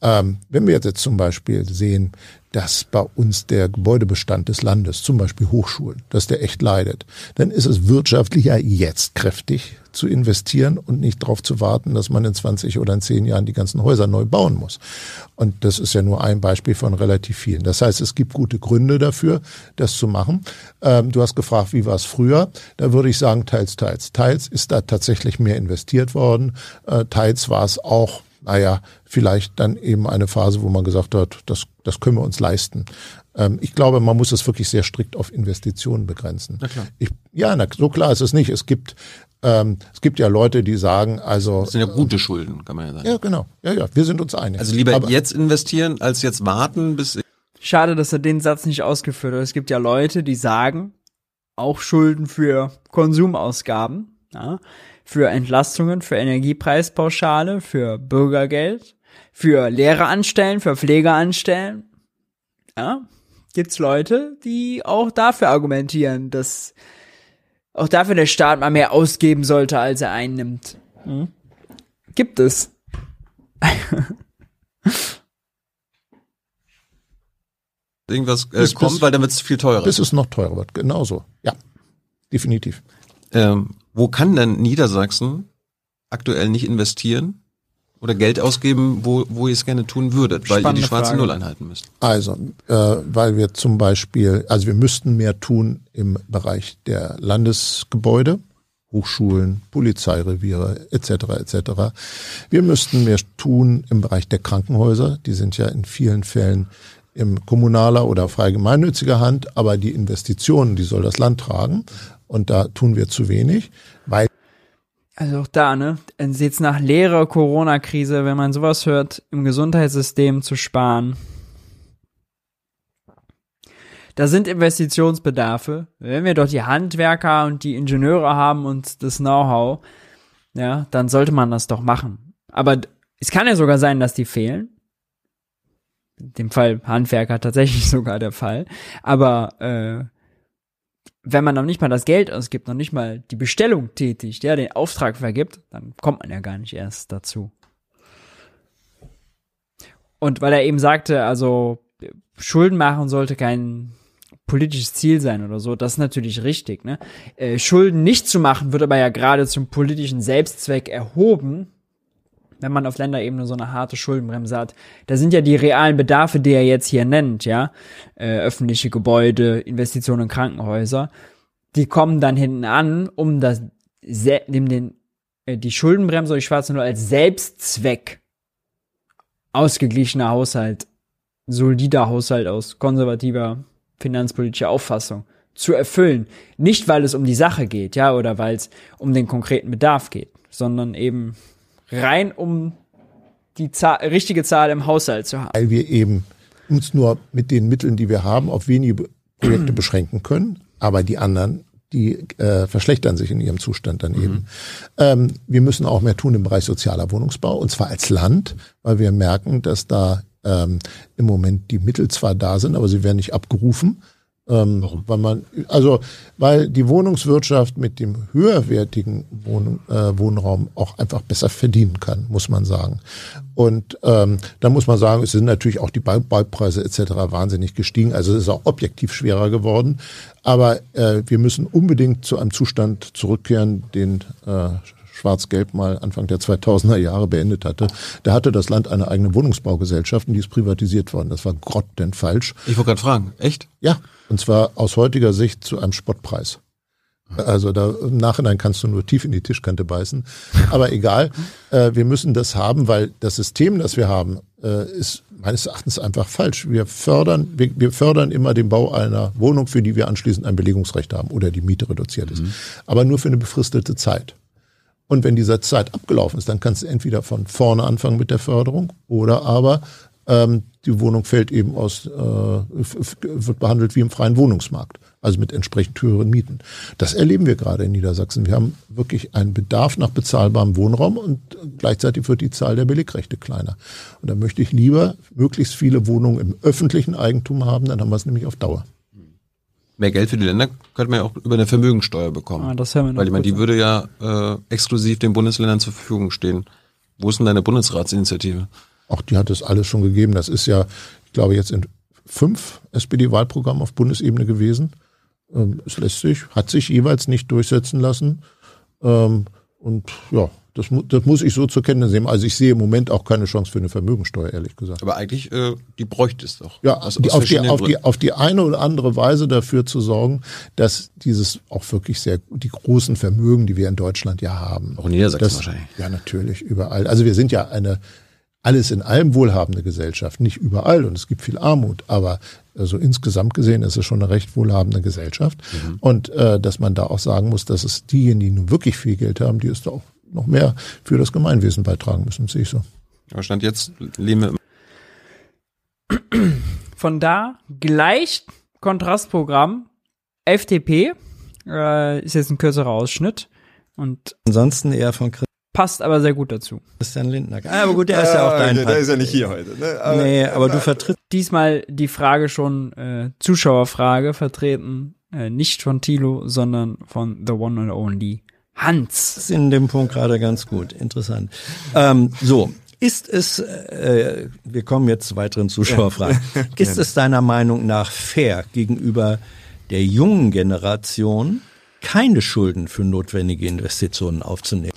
Ähm, wenn wir jetzt zum Beispiel sehen, dass bei uns der Gebäudebestand des Landes, zum Beispiel Hochschulen, dass der echt leidet, dann ist es wirtschaftlicher jetzt kräftig zu investieren und nicht darauf zu warten, dass man in 20 oder in 10 Jahren die ganzen Häuser neu bauen muss. Und das ist ja nur ein Beispiel von relativ vielen. Das heißt, es gibt gute Gründe dafür, das zu machen. Ähm, du hast gefragt, wie war es früher? Da würde ich sagen, teils, teils. Teils ist da tatsächlich mehr investiert worden. Äh, teils war es auch naja, vielleicht dann eben eine Phase, wo man gesagt hat, das, das können wir uns leisten. Ähm, ich glaube, man muss es wirklich sehr strikt auf Investitionen begrenzen. Na klar. Ich, ja, na, so klar ist es nicht. Es gibt ähm, es gibt ja Leute, die sagen, also. Das sind ja gute Schulden, kann man ja sagen. Ja, genau. Ja, ja, wir sind uns einig. Also lieber Aber, jetzt investieren, als jetzt warten, bis. Schade, dass er den Satz nicht ausgeführt hat. Es gibt ja Leute, die sagen, auch Schulden für Konsumausgaben, ja, für Entlastungen, für Energiepreispauschale, für Bürgergeld, für Lehrer anstellen, für Pfleger anstellen. Ja, gibt's Leute, die auch dafür argumentieren, dass auch dafür der Staat mal mehr ausgeben sollte, als er einnimmt. Hm? Gibt es. Irgendwas äh, bis, kommt, bis, weil dann wird es viel teurer. Bis es noch teurer wird, genauso. Ja, definitiv. Ähm, wo kann denn Niedersachsen aktuell nicht investieren? Oder Geld ausgeben, wo, wo ihr es gerne tun würdet, weil Spannende ihr die schwarze Frage. Null einhalten müsst? Also, äh, weil wir zum Beispiel, also wir müssten mehr tun im Bereich der Landesgebäude, Hochschulen, Polizeireviere etc. etc. Wir müssten mehr tun im Bereich der Krankenhäuser. Die sind ja in vielen Fällen im kommunaler oder frei gemeinnütziger Hand, aber die Investitionen, die soll das Land tragen. Und da tun wir zu wenig, weil also auch da, ne? Jetzt nach leerer Corona-Krise, wenn man sowas hört, im Gesundheitssystem zu sparen. Da sind Investitionsbedarfe. Wenn wir doch die Handwerker und die Ingenieure haben und das Know-how, ja, dann sollte man das doch machen. Aber es kann ja sogar sein, dass die fehlen. In dem Fall Handwerker tatsächlich sogar der Fall. Aber äh, wenn man noch nicht mal das Geld ausgibt, noch nicht mal die Bestellung tätigt, ja, den Auftrag vergibt, dann kommt man ja gar nicht erst dazu. Und weil er eben sagte, also Schulden machen sollte kein politisches Ziel sein oder so, das ist natürlich richtig. Ne? Äh, Schulden nicht zu machen, wird aber ja gerade zum politischen Selbstzweck erhoben, wenn man auf Länderebene so eine harte Schuldenbremse hat. Da sind ja die realen Bedarfe, die er jetzt hier nennt, ja, äh, öffentliche Gebäude, Investitionen in Krankenhäuser, die kommen dann hinten an, um das, dem den, äh, die Schuldenbremse oder die schwarze Null als Selbstzweck ausgeglichener Haushalt, solider Haushalt aus konservativer finanzpolitischer Auffassung zu erfüllen. Nicht, weil es um die Sache geht, ja, oder weil es um den konkreten Bedarf geht, sondern eben rein um die Zahl, richtige Zahl im Haushalt zu haben. Weil wir eben uns nur mit den Mitteln, die wir haben, auf wenige Projekte beschränken können, aber die anderen, die äh, verschlechtern sich in ihrem Zustand dann eben. Mhm. Ähm, wir müssen auch mehr tun im Bereich sozialer Wohnungsbau, und zwar als Land, weil wir merken, dass da ähm, im Moment die Mittel zwar da sind, aber sie werden nicht abgerufen. Ähm, Warum? Weil man, also, weil die Wohnungswirtschaft mit dem höherwertigen Wohn, äh, Wohnraum auch einfach besser verdienen kann, muss man sagen. Und ähm, da muss man sagen, es sind natürlich auch die Baupreise etc. wahnsinnig gestiegen. Also es ist auch objektiv schwerer geworden. Aber äh, wir müssen unbedingt zu einem Zustand zurückkehren, den äh, Schwarz-Gelb mal Anfang der 2000er Jahre beendet hatte. Da hatte das Land eine eigene Wohnungsbaugesellschaft und die ist privatisiert worden. Das war grottenfalsch. Ich wollte gerade fragen, echt? Ja, und zwar aus heutiger Sicht zu einem Spottpreis. Also da im Nachhinein kannst du nur tief in die Tischkante beißen. Aber egal, äh, wir müssen das haben, weil das System, das wir haben, äh, ist meines Erachtens einfach falsch. Wir fördern, wir, wir, fördern immer den Bau einer Wohnung, für die wir anschließend ein Belegungsrecht haben oder die Miete reduziert ist. Mhm. Aber nur für eine befristete Zeit. Und wenn diese Zeit abgelaufen ist, dann kannst du entweder von vorne anfangen mit der Förderung oder aber ähm, die Wohnung fällt eben aus, äh, wird behandelt wie im freien Wohnungsmarkt, also mit entsprechend höheren Mieten. Das erleben wir gerade in Niedersachsen. Wir haben wirklich einen Bedarf nach bezahlbarem Wohnraum und gleichzeitig wird die Zahl der Billigrechte kleiner. Und da möchte ich lieber möglichst viele Wohnungen im öffentlichen Eigentum haben, dann haben wir es nämlich auf Dauer. Mehr Geld für die Länder könnte man ja auch über eine Vermögensteuer bekommen. Ah, das hören wir noch Weil ich meine, die würde ja äh, exklusiv den Bundesländern zur Verfügung stehen. Wo ist denn deine Bundesratsinitiative? Auch die hat es alles schon gegeben. Das ist ja, ich glaube, jetzt in fünf SPD-Wahlprogrammen auf Bundesebene gewesen. Ähm, es lässt sich, hat sich jeweils nicht durchsetzen lassen. Ähm, und ja, das, das muss ich so zur Kenntnis nehmen. Also ich sehe im Moment auch keine Chance für eine Vermögensteuer, ehrlich gesagt. Aber eigentlich, äh, die bräuchte es doch. Ja, Aus- die, aus auf, die, auf, die, auf die eine oder andere Weise dafür zu sorgen, dass dieses auch wirklich sehr, die großen Vermögen, die wir in Deutschland ja haben. Auch in Niedersachsen das, wahrscheinlich. Ja, natürlich, überall. Also wir sind ja eine alles in allem wohlhabende Gesellschaft. Nicht überall und es gibt viel Armut, aber also insgesamt gesehen ist es schon eine recht wohlhabende Gesellschaft. Mhm. Und äh, dass man da auch sagen muss, dass es diejenigen, die nun wirklich viel Geld haben, die es da auch noch mehr für das Gemeinwesen beitragen müssen, sehe ich so. Aber Stand jetzt leben wir Von da gleich Kontrastprogramm FDP äh, ist jetzt ein kürzerer Ausschnitt und Ansonsten eher von passt aber sehr gut dazu. Christian Lindner. Ah, aber gut, der ist ja auch dein der, der ist ja nicht hier heute. Ne? Aber, Nee, aber du vertrittst Diesmal die Frage schon äh, Zuschauerfrage vertreten, äh, nicht von Thilo, sondern von the one and only Hans. es in dem Punkt gerade ganz gut. Interessant. Ähm, so. Ist es, äh, wir kommen jetzt zu weiteren Zuschauerfragen. Ist es deiner Meinung nach fair gegenüber der jungen Generation, keine Schulden für notwendige Investitionen aufzunehmen?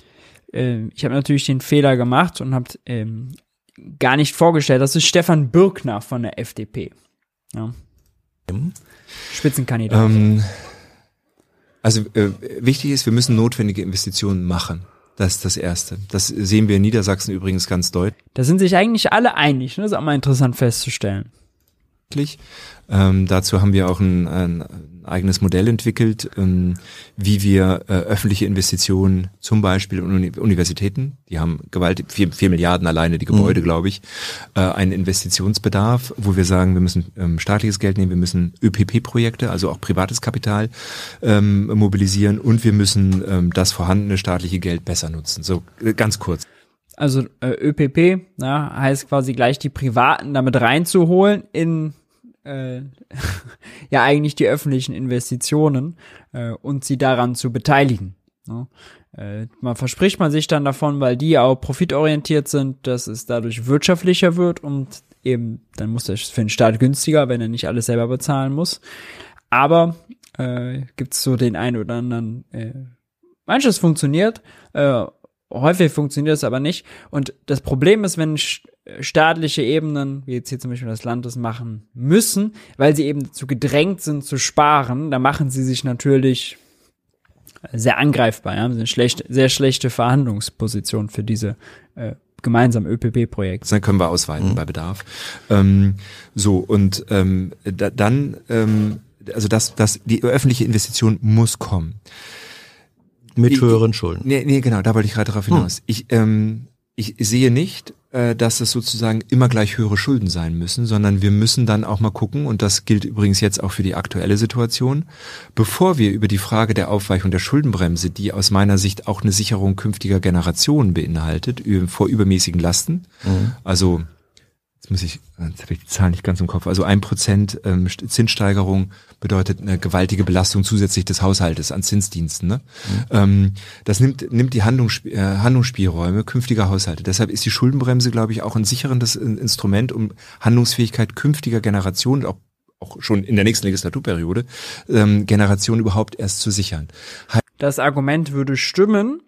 Äh, ich habe natürlich den Fehler gemacht und habe ähm, gar nicht vorgestellt, das ist Stefan Birkner von der FDP. Ja. Spitzenkandidat. ähm, also äh, wichtig ist, wir müssen notwendige Investitionen machen. Das ist das Erste. Das sehen wir in Niedersachsen übrigens ganz deutlich. Da sind sich eigentlich alle einig, ne? Das ist auch mal interessant festzustellen. Ähm, dazu haben wir auch ein, ein eigenes Modell entwickelt, ähm, wie wir äh, öffentliche Investitionen, zum Beispiel in Uni Universitäten, die haben gewaltig, vier, vier Milliarden alleine die Gebäude, glaube ich, äh, einen Investitionsbedarf, wo wir sagen, wir müssen ähm, staatliches Geld nehmen, wir müssen ÖPP-Projekte, also auch privates Kapital ähm, mobilisieren und wir müssen ähm, das vorhandene staatliche Geld besser nutzen. So äh, ganz kurz. Also äh, ÖPP ja, heißt quasi gleich die Privaten damit reinzuholen in äh, ja eigentlich die öffentlichen Investitionen äh, und sie daran zu beteiligen. Ne? Äh, man verspricht man sich dann davon, weil die auch profitorientiert sind, dass es dadurch wirtschaftlicher wird und eben dann muss das für den Staat günstiger, wenn er nicht alles selber bezahlen muss. Aber äh, gibt es so den einen oder anderen äh, manches funktioniert, äh, häufig funktioniert es aber nicht. Und das Problem ist, wenn sch- staatliche Ebenen, wie jetzt hier zum Beispiel das Land, das machen müssen, weil sie eben dazu gedrängt sind zu sparen, da machen sie sich natürlich sehr angreifbar. Ja? Haben sie eine schlechte, sehr schlechte Verhandlungsposition für diese äh, gemeinsamen ÖPP-Projekte. Dann können wir ausweiten bei Bedarf. Ähm, so, und ähm, da, dann, ähm, also das, das, die öffentliche Investition muss kommen. Mit Ich- höheren Schulden. Nee, nee, genau, da wollte ich gerade darauf hinaus. Ich, ähm, ich sehe nicht, äh, dass es sozusagen immer gleich höhere Schulden sein müssen, sondern wir müssen dann auch mal gucken, und das gilt übrigens jetzt auch für die aktuelle Situation, bevor wir über die Frage der Aufweichung der Schuldenbremse, die aus meiner Sicht auch eine Sicherung künftiger Generationen beinhaltet, vor übermäßigen Lasten, also jetzt muss ich, jetzt habe ich die Zahl nicht ganz im Kopf, also ein Prozent ähm, St- Zinssteigerung bedeutet eine gewaltige Belastung zusätzlich des Haushaltes an Zinsdiensten. Ne? Ähm, das nimmt, nimmt die Handlungsspie äh, Handlungsspielräume künftiger Haushalte. Deshalb ist die Schuldenbremse, glaube ich, auch ein sicherendes In- Instrument, um Handlungsfähigkeit künftiger Generationen, auch auch schon in der nächsten Legislaturperiode, ähm, Generationen überhaupt erst zu sichern. das Argument würde stimmen,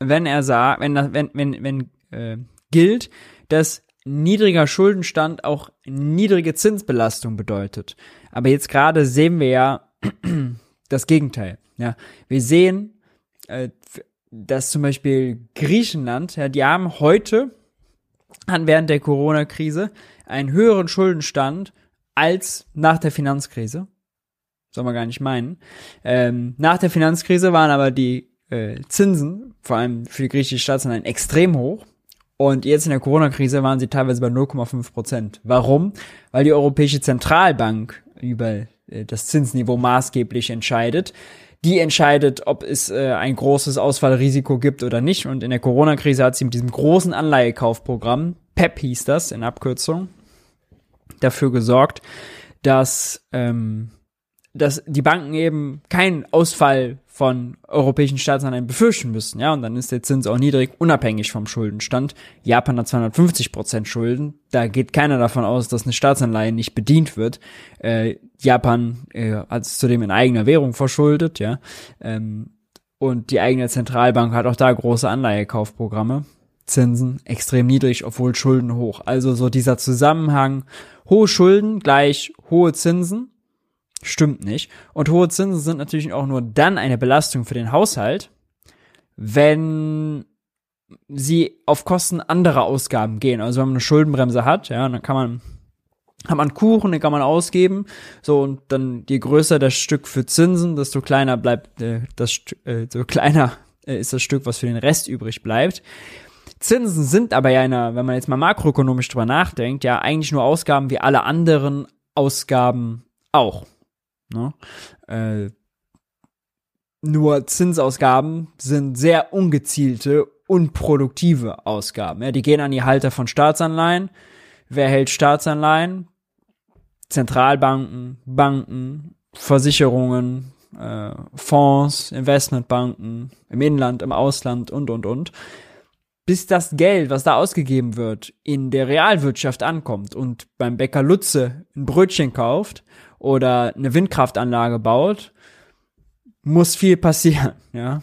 wenn er sah, wenn wenn wenn wenn äh, gilt, dass niedriger Schuldenstand auch niedrige Zinsbelastung bedeutet. Aber jetzt gerade sehen wir ja das Gegenteil. Ja, wir sehen, äh, dass zum Beispiel Griechenland, ja, die haben heute hatten während der Corona-Krise einen höheren Schuldenstand als nach der Finanzkrise. Soll man gar nicht meinen. Ähm, nach der Finanzkrise waren aber die äh, Zinsen, vor allem für die griechische Staatsanleihen, extrem hoch. Und jetzt in der Corona-Krise waren sie teilweise bei 0,5 Prozent. Warum? Weil die Europäische Zentralbank über äh, das Zinsniveau maßgeblich entscheidet. Die entscheidet, ob es äh, ein großes Ausfallrisiko gibt oder nicht. Und in der Corona-Krise hat sie mit diesem großen Anleihekaufprogramm, PEP hieß das in Abkürzung, dafür gesorgt, dass ähm, dass die Banken eben keinen Ausfall von europäischen Staatsanleihen befürchten müssen, ja, und dann ist der Zins auch niedrig, unabhängig vom Schuldenstand. Japan hat 250 Prozent Schulden, da geht keiner davon aus, dass eine Staatsanleihe nicht bedient wird. Äh, Japan äh, hat zudem in eigener Währung verschuldet, ja, ähm, und die eigene Zentralbank hat auch da große Anleihekaufprogramme. Zinsen extrem niedrig, obwohl Schulden hoch. Also so dieser Zusammenhang, hohe Schulden gleich hohe Zinsen, Stimmt nicht. Und hohe Zinsen sind natürlich auch nur dann eine Belastung für den Haushalt, wenn sie auf Kosten anderer Ausgaben gehen. Also wenn man eine Schuldenbremse hat, ja, dann kann man hat man Kuchen, den kann man ausgeben, so und dann je größer das Stück für Zinsen, desto kleiner bleibt äh, das äh, so kleiner äh, ist das Stück, was für den Rest übrig bleibt. Zinsen sind aber ja einer, wenn man jetzt mal makroökonomisch drüber nachdenkt, ja eigentlich nur Ausgaben wie alle anderen Ausgaben auch. Ne? Äh, nur Zinsausgaben sind sehr ungezielte, unproduktive Ausgaben. Ja, die gehen an die Halter von Staatsanleihen. Wer hält Staatsanleihen? Zentralbanken, Banken, Versicherungen, äh, Fonds, Investmentbanken im Inland, im Ausland und, und, und. Bis das Geld, was da ausgegeben wird, in der Realwirtschaft ankommt und beim Bäcker Lutze ein Brötchen kauft oder eine Windkraftanlage baut, muss viel passieren, ja.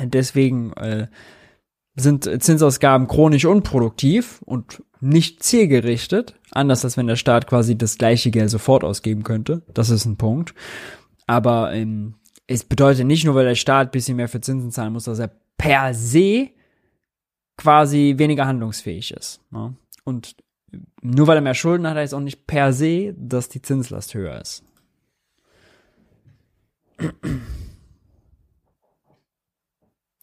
Deswegen äh, sind Zinsausgaben chronisch unproduktiv und nicht zielgerichtet, anders als wenn der Staat quasi das gleiche Geld sofort ausgeben könnte. Das ist ein Punkt. Aber ähm, es bedeutet nicht nur, weil der Staat bisschen mehr für Zinsen zahlen muss, dass er per se quasi weniger handlungsfähig ist. Ne? Und nur weil er mehr Schulden hat, heißt auch nicht per se, dass die Zinslast höher ist.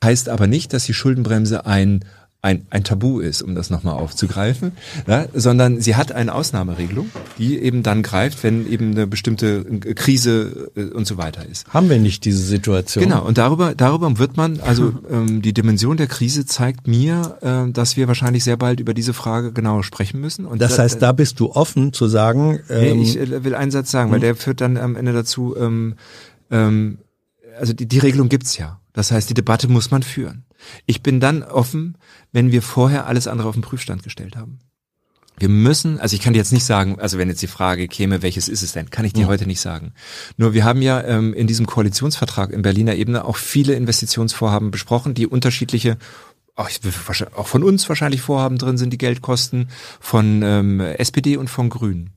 Heißt aber nicht, dass die Schuldenbremse ein ein, ein Tabu ist, um das nochmal aufzugreifen, ja, sondern sie hat eine Ausnahmeregelung, die eben dann greift, wenn eben eine bestimmte Krise äh, und so weiter ist. Haben wir nicht diese Situation? Genau, und darüber, darüber wird man, also ähm, die Dimension der Krise zeigt mir, äh, dass wir wahrscheinlich sehr bald über diese Frage genauer sprechen müssen. Und das heißt, da bist du offen zu sagen. Ähm, nee, ich äh, will einen Satz sagen, weil hm? der führt dann am Ende dazu, ähm, ähm, also die, die Regelung gibt's ja. Das heißt, die Debatte muss man führen. Ich bin dann offen, wenn wir vorher alles andere auf den Prüfstand gestellt haben. Wir müssen, also ich kann dir jetzt nicht sagen, also wenn jetzt die Frage käme, welches ist es denn, kann ich dir ja. heute nicht sagen. Nur wir haben ja ähm, in diesem Koalitionsvertrag in Berliner Ebene auch viele Investitionsvorhaben besprochen, die unterschiedliche auch, auch von uns wahrscheinlich Vorhaben drin sind, die Geldkosten von ähm, SPD und von Grünen.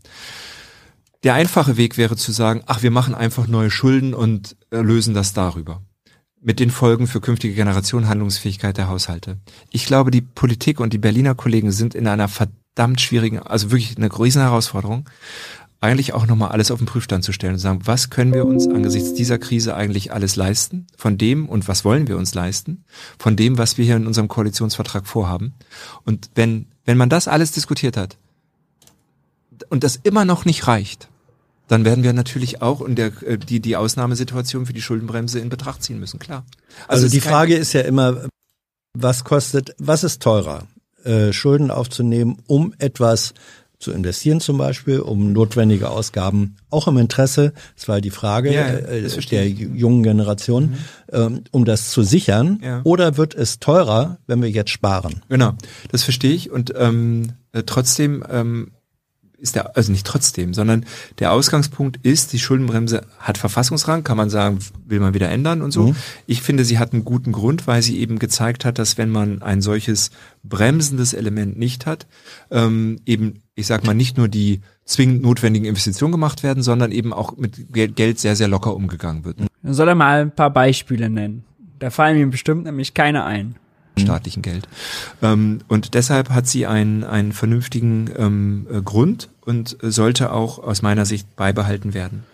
Der einfache Weg wäre zu sagen, ach, wir machen einfach neue Schulden und lösen das darüber mit den Folgen für künftige Generationen Handlungsfähigkeit der Haushalte. Ich glaube, die Politik und die Berliner Kollegen sind in einer verdammt schwierigen, also wirklich eine riesen Herausforderung, eigentlich auch nochmal alles auf den Prüfstand zu stellen und sagen, was können wir uns angesichts dieser Krise eigentlich alles leisten, von dem und was wollen wir uns leisten, von dem, was wir hier in unserem Koalitionsvertrag vorhaben. Und wenn, wenn man das alles diskutiert hat und das immer noch nicht reicht, dann werden wir natürlich auch in der, äh, die, die Ausnahmesituation für die Schuldenbremse in Betracht ziehen müssen, klar. Also, also die Frage ist ja immer, was kostet, was ist teurer? Äh, Schulden aufzunehmen, um etwas zu investieren zum Beispiel, um notwendige Ausgaben, auch im Interesse, das war die Frage ja, äh, der jungen Generation, mhm. ähm, um das zu sichern, ja. oder wird es teurer, wenn wir jetzt sparen? Genau, das verstehe ich und ähm, äh, trotzdem ähm, ist der, also nicht trotzdem, sondern der Ausgangspunkt ist, die Schuldenbremse hat Verfassungsrang, kann man sagen, will man wieder ändern und so. Mhm. Ich finde, sie hat einen guten Grund, weil sie eben gezeigt hat, dass wenn man ein solches bremsendes Element nicht hat, ähm, eben, ich sag mal, nicht nur die zwingend notwendigen Investitionen gemacht werden, sondern eben auch mit Geld sehr, sehr locker umgegangen wird. Soll er mal ein paar Beispiele nennen? Da fallen mir bestimmt nämlich keine ein. Staatlichen Geld. Ähm, und deshalb hat sie einen, einen vernünftigen ähm, äh, Grund und sollte auch aus meiner Sicht beibehalten werden.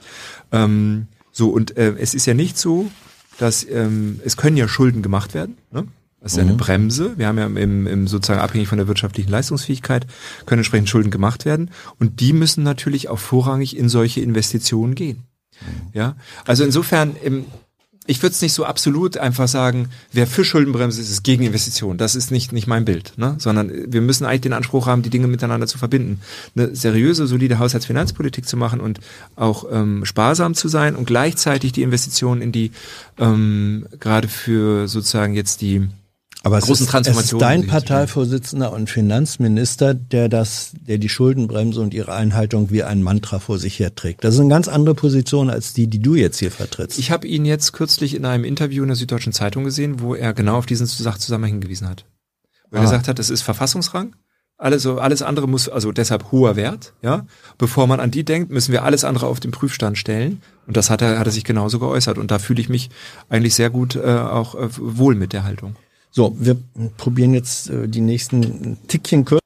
Ähm, so, und äh, es ist ja nicht so, dass ähm, es können ja Schulden gemacht werden. Ne? Das ist ja eine mhm. Bremse. Wir haben ja im, im sozusagen abhängig von der wirtschaftlichen Leistungsfähigkeit können entsprechend Schulden gemacht werden. Und die müssen natürlich auch vorrangig in solche Investitionen gehen. Mhm. Ja, also insofern im, ich würde es nicht so absolut einfach sagen, wer für Schuldenbremse ist, ist gegen Investitionen. Das ist nicht, nicht mein Bild, ne? sondern wir müssen eigentlich den Anspruch haben, die Dinge miteinander zu verbinden. Eine seriöse, solide Haushaltsfinanzpolitik zu machen und auch ähm, sparsam zu sein und gleichzeitig die Investitionen in die, ähm, gerade für sozusagen jetzt die aber es ist, es ist dein Parteivorsitzender und Finanzminister, der das, der die Schuldenbremse und ihre Einhaltung wie ein Mantra vor sich herträgt. Das ist eine ganz andere Position als die, die du jetzt hier vertrittst. Ich habe ihn jetzt kürzlich in einem Interview in der Süddeutschen Zeitung gesehen, wo er genau auf diesen Sachzusammenhang hingewiesen hat. Wo ah. er gesagt hat, es ist Verfassungsrang. Alles, alles andere muss, also deshalb hoher Wert, ja. Bevor man an die denkt, müssen wir alles andere auf den Prüfstand stellen. Und das hat er, hat er sich genauso geäußert. Und da fühle ich mich eigentlich sehr gut äh, auch äh, wohl mit der Haltung. So, wir probieren jetzt äh, die nächsten Tickchen kurz.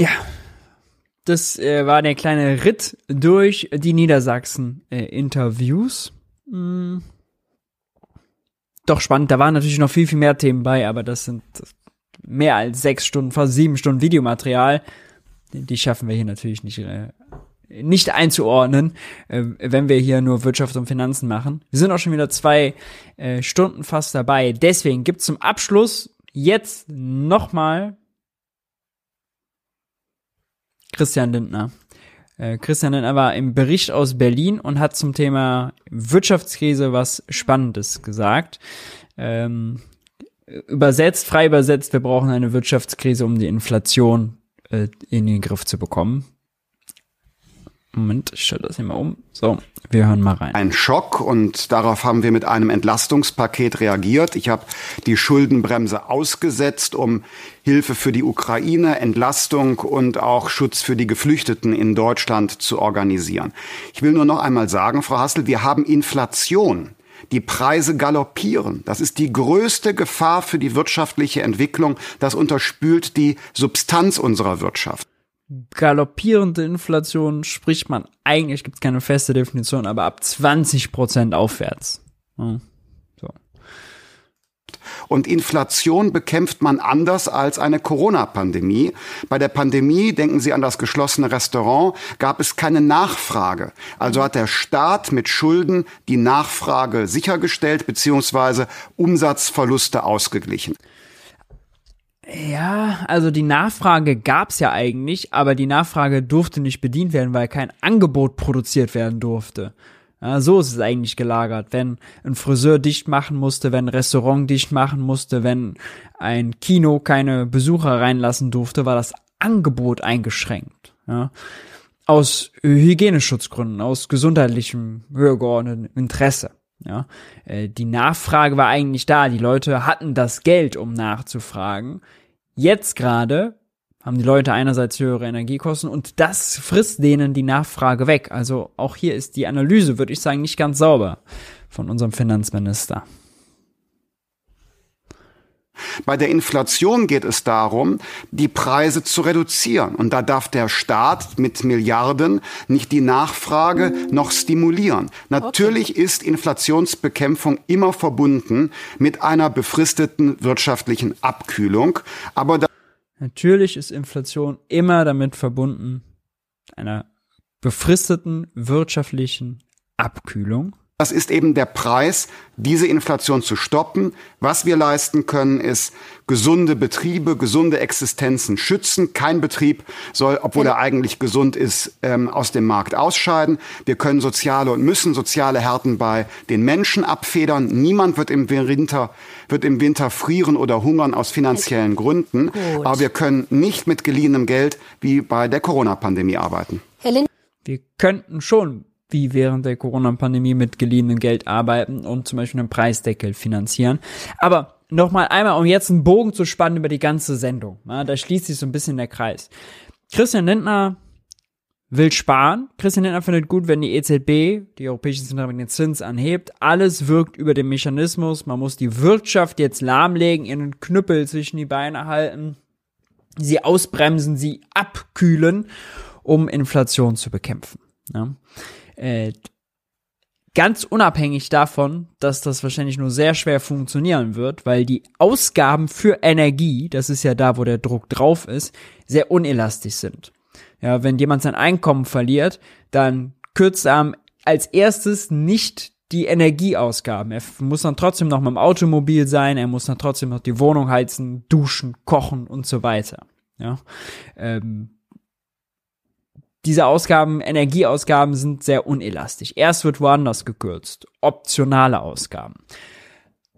Ja, das äh, war der kleine Ritt durch die Niedersachsen-Interviews. Äh, hm. Doch spannend, da waren natürlich noch viel, viel mehr Themen bei, aber das sind mehr als sechs Stunden, fast sieben Stunden Videomaterial. Die schaffen wir hier natürlich nicht äh, nicht einzuordnen, äh, wenn wir hier nur Wirtschaft und Finanzen machen. Wir sind auch schon wieder zwei äh, Stunden fast dabei. Deswegen gibt's zum Abschluss jetzt nochmal Christian Lindner. Äh, Christian Lindner war im Bericht aus Berlin und hat zum Thema Wirtschaftskrise was Spannendes gesagt. Ähm, übersetzt, frei übersetzt, wir brauchen eine Wirtschaftskrise, um die Inflation äh, in den Griff zu bekommen. Moment, ich stelle das hier mal um. So, wir hören mal rein. Ein Schock und darauf haben wir mit einem Entlastungspaket reagiert. Ich habe die Schuldenbremse ausgesetzt, um Hilfe für die Ukraine, Entlastung und auch Schutz für die Geflüchteten in Deutschland zu organisieren. Ich will nur noch einmal sagen, Frau Hassel, wir haben Inflation. Die Preise galoppieren. Das ist die größte Gefahr für die wirtschaftliche Entwicklung. Das unterspült die Substanz unserer Wirtschaft galoppierende Inflation spricht man eigentlich, gibt es keine feste Definition, aber ab 20 Prozent aufwärts. Ja, so. Und Inflation bekämpft man anders als eine Corona-Pandemie. Bei der Pandemie, denken Sie an das geschlossene Restaurant, gab es keine Nachfrage. Also hat der Staat mit Schulden die Nachfrage sichergestellt bzw. Umsatzverluste ausgeglichen. Ja, also die Nachfrage gab's ja eigentlich, aber die Nachfrage durfte nicht bedient werden, weil kein Angebot produziert werden durfte. Ja, so ist es eigentlich gelagert. Wenn ein Friseur dicht machen musste, wenn ein Restaurant dicht machen musste, wenn ein Kino keine Besucher reinlassen durfte, war das Angebot eingeschränkt. Ja. Aus Hygieneschutzgründen, aus gesundheitlichem höhergeordneten Interesse. Ja, äh, die Nachfrage war eigentlich da. Die Leute hatten das Geld, um nachzufragen. Jetzt gerade haben die Leute einerseits höhere Energiekosten und das frisst denen die Nachfrage weg. Also auch hier ist die Analyse, würde ich sagen, nicht ganz sauber von unserem Finanzminister. Bei der Inflation geht es darum, die Preise zu reduzieren. Und da darf der Staat mit Milliarden nicht die Nachfrage noch stimulieren. Natürlich okay. ist Inflationsbekämpfung immer verbunden mit einer befristeten wirtschaftlichen Abkühlung. Aber Natürlich ist Inflation immer damit verbunden, einer befristeten wirtschaftlichen Abkühlung. Das ist eben der Preis, diese Inflation zu stoppen. Was wir leisten können, ist gesunde Betriebe, gesunde Existenzen schützen. Kein Betrieb soll, obwohl er eigentlich gesund ist, ähm, aus dem Markt ausscheiden. Wir können soziale und müssen soziale Härten bei den Menschen abfedern. Niemand wird im Winter, wird im Winter frieren oder hungern aus finanziellen Gründen. Gut. Aber wir können nicht mit geliehenem Geld wie bei der Corona-Pandemie arbeiten. Wir könnten schon wie während der Corona-Pandemie mit geliehenem Geld arbeiten und zum Beispiel einen Preisdeckel finanzieren. Aber nochmal einmal, um jetzt einen Bogen zu spannen über die ganze Sendung. Ja, da schließt sich so ein bisschen der Kreis. Christian Lindner will sparen. Christian Lindner findet gut, wenn die EZB, die Europäische Zentralbank, den Zins anhebt. Alles wirkt über den Mechanismus. Man muss die Wirtschaft jetzt lahmlegen, ihren Knüppel zwischen die Beine halten, sie ausbremsen, sie abkühlen, um Inflation zu bekämpfen. Ja. Äh, ganz unabhängig davon, dass das wahrscheinlich nur sehr schwer funktionieren wird, weil die Ausgaben für Energie, das ist ja da, wo der Druck drauf ist, sehr unelastisch sind. Ja, wenn jemand sein Einkommen verliert, dann kürzt er als erstes nicht die Energieausgaben. Er muss dann trotzdem noch mit dem Automobil sein, er muss dann trotzdem noch die Wohnung heizen, duschen, kochen und so weiter. Ja. Ähm, diese Ausgaben, Energieausgaben sind sehr unelastisch. Erst wird woanders gekürzt. Optionale Ausgaben.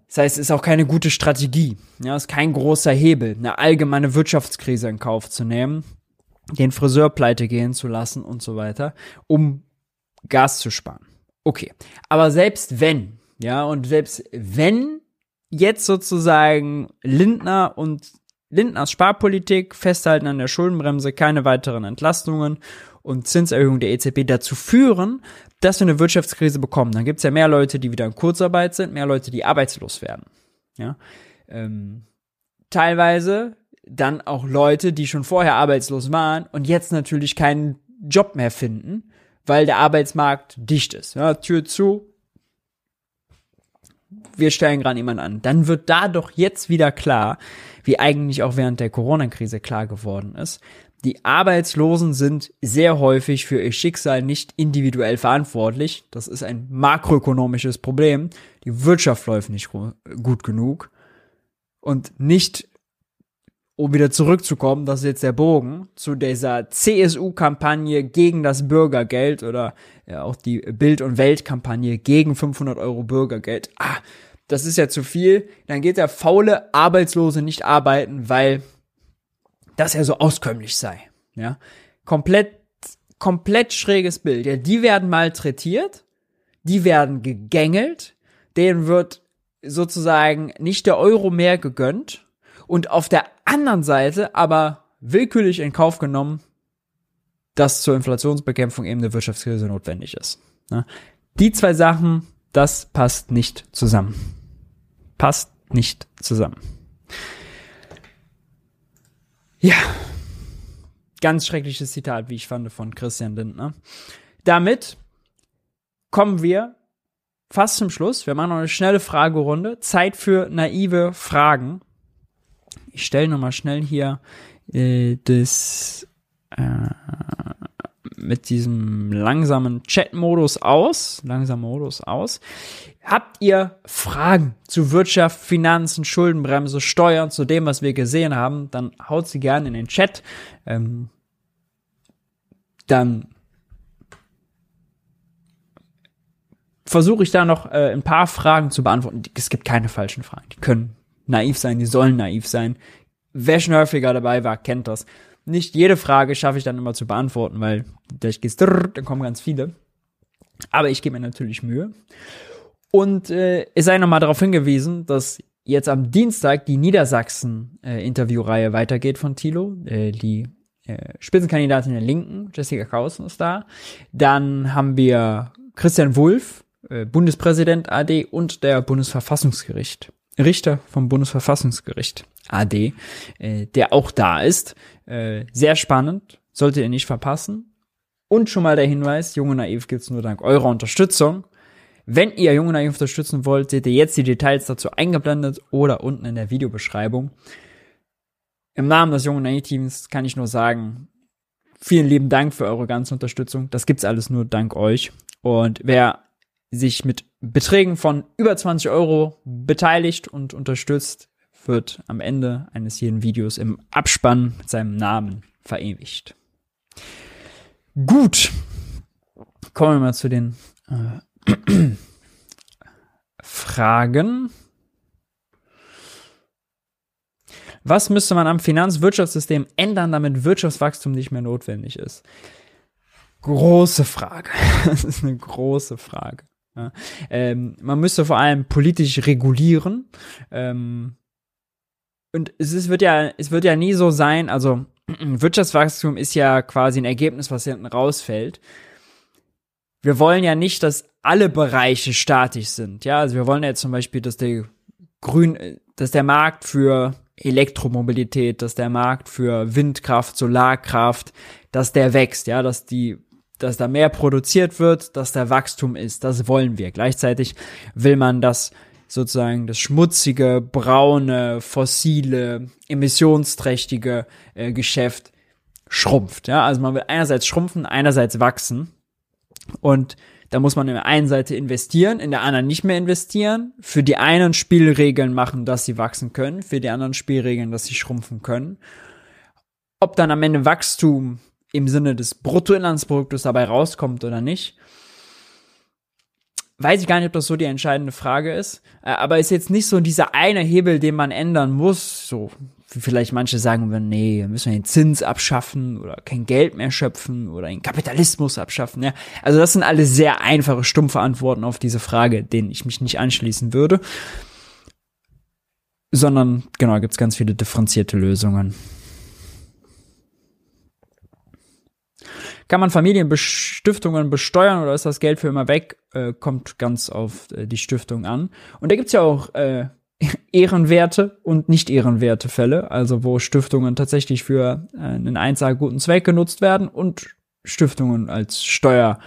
Das heißt, es ist auch keine gute Strategie. Ja, es ist kein großer Hebel, eine allgemeine Wirtschaftskrise in Kauf zu nehmen, den Friseur pleite gehen zu lassen und so weiter, um Gas zu sparen. Okay. Aber selbst wenn, ja, und selbst wenn jetzt sozusagen Lindner und Lindners Sparpolitik, Festhalten an der Schuldenbremse, keine weiteren Entlastungen und Zinserhöhung der EZB dazu führen, dass wir eine Wirtschaftskrise bekommen. Dann gibt es ja mehr Leute, die wieder in Kurzarbeit sind, mehr Leute, die arbeitslos werden. Ja? Ähm, teilweise dann auch Leute, die schon vorher arbeitslos waren und jetzt natürlich keinen Job mehr finden, weil der Arbeitsmarkt dicht ist. Ja, Tür zu, wir stellen gerade jemanden an. Dann wird da doch jetzt wieder klar, wie eigentlich auch während der Corona-Krise klar geworden ist, die Arbeitslosen sind sehr häufig für ihr Schicksal nicht individuell verantwortlich. Das ist ein makroökonomisches Problem. Die Wirtschaft läuft nicht gut genug. Und nicht, um wieder zurückzukommen, das ist jetzt der Bogen, zu dieser CSU-Kampagne gegen das Bürgergeld oder ja, auch die Bild- und Welt-Kampagne gegen 500 Euro Bürgergeld. Ah, das ist ja zu viel. Dann geht der faule Arbeitslose nicht arbeiten, weil dass er so auskömmlich sei. Ja, komplett, komplett schräges Bild. Ja, die werden malträtiert, die werden gegängelt, denen wird sozusagen nicht der Euro mehr gegönnt und auf der anderen Seite aber willkürlich in Kauf genommen, dass zur Inflationsbekämpfung eben eine Wirtschaftskrise notwendig ist. Ja, die zwei Sachen, das passt nicht zusammen. Passt nicht zusammen. Ja. Ganz schreckliches Zitat, wie ich fand, von Christian Lindner. Damit kommen wir fast zum Schluss. Wir machen noch eine schnelle Fragerunde. Zeit für naive Fragen. Ich stelle nochmal schnell hier äh, das äh, mit diesem langsamen Chat-Modus aus. Langsamer Modus aus. Habt ihr Fragen zu Wirtschaft, Finanzen, Schuldenbremse, Steuern, zu dem, was wir gesehen haben, dann haut sie gerne in den Chat. Ähm, dann versuche ich da noch äh, ein paar Fragen zu beantworten. Es gibt keine falschen Fragen. Die können naiv sein, die sollen naiv sein. Wer schon häufiger dabei war, kennt das. Nicht jede Frage schaffe ich dann immer zu beantworten, weil da geht's, dann kommen ganz viele. Aber ich gebe mir natürlich Mühe. Und äh, es sei nochmal darauf hingewiesen, dass jetzt am Dienstag die Niedersachsen-Interviewreihe äh, weitergeht von Thilo. Äh, die äh, Spitzenkandidatin der Linken, Jessica Kausen, ist da. Dann haben wir Christian Wulff, äh, Bundespräsident AD und der Bundesverfassungsgericht. Richter vom Bundesverfassungsgericht AD, äh, der auch da ist. Äh, sehr spannend, solltet ihr nicht verpassen. Und schon mal der Hinweis, Junge Naiv gibt's nur dank eurer Unterstützung. Wenn ihr Junge Naiv unterstützen wollt, seht ihr jetzt die Details dazu eingeblendet oder unten in der Videobeschreibung. Im Namen des Junge Naiv Teams kann ich nur sagen, vielen lieben Dank für eure ganze Unterstützung. Das gibt's alles nur dank euch. Und wer sich mit Beträgen von über 20 Euro beteiligt und unterstützt, wird am Ende eines jeden Videos im Abspann mit seinem Namen verewigt. Gut. Kommen wir mal zu den äh, Fragen. Was müsste man am Finanzwirtschaftssystem ändern, damit Wirtschaftswachstum nicht mehr notwendig ist? Große Frage. Das ist eine große Frage. Ja. Ähm, man müsste vor allem politisch regulieren. Ähm, und es ist, wird ja, es wird ja nie so sein, also Wirtschaftswachstum ist ja quasi ein Ergebnis, was hinten rausfällt wir wollen ja nicht, dass alle Bereiche statisch sind. Ja, also wir wollen ja zum Beispiel, dass der Grün, dass der Markt für Elektromobilität, dass der Markt für Windkraft, Solarkraft, dass der wächst, ja, dass die, dass da mehr produziert wird, dass da Wachstum ist. Das wollen wir. Gleichzeitig will man, dass sozusagen das schmutzige, braune, fossile, emissionsträchtige äh, Geschäft schrumpft. Ja, also man will einerseits schrumpfen, einerseits wachsen. Und Da muss man in der einen Seite investieren, in der anderen nicht mehr investieren. Für die einen Spielregeln machen, dass sie wachsen können, für die anderen Spielregeln, dass sie schrumpfen können. Ob dann am Ende Wachstum im Sinne des Bruttoinlandsproduktes dabei rauskommt oder nicht, weiß ich gar nicht, ob das so die entscheidende Frage ist. Äh, aber ist jetzt nicht so dieser eine Hebel, den man ändern muss. So, vielleicht manche sagen würden, nee, müssen wir den Zins abschaffen oder kein Geld mehr schöpfen oder den Kapitalismus abschaffen. Ja, also das sind alles sehr einfache, stumpfe Antworten auf diese Frage, denen ich mich nicht anschließen würde. Sondern, genau, gibt's ganz viele differenzierte Lösungen. Kann man Familienstiftungen besteuern oder ist das Geld für immer weg? Äh, kommt ganz auf äh, die Stiftung an. Und da gibt's ja auch äh, ehrenwerte und nicht ehrenwerte Fälle, also wo Stiftungen tatsächlich für äh, einen einzigen guten Zweck genutzt werden und Stiftungen als Steuer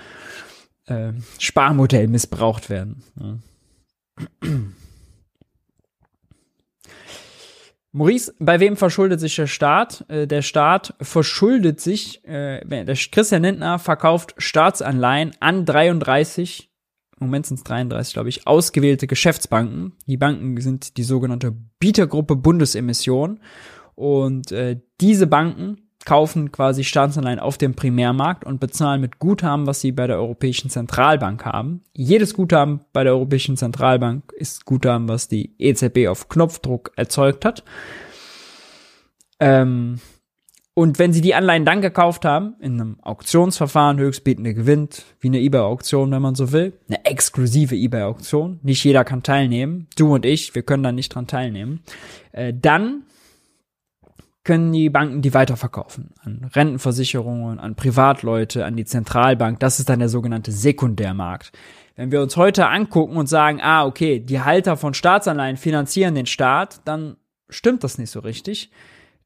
äh, Sparmodell missbraucht werden. Ja. Maurice, bei wem verschuldet sich der Staat? Äh, der Staat verschuldet sich, äh, der Christian Lindner verkauft Staatsanleihen an 33, im Moment sind es 33, glaube ich, ausgewählte Geschäftsbanken. Die Banken sind die sogenannte Bietergruppe Bundesemission. Und äh, diese Banken kaufen quasi Staatsanleihen auf dem Primärmarkt und bezahlen mit Guthaben, was sie bei der Europäischen Zentralbank haben. Jedes Guthaben bei der Europäischen Zentralbank ist Guthaben, was die EZB auf Knopfdruck erzeugt hat. Ähm, und wenn sie die Anleihen dann gekauft haben, in einem Auktionsverfahren, Höchstbietende gewinnt, wie eine eBay-Auktion, wenn man so will, eine exklusive eBay-Auktion, nicht jeder kann teilnehmen, du und ich, wir können da nicht dran teilnehmen, äh, dann können die Banken die weiterverkaufen an Rentenversicherungen, an Privatleute, an die Zentralbank. Das ist dann der sogenannte Sekundärmarkt. Wenn wir uns heute angucken und sagen, ah, okay, die Halter von Staatsanleihen finanzieren den Staat, dann stimmt das nicht so richtig.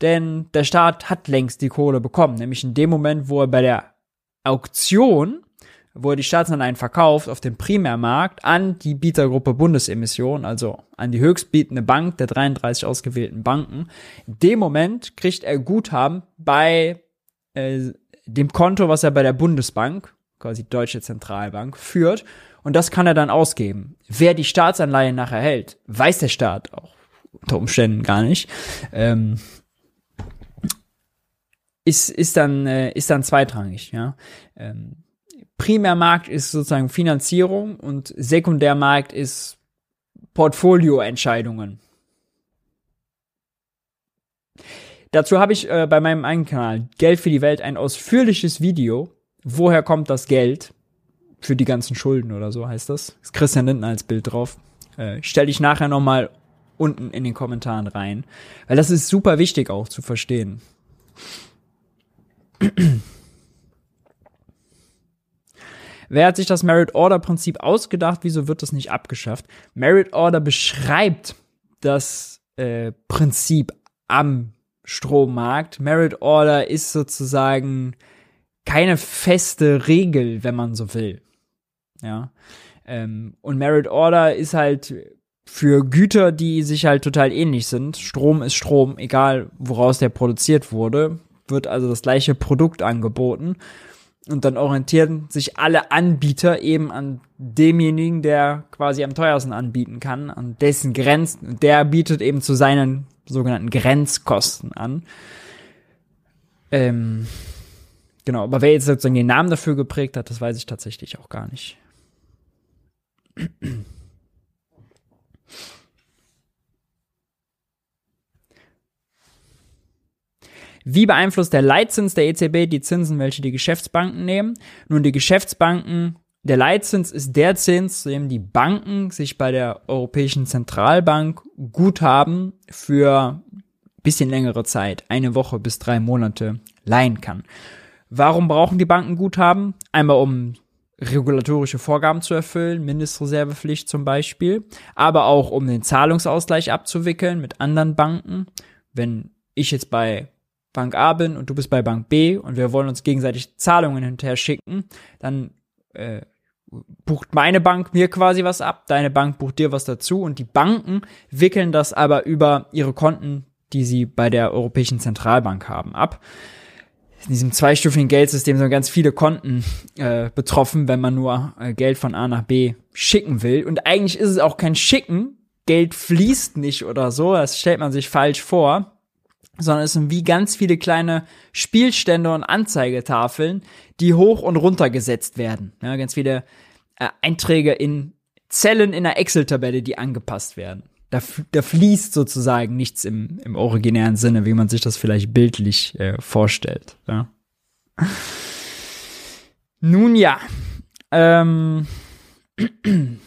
Denn der Staat hat längst die Kohle bekommen, nämlich in dem Moment, wo er bei der Auktion wo er die Staatsanleihen verkauft auf dem Primärmarkt an die Bietergruppe Bundesemission, also an die höchstbietende Bank der 33 ausgewählten Banken. In dem Moment kriegt er Guthaben bei äh, dem Konto, was er bei der Bundesbank, quasi Deutsche Zentralbank, führt. Und das kann er dann ausgeben. Wer die Staatsanleihen nachher hält, weiß der Staat auch unter Umständen gar nicht. Ähm, ist, ist dann, äh, ist dann zweitrangig, ja. Ähm, Primärmarkt ist sozusagen Finanzierung und Sekundärmarkt ist Portfolioentscheidungen. Dazu habe ich äh, bei meinem eigenen Kanal Geld für die Welt ein ausführliches Video. Woher kommt das Geld? Für die ganzen Schulden oder so heißt das. Ist Christian Lindner als Bild drauf. Äh, Stelle ich nachher nochmal unten in den Kommentaren rein. Weil das ist super wichtig auch zu verstehen. Wer hat sich das Merit Order Prinzip ausgedacht? Wieso wird das nicht abgeschafft? Merit Order beschreibt das äh, Prinzip am Strommarkt. Merit Order ist sozusagen keine feste Regel, wenn man so will. Ja. Ähm, und Merit Order ist halt für Güter, die sich halt total ähnlich sind. Strom ist Strom, egal woraus der produziert wurde, wird also das gleiche Produkt angeboten. Und dann orientieren sich alle Anbieter eben an demjenigen, der quasi am teuersten anbieten kann, an dessen Grenzen. Der bietet eben zu seinen sogenannten Grenzkosten an. Ähm, genau, aber wer jetzt sozusagen den Namen dafür geprägt hat, das weiß ich tatsächlich auch gar nicht. Wie beeinflusst der Leitzins der EZB die Zinsen, welche die Geschäftsbanken nehmen? Nun, die Geschäftsbanken, der Leitzins ist der Zins, zu dem die Banken sich bei der Europäischen Zentralbank Guthaben für bisschen längere Zeit, eine Woche bis drei Monate, leihen kann. Warum brauchen die Banken Guthaben? Einmal um regulatorische Vorgaben zu erfüllen, Mindestreservepflicht zum Beispiel, aber auch um den Zahlungsausgleich abzuwickeln mit anderen Banken. Wenn ich jetzt bei Bank A bin und du bist bei Bank B und wir wollen uns gegenseitig Zahlungen hinterher schicken, dann äh, bucht meine Bank mir quasi was ab, deine Bank bucht dir was dazu und die Banken wickeln das aber über ihre Konten, die sie bei der Europäischen Zentralbank haben, ab. in diesem zweistufigen Geldsystem sind ganz viele Konten äh, betroffen, wenn man nur äh, Geld von A nach B schicken will. Und eigentlich ist es auch kein Schicken. Geld fließt nicht oder so. Das stellt man sich falsch vor. Sondern es sind wie ganz viele kleine Spielstände und Anzeigetafeln, die hoch und runter gesetzt werden. Ja, ganz viele äh, Einträge in Zellen in der Excel-Tabelle, die angepasst werden. Da, da fließt sozusagen nichts im, im originären Sinne, wie man sich das vielleicht bildlich äh, vorstellt. Ja. Nun ja. Ähm.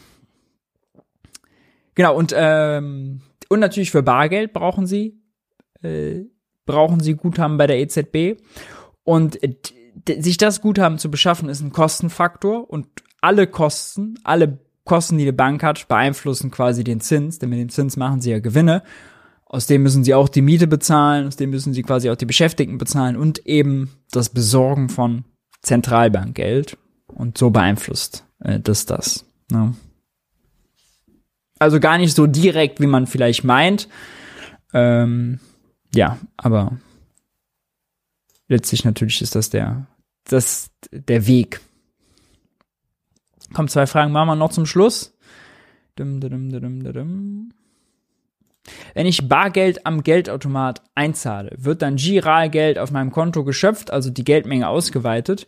genau, und, ähm, und natürlich für Bargeld brauchen sie, äh, brauchen sie Guthaben bei der EZB. Und sich das Guthaben zu beschaffen, ist ein Kostenfaktor und alle Kosten, alle Kosten, die die Bank hat, beeinflussen quasi den Zins, denn mit dem Zins machen sie ja Gewinne. Aus dem müssen sie auch die Miete bezahlen, aus dem müssen sie quasi auch die Beschäftigten bezahlen und eben das Besorgen von Zentralbankgeld. Und so beeinflusst äh, das das. Ne? Also gar nicht so direkt, wie man vielleicht meint. Ähm, ja, aber letztlich natürlich ist das der, das der Weg. Kommen zwei Fragen, machen wir noch zum Schluss. Dum, dum, dum, Wenn ich Bargeld am Geldautomat einzahle, wird dann Giralgeld auf meinem Konto geschöpft, also die Geldmenge ausgeweitet.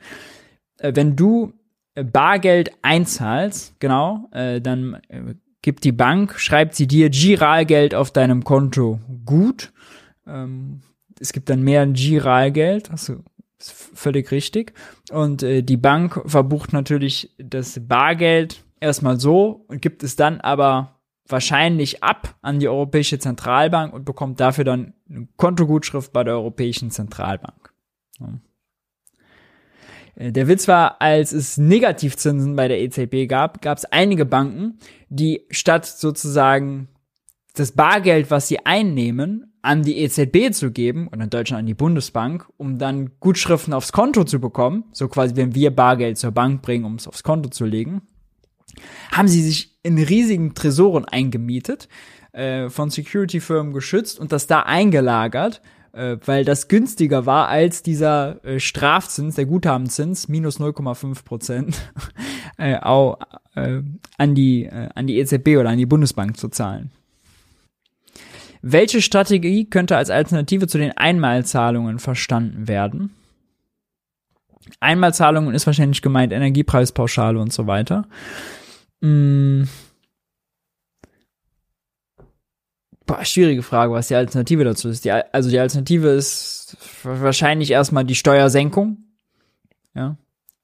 Äh, wenn du äh, Bargeld einzahlst, genau, äh, dann gibt die Bank, schreibt sie dir Giralgeld auf deinem Konto gut. Ähm, es gibt dann mehr Giralgeld, du ist völlig richtig. Und äh, die Bank verbucht natürlich das Bargeld erstmal so und gibt es dann aber wahrscheinlich ab an die Europäische Zentralbank und bekommt dafür dann eine Kontogutschrift bei der Europäischen Zentralbank. Ja. Äh, der Witz war, als es Negativzinsen bei der EZB gab, gab es einige Banken, die statt sozusagen das Bargeld, was sie einnehmen, an die EZB zu geben und in Deutschland an die Bundesbank, um dann Gutschriften aufs Konto zu bekommen, so quasi wenn wir Bargeld zur Bank bringen, um es aufs Konto zu legen, haben sie sich in riesigen Tresoren eingemietet, äh, von Security-Firmen geschützt und das da eingelagert, äh, weil das günstiger war als dieser äh, Strafzins, der Guthabenzins, minus 0,5 Prozent, äh, auch, äh, an, die, äh, an die EZB oder an die Bundesbank zu zahlen. Welche Strategie könnte als Alternative zu den Einmalzahlungen verstanden werden? Einmalzahlungen ist wahrscheinlich gemeint Energiepreispauschale und so weiter. Hm. Boah, schwierige Frage, was die Alternative dazu ist. Die, also die Alternative ist wahrscheinlich erstmal die Steuersenkung. Ja.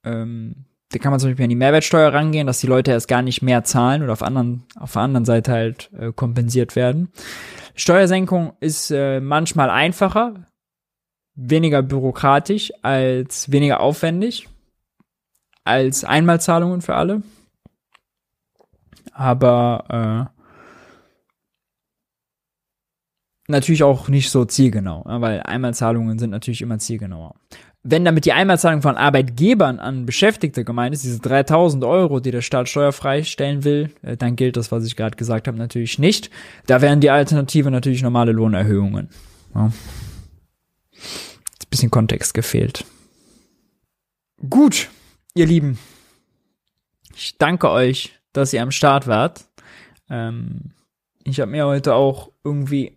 Ähm, da kann man zum Beispiel an die Mehrwertsteuer rangehen, dass die Leute erst gar nicht mehr zahlen oder auf, anderen, auf der anderen Seite halt äh, kompensiert werden. Steuersenkung ist äh, manchmal einfacher, weniger bürokratisch, als weniger aufwendig, als Einmalzahlungen für alle. Aber äh, natürlich auch nicht so zielgenau, weil Einmalzahlungen sind natürlich immer zielgenauer wenn damit die Einmalzahlung von Arbeitgebern an Beschäftigte gemeint ist, diese 3000 Euro, die der Staat steuerfrei stellen will, äh, dann gilt das, was ich gerade gesagt habe, natürlich nicht. Da wären die Alternative natürlich normale Lohnerhöhungen. Ja. Jetzt ein bisschen Kontext gefehlt. Gut, ihr Lieben. Ich danke euch, dass ihr am Start wart. Ähm, ich habe mir heute auch irgendwie,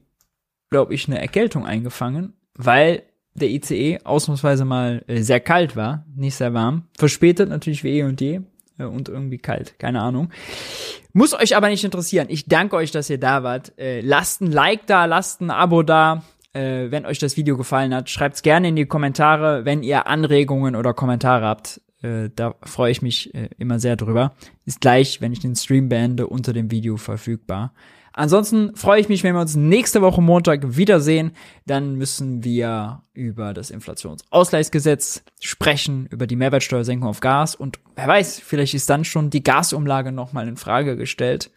glaube ich, eine Erkältung eingefangen, weil der ICE ausnahmsweise mal äh, sehr kalt war, nicht sehr warm. Verspätet natürlich wie eh und je äh, und irgendwie kalt, keine Ahnung. Muss euch aber nicht interessieren. Ich danke euch, dass ihr da wart. Äh, lasst ein Like da, lasst ein Abo da. Wenn euch das Video gefallen hat, schreibt's gerne in die Kommentare, wenn ihr Anregungen oder Kommentare habt. Da freue ich mich immer sehr drüber. Ist gleich, wenn ich den Stream beende, unter dem Video verfügbar. Ansonsten freue ich mich, wenn wir uns nächste Woche Montag wiedersehen. Dann müssen wir über das Inflationsausgleichsgesetz sprechen, über die Mehrwertsteuersenkung auf Gas und wer weiß, vielleicht ist dann schon die Gasumlage nochmal in Frage gestellt.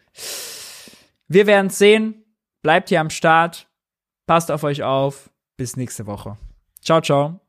Wir werden sehen. Bleibt hier am Start. Passt auf euch auf. Bis nächste Woche. Ciao, ciao.